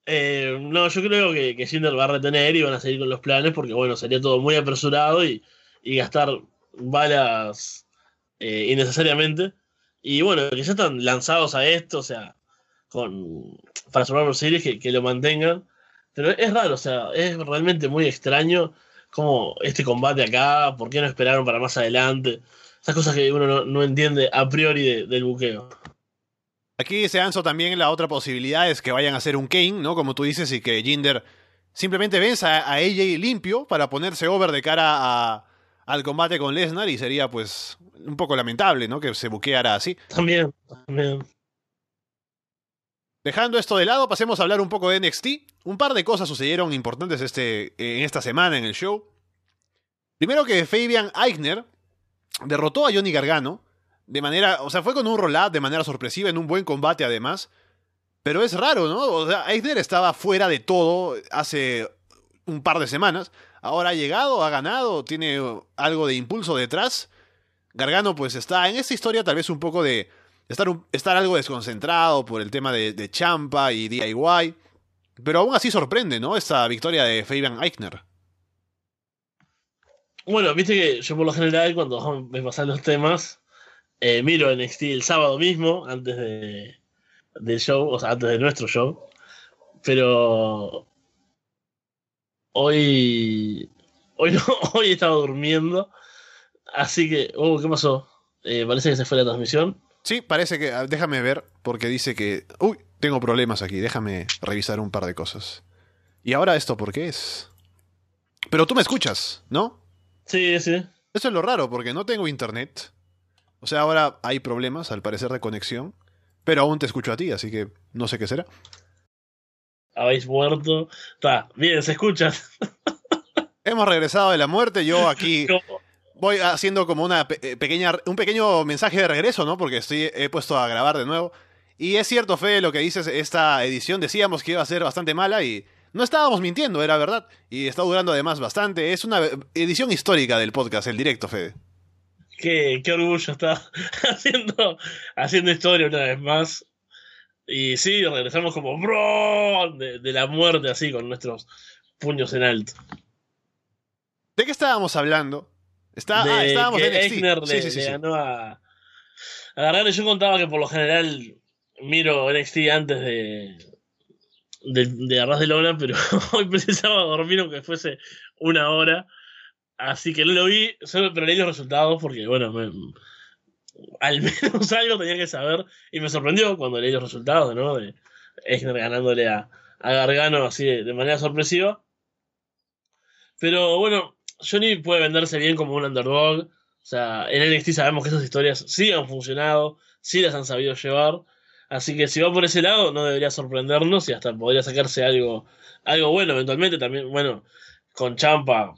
S2: Eh, no, yo creo que, que Jinder va a retener y van a seguir con los planes porque, bueno, sería todo muy apresurado y, y gastar balas eh, innecesariamente. Y bueno, que ya están lanzados a esto, o sea, con, para Survivor Series que, que lo mantengan. Pero es raro, o sea, es realmente muy extraño ¿Cómo este combate acá? ¿Por qué no esperaron para más adelante? Esas cosas que uno no, no entiende a priori de- del buqueo.
S1: Aquí dice Anso también la otra posibilidad es que vayan a hacer un Kane, ¿no? Como tú dices, y que Jinder simplemente venza a AJ limpio para ponerse over de cara a- al combate con Lesnar y sería pues un poco lamentable, ¿no? Que se buqueara así.
S2: También, también.
S1: Dejando esto de lado, pasemos a hablar un poco de NXT. Un par de cosas sucedieron importantes este, en esta semana en el show. Primero que Fabian Eichner derrotó a Johnny Gargano de manera, o sea, fue con un roll-up de manera sorpresiva en un buen combate además. Pero es raro, ¿no? O sea, Eichner estaba fuera de todo hace un par de semanas. Ahora ha llegado, ha ganado, tiene algo de impulso detrás. Gargano pues está en esta historia tal vez un poco de estar, estar algo desconcentrado por el tema de, de Champa y DIY. Pero aún así sorprende, ¿no? Esta victoria de Fabian Eichner.
S2: Bueno, viste que yo por lo general cuando me pasan los temas, eh, miro NXT el sábado mismo, antes de, del show, o sea, antes de nuestro show. Pero hoy, hoy no, hoy estaba durmiendo. Así que, oh, ¿qué pasó? Eh, parece que se fue la transmisión.
S1: Sí, parece que... ah, Déjame ver, porque dice que... Uy, tengo problemas aquí, déjame revisar un par de cosas. ¿Y ahora esto por qué es? Pero tú me escuchas, ¿no?
S2: Sí, sí.
S1: Eso es lo raro, porque no tengo internet. O sea, ahora hay problemas, al parecer, de conexión. Pero aún te escucho a ti, así que no sé qué será.
S2: Habéis muerto. Está, bien, se escucha.
S1: Hemos regresado de la muerte, yo aquí voy haciendo como una eh, pequeña, un pequeño mensaje de regreso, ¿no? Porque estoy, he puesto a grabar de nuevo. Y es cierto, Fede, lo que dices, esta edición decíamos que iba a ser bastante mala y no estábamos mintiendo, era verdad. Y está durando además bastante. Es una edición histórica del podcast, el directo, Fede.
S2: Qué, qué orgullo está haciendo, haciendo historia una vez más. Y sí, regresamos como bro de, de la muerte así con nuestros puños en alto.
S1: ¿De qué estábamos hablando? Está,
S2: de
S1: ah, estábamos
S2: que
S1: en NXT.
S2: Eichner
S1: Sí,
S2: le,
S1: sí, sí,
S2: le ganó a, a Gargano. Yo contaba que por lo general miro NXT antes de, de, de Arras de Lona, pero hoy precisaba dormir aunque fuese una hora. Así que no lo vi, solo, pero leí los resultados porque, bueno, me- al menos algo tenía que saber. Y me sorprendió cuando leí los resultados. De Eichner ganándole a, a Gargano así de, de manera sorpresiva. Pero bueno, Johnny puede venderse bien como un underdog. O sea, en NXT sabemos que esas historias sí han funcionado, sí las han sabido llevar. Así que si va por ese lado, no debería sorprendernos y hasta podría sacarse algo, algo bueno eventualmente. También, bueno, con Champa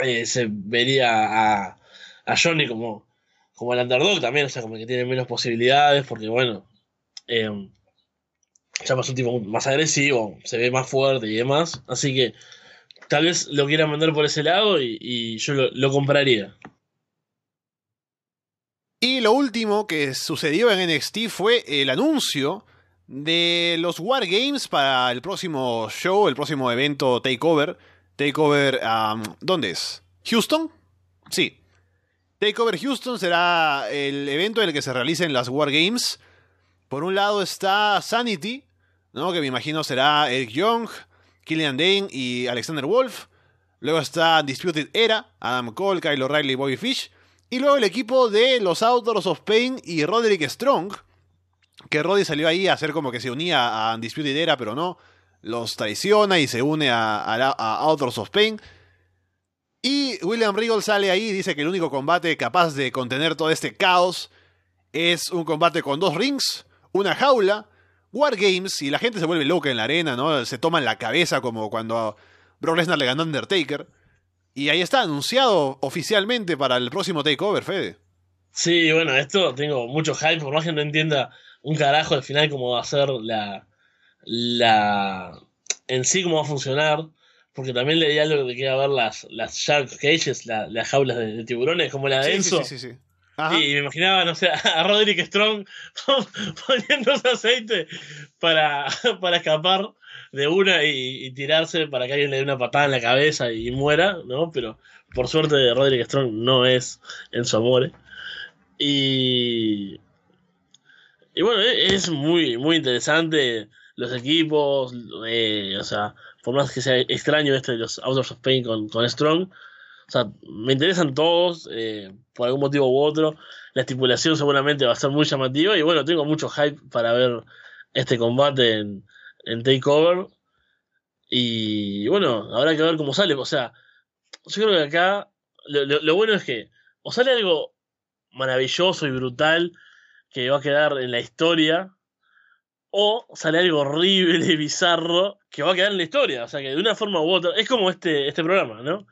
S2: eh, se vería a, a Johnny como, como el underdog también, o sea, como que tiene menos posibilidades, porque bueno, eh, Champa es un tipo más agresivo, se ve más fuerte y demás. Así que tal vez lo quieran vender por ese lado y, yo lo, compraría.
S1: Y lo último que sucedió en NXT fue el anuncio de los Wargames para el próximo show, el próximo evento Takeover. Takeover, um, ¿dónde es? ¿Houston? Sí. Takeover Houston será el evento en el que se realicen las Wargames. Por un lado está Sanity, ¿no? que me imagino será Eric Young, Killian Dane y Alexander Wolf. Luego está Disputed Era, Adam Cole, Kyle O'Reilly y Bobby Fish. Y luego el equipo de los Outdoors of Pain y Roderick Strong. Que Roddy salió ahí a hacer como que se unía a Undisputed Era, pero no. Los traiciona y se une a, a, of Pain. Y William Regal sale ahí y dice que el único combate capaz de contener todo este caos es un combate con dos rings, una jaula, Wargames, y la gente se vuelve loca en la arena, ¿no? Se toman la cabeza como cuando Brock Lesnar le ganó a Undertaker. Y ahí está, anunciado oficialmente para el próximo Takeover, Fede.
S2: Sí, bueno, esto tengo mucho hype, por más que no entienda un carajo al final cómo va a ser la. la. en sí cómo va a funcionar. Porque también leí algo de que iba a haber las, las Shark Cages, la- las jaulas de, de tiburones, como la de
S1: Sí,
S2: Enzo.
S1: sí, sí, sí. Ajá.
S2: Y me imaginaba, no sé, a Roderick Strong poniéndose aceite para, para escapar de una y, y tirarse para que alguien le dé una patada en la cabeza y muera, ¿no? Pero por suerte Roderick Strong no es en su amor. Y, y bueno, e- es muy, muy interesante. los equipos, eh, o sea, por más que sea extraño este de los Outdoors of Pain con, con Strong, o sea, me interesan todos, eh, por algún motivo u otro. La estipulación seguramente va a ser muy llamativa y bueno, tengo mucho hype para ver este combate en, en Takeover. Y bueno, habrá que ver cómo sale. O sea, yo creo que acá lo, lo- lo bueno es que o sale algo maravilloso y brutal que va a quedar en la historia, o sale algo horrible bizarro que va a quedar en la historia. O sea, que de una forma u otra, es como este, este programa, ¿no? O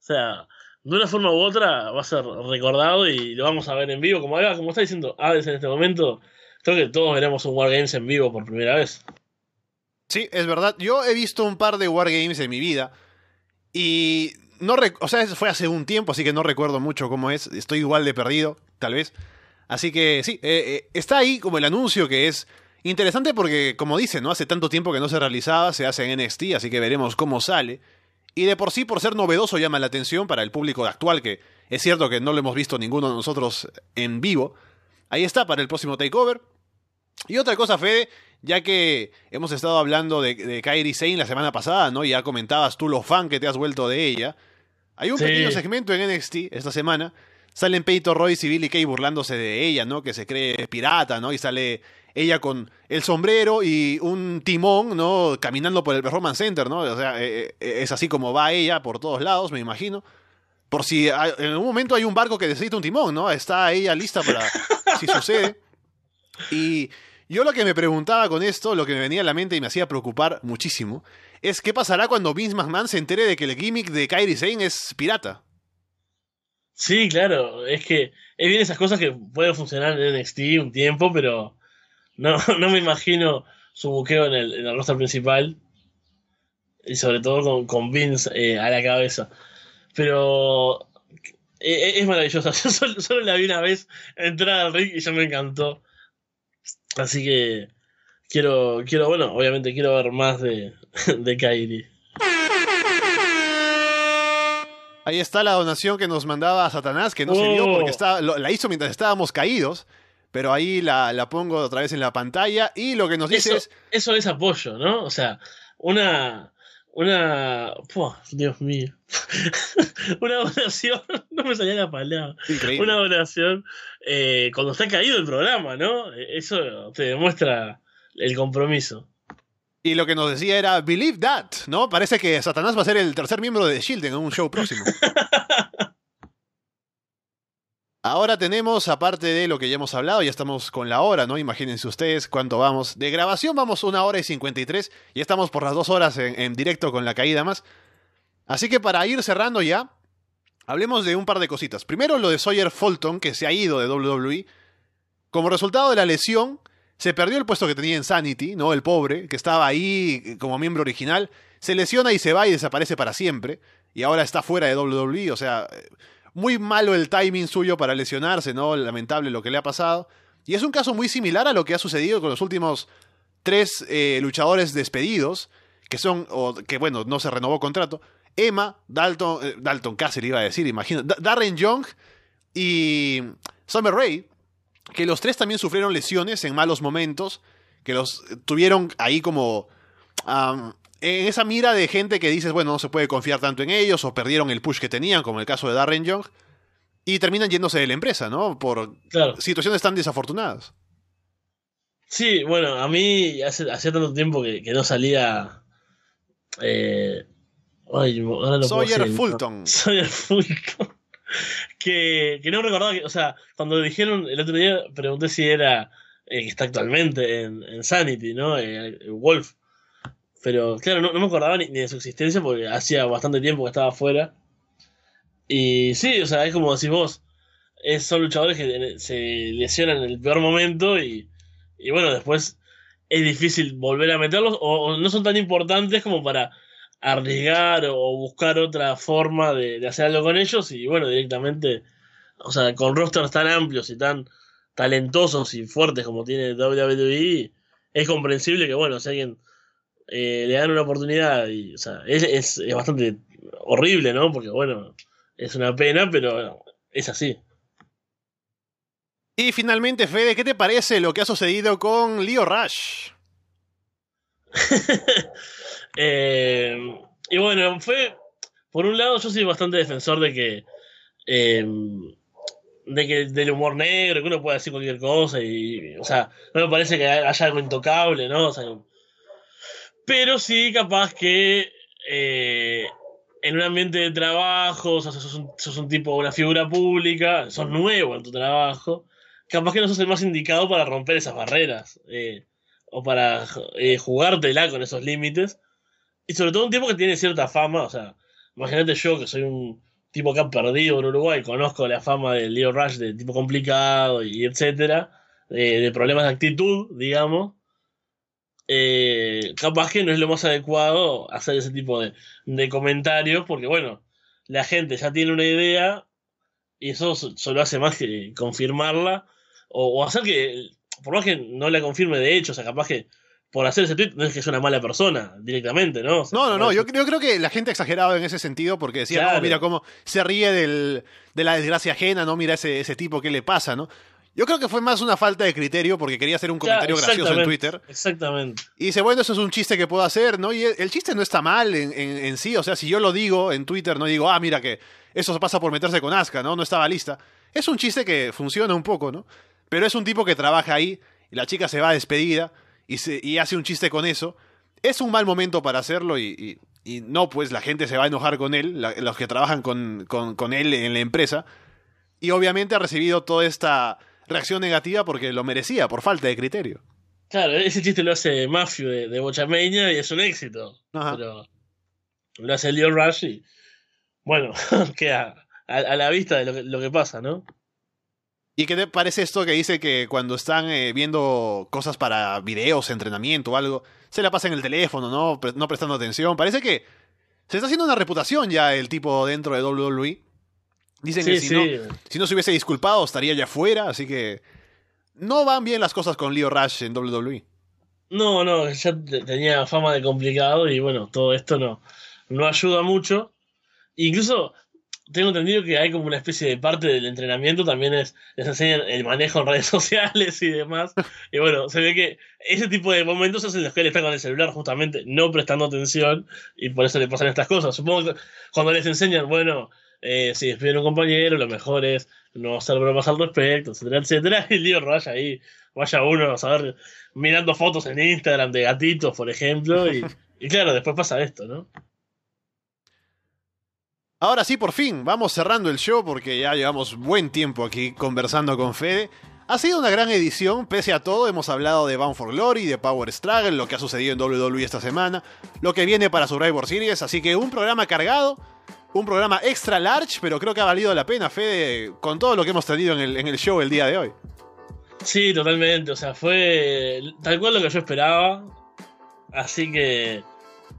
S2: sea, de una forma u otra va a ser recordado y lo vamos a ver en vivo. Como, como está diciendo Aves en este momento, creo que todos veremos un Wargames en vivo por primera vez.
S1: Sí, es verdad. Yo he visto un par de Wargames en mi vida y no o sea, fue hace un tiempo, así que no recuerdo mucho cómo es. Estoy igual de perdido, tal vez. Así que sí, eh, eh, está ahí como el anuncio que es interesante porque, como dice, ¿no? Hace tanto tiempo que no se realizaba, se hace en NXT, así que veremos cómo sale. Y de por sí, por ser novedoso, llama la atención para el público actual, que es cierto que no lo hemos visto ninguno de nosotros en vivo. Ahí está para el próximo takeover. Y otra cosa, Fede, ya que hemos estado hablando de, de Kairi Sane la semana pasada, ¿no? Y ya comentabas tú lo fan que te has vuelto de ella. Hay un
S2: Sí.
S1: pequeño segmento en NXT esta semana. Salen Peyton Royce y Billy Kay burlándose de ella, ¿no? Que se cree pirata, ¿no? Y sale ella con el sombrero y un timón, ¿no? Caminando por el Performance Center, ¿no? O sea, eh, eh, es así como va ella por todos lados, me imagino. Por si hay- en algún momento hay un barco que necesita un timón, ¿no? Está ella lista para si sucede. Y yo lo que me preguntaba con esto, lo que me venía a la mente y me hacía preocupar muchísimo, es qué pasará cuando Vince McMahon se entere de que el gimmick de Kairi Sane es pirata.
S2: Sí, claro, es que es bien esas cosas que pueden funcionar en NXT un tiempo, pero no, no me imagino su buqueo en el, en el roster principal y sobre todo con, con Vince eh, a la cabeza. Pero eh, es maravillosa, yo solo, solo la vi una vez entrar al ring y ya me encantó. Así que quiero, quiero bueno, obviamente quiero ver más de, de Kairi.
S1: Ahí está la donación que nos mandaba Satanás, que no se vio
S2: Oh.
S1: porque estaba, lo- la hizo mientras estábamos caídos, pero ahí la, la pongo otra vez en la pantalla y lo que nos dice
S2: Eso,
S1: es,
S2: eso es apoyo, ¿no? O sea, una. Una. Dios mío. una donación. No me salía la palabra.
S1: increíble.
S2: Una donación eh, cuando está caído el programa, ¿no? Eso te demuestra el compromiso.
S1: Y lo que nos decía era, believe that, ¿no? Parece que Satanás va a ser el tercer miembro de Shield en un show próximo. Ahora tenemos, aparte de lo que ya hemos hablado, ya estamos con la hora, ¿no? Imagínense ustedes cuánto vamos. De grabación vamos una hora y 53, y estamos por las dos horas en, en directo con la caída más. Así que para ir cerrando ya, hablemos de un par de cositas. Primero lo de Sawyer Fulton, que se ha ido de WWE. Como resultado de la lesión, se perdió el puesto que tenía en Sanity, ¿no? El pobre, que estaba ahí como miembro original, se lesiona y se va y desaparece para siempre. Y ahora está fuera de WWE, o sea, muy malo el timing suyo para lesionarse, ¿no? Lamentable lo que le ha pasado. Y es un caso muy similar a lo que ha sucedido con los últimos tres eh, luchadores despedidos, que son, o que bueno, no se renovó contrato. Emma, Dalton, eh, Dalton Castle iba a decir, imagino, Da- Darren Young y Summer Rae, que los tres también sufrieron lesiones en malos momentos, que los tuvieron ahí como en esa mira de gente que dices, bueno, no se puede confiar tanto en ellos, o perdieron el push que tenían, como el caso de Darren Young, y terminan yéndose de la empresa, ¿no? Por
S2: Claro.
S1: situaciones tan desafortunadas.
S2: Sí, bueno, a mí hace, hacía tanto tiempo que, que no salía. Eh, ay, ahora puedo
S1: Sawyer Fulton.
S2: Sawyer Fulton. que, que no recordaba que, o sea, cuando dijeron el otro día, pregunté si era eh, que está actualmente en, en Sanity, ¿no? Eh, Wolf. Pero claro, no, no me acordaba ni, de su existencia porque hacía bastante tiempo que estaba afuera. Y sí, o sea, es como decís vos, es, son luchadores que se lesionan en el peor momento y, y bueno, después es difícil volver a meterlos o, o no son tan importantes como para arriesgar o buscar otra forma de, de hacer algo con ellos y bueno, directamente, o sea, con rosters tan amplios y tan talentosos y fuertes como tiene WWE, es comprensible que bueno, si alguien eh, le dan una oportunidad y, o sea, es, es, es bastante horrible, ¿no? Porque bueno, es una pena, pero es así.
S1: Y finalmente, Fede, ¿qué te parece lo que ha sucedido con Leo Rush?
S2: Eh, y bueno, fue. Por un lado, yo soy bastante defensor de que. eh, de que del humor negro, que uno puede decir cualquier cosa y. O sea, no me parece que haya algo intocable, ¿no? O sea, pero sí, capaz que. eh, en un ambiente de trabajo, o sea, sos un, sos un tipo, una figura pública, sos nuevo en tu trabajo, capaz que no sos el más indicado para romper esas barreras. eh, o para eh, jugártela con esos límites. Y sobre todo un tipo que tiene cierta fama, o sea, imagínate yo que soy un tipo que ha perdido en Uruguay, conozco la fama de Leo Rush de tipo complicado y etcétera, de, de problemas de actitud, digamos. Eh, capaz que no es lo más adecuado hacer ese tipo de, de comentarios, porque bueno, la gente ya tiene una idea y eso so- solo hace más que confirmarla o, o hacer que, por más que no la confirme de hecho, o sea, capaz que por hacer ese tweet no es que es una mala persona directamente, ¿no? O sea,
S1: No, no, no. Yo, yo creo que la gente exageraba en ese sentido porque decía,
S2: Claro.
S1: no, mira cómo se ríe del, de la desgracia ajena, no, mira ese, ese tipo, ¿qué le pasa, no? Yo creo que fue más una falta de criterio porque quería hacer un comentario gracioso en Twitter.
S2: Exactamente.
S1: Y dice, bueno, eso es un chiste que puedo hacer, ¿no? Y el, el chiste no está mal en, en- en sí. O sea, si yo lo digo en Twitter, no digo, ah, mira que eso pasa por meterse con Aska, ¿no? No estaba lista. Es un chiste que funciona un poco, ¿no? Pero es un tipo que trabaja ahí y la chica se va despedida y, se, y hace un chiste con eso. Es un mal momento para hacerlo y, y- y no, pues la gente se va a enojar con él, la- los que trabajan con, con- con él en la empresa. Y obviamente ha recibido toda esta reacción negativa porque lo merecía, por falta de criterio.
S2: Claro, ese chiste lo hace Mafio de, de Bochameña y es un éxito.
S1: Ajá.
S2: Pero lo hace Leo Rush y bueno, queda a, a la vista de lo que, lo que pasa, ¿no?
S1: ¿Y qué te parece esto que dice que cuando están eh, viendo cosas para videos, entrenamiento o algo, se la pasa en el teléfono, ¿no? Pre- no prestando atención? Parece que se está haciendo una reputación ya el tipo dentro de WWE. Dicen que si,
S2: sí.
S1: No, si no se hubiese disculpado estaría ya fuera, así que no van bien las cosas con Leo Rush en. WWE.
S2: No, no, ya te- tenía fama de complicado y bueno, todo esto no, no ayuda mucho. Incluso tengo entendido que hay como una especie de parte del entrenamiento también es, les enseñan el manejo en redes sociales y demás. Y bueno, se ve que ese tipo de momentos es en los que él está con el celular justamente no prestando atención y por eso le pasan estas cosas. Supongo que cuando les enseñan, bueno, eh, si despiden a un compañero, lo mejor es no hacer bromas al respecto, etcétera, etcétera. Y Lío Raya ahí, vaya uno a saber mirando fotos en Instagram de gatitos, por ejemplo, y, y claro, después pasa esto, ¿no?
S1: Ahora sí, por fin, vamos cerrando el show porque ya llevamos buen tiempo aquí conversando con Fede. Ha sido una gran edición, pese a todo, hemos hablado de Bound for Glory, de Power Struggle, lo que ha sucedido en WWE esta semana, lo que viene para Survivor Series, así que un programa cargado, un programa extra large, pero creo que ha valido la pena, Fede, con todo lo que hemos tenido en el, show el día de hoy.
S2: Sí, totalmente, o sea, fue tal cual lo que yo esperaba, así que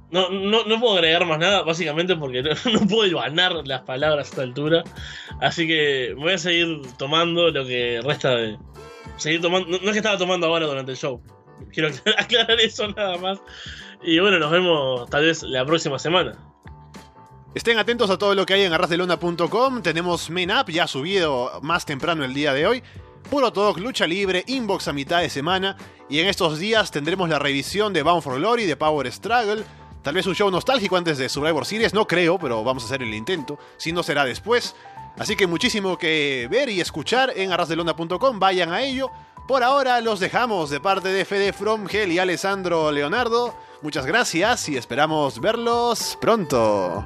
S2: no, no, no puedo agregar más nada, básicamente porque no, puedo ganar las palabras a esta altura, así que voy a seguir tomando lo que resta de... Seguir tomando, no, no es que estaba tomando ahora durante el show, quiero aclarar eso nada más, y bueno, nos vemos tal vez la próxima semana.
S1: Estén atentos a todo lo que hay en arrasdelona.com. Tenemos Men Up ya subido más temprano el día de hoy. Puro Talk, lucha libre, inbox a mitad de semana. Y en estos días tendremos la revisión de Bound for Glory, de Power Struggle. Tal vez un show nostálgico antes de Survivor Series, no creo, pero vamos a hacer el intento. Si no será después. Así que muchísimo que ver y escuchar en arrasdelona.com. Vayan a ello. Por ahora los dejamos de parte de Fede From Hell y Alessandro Leonardo. Muchas gracias y esperamos verlos pronto.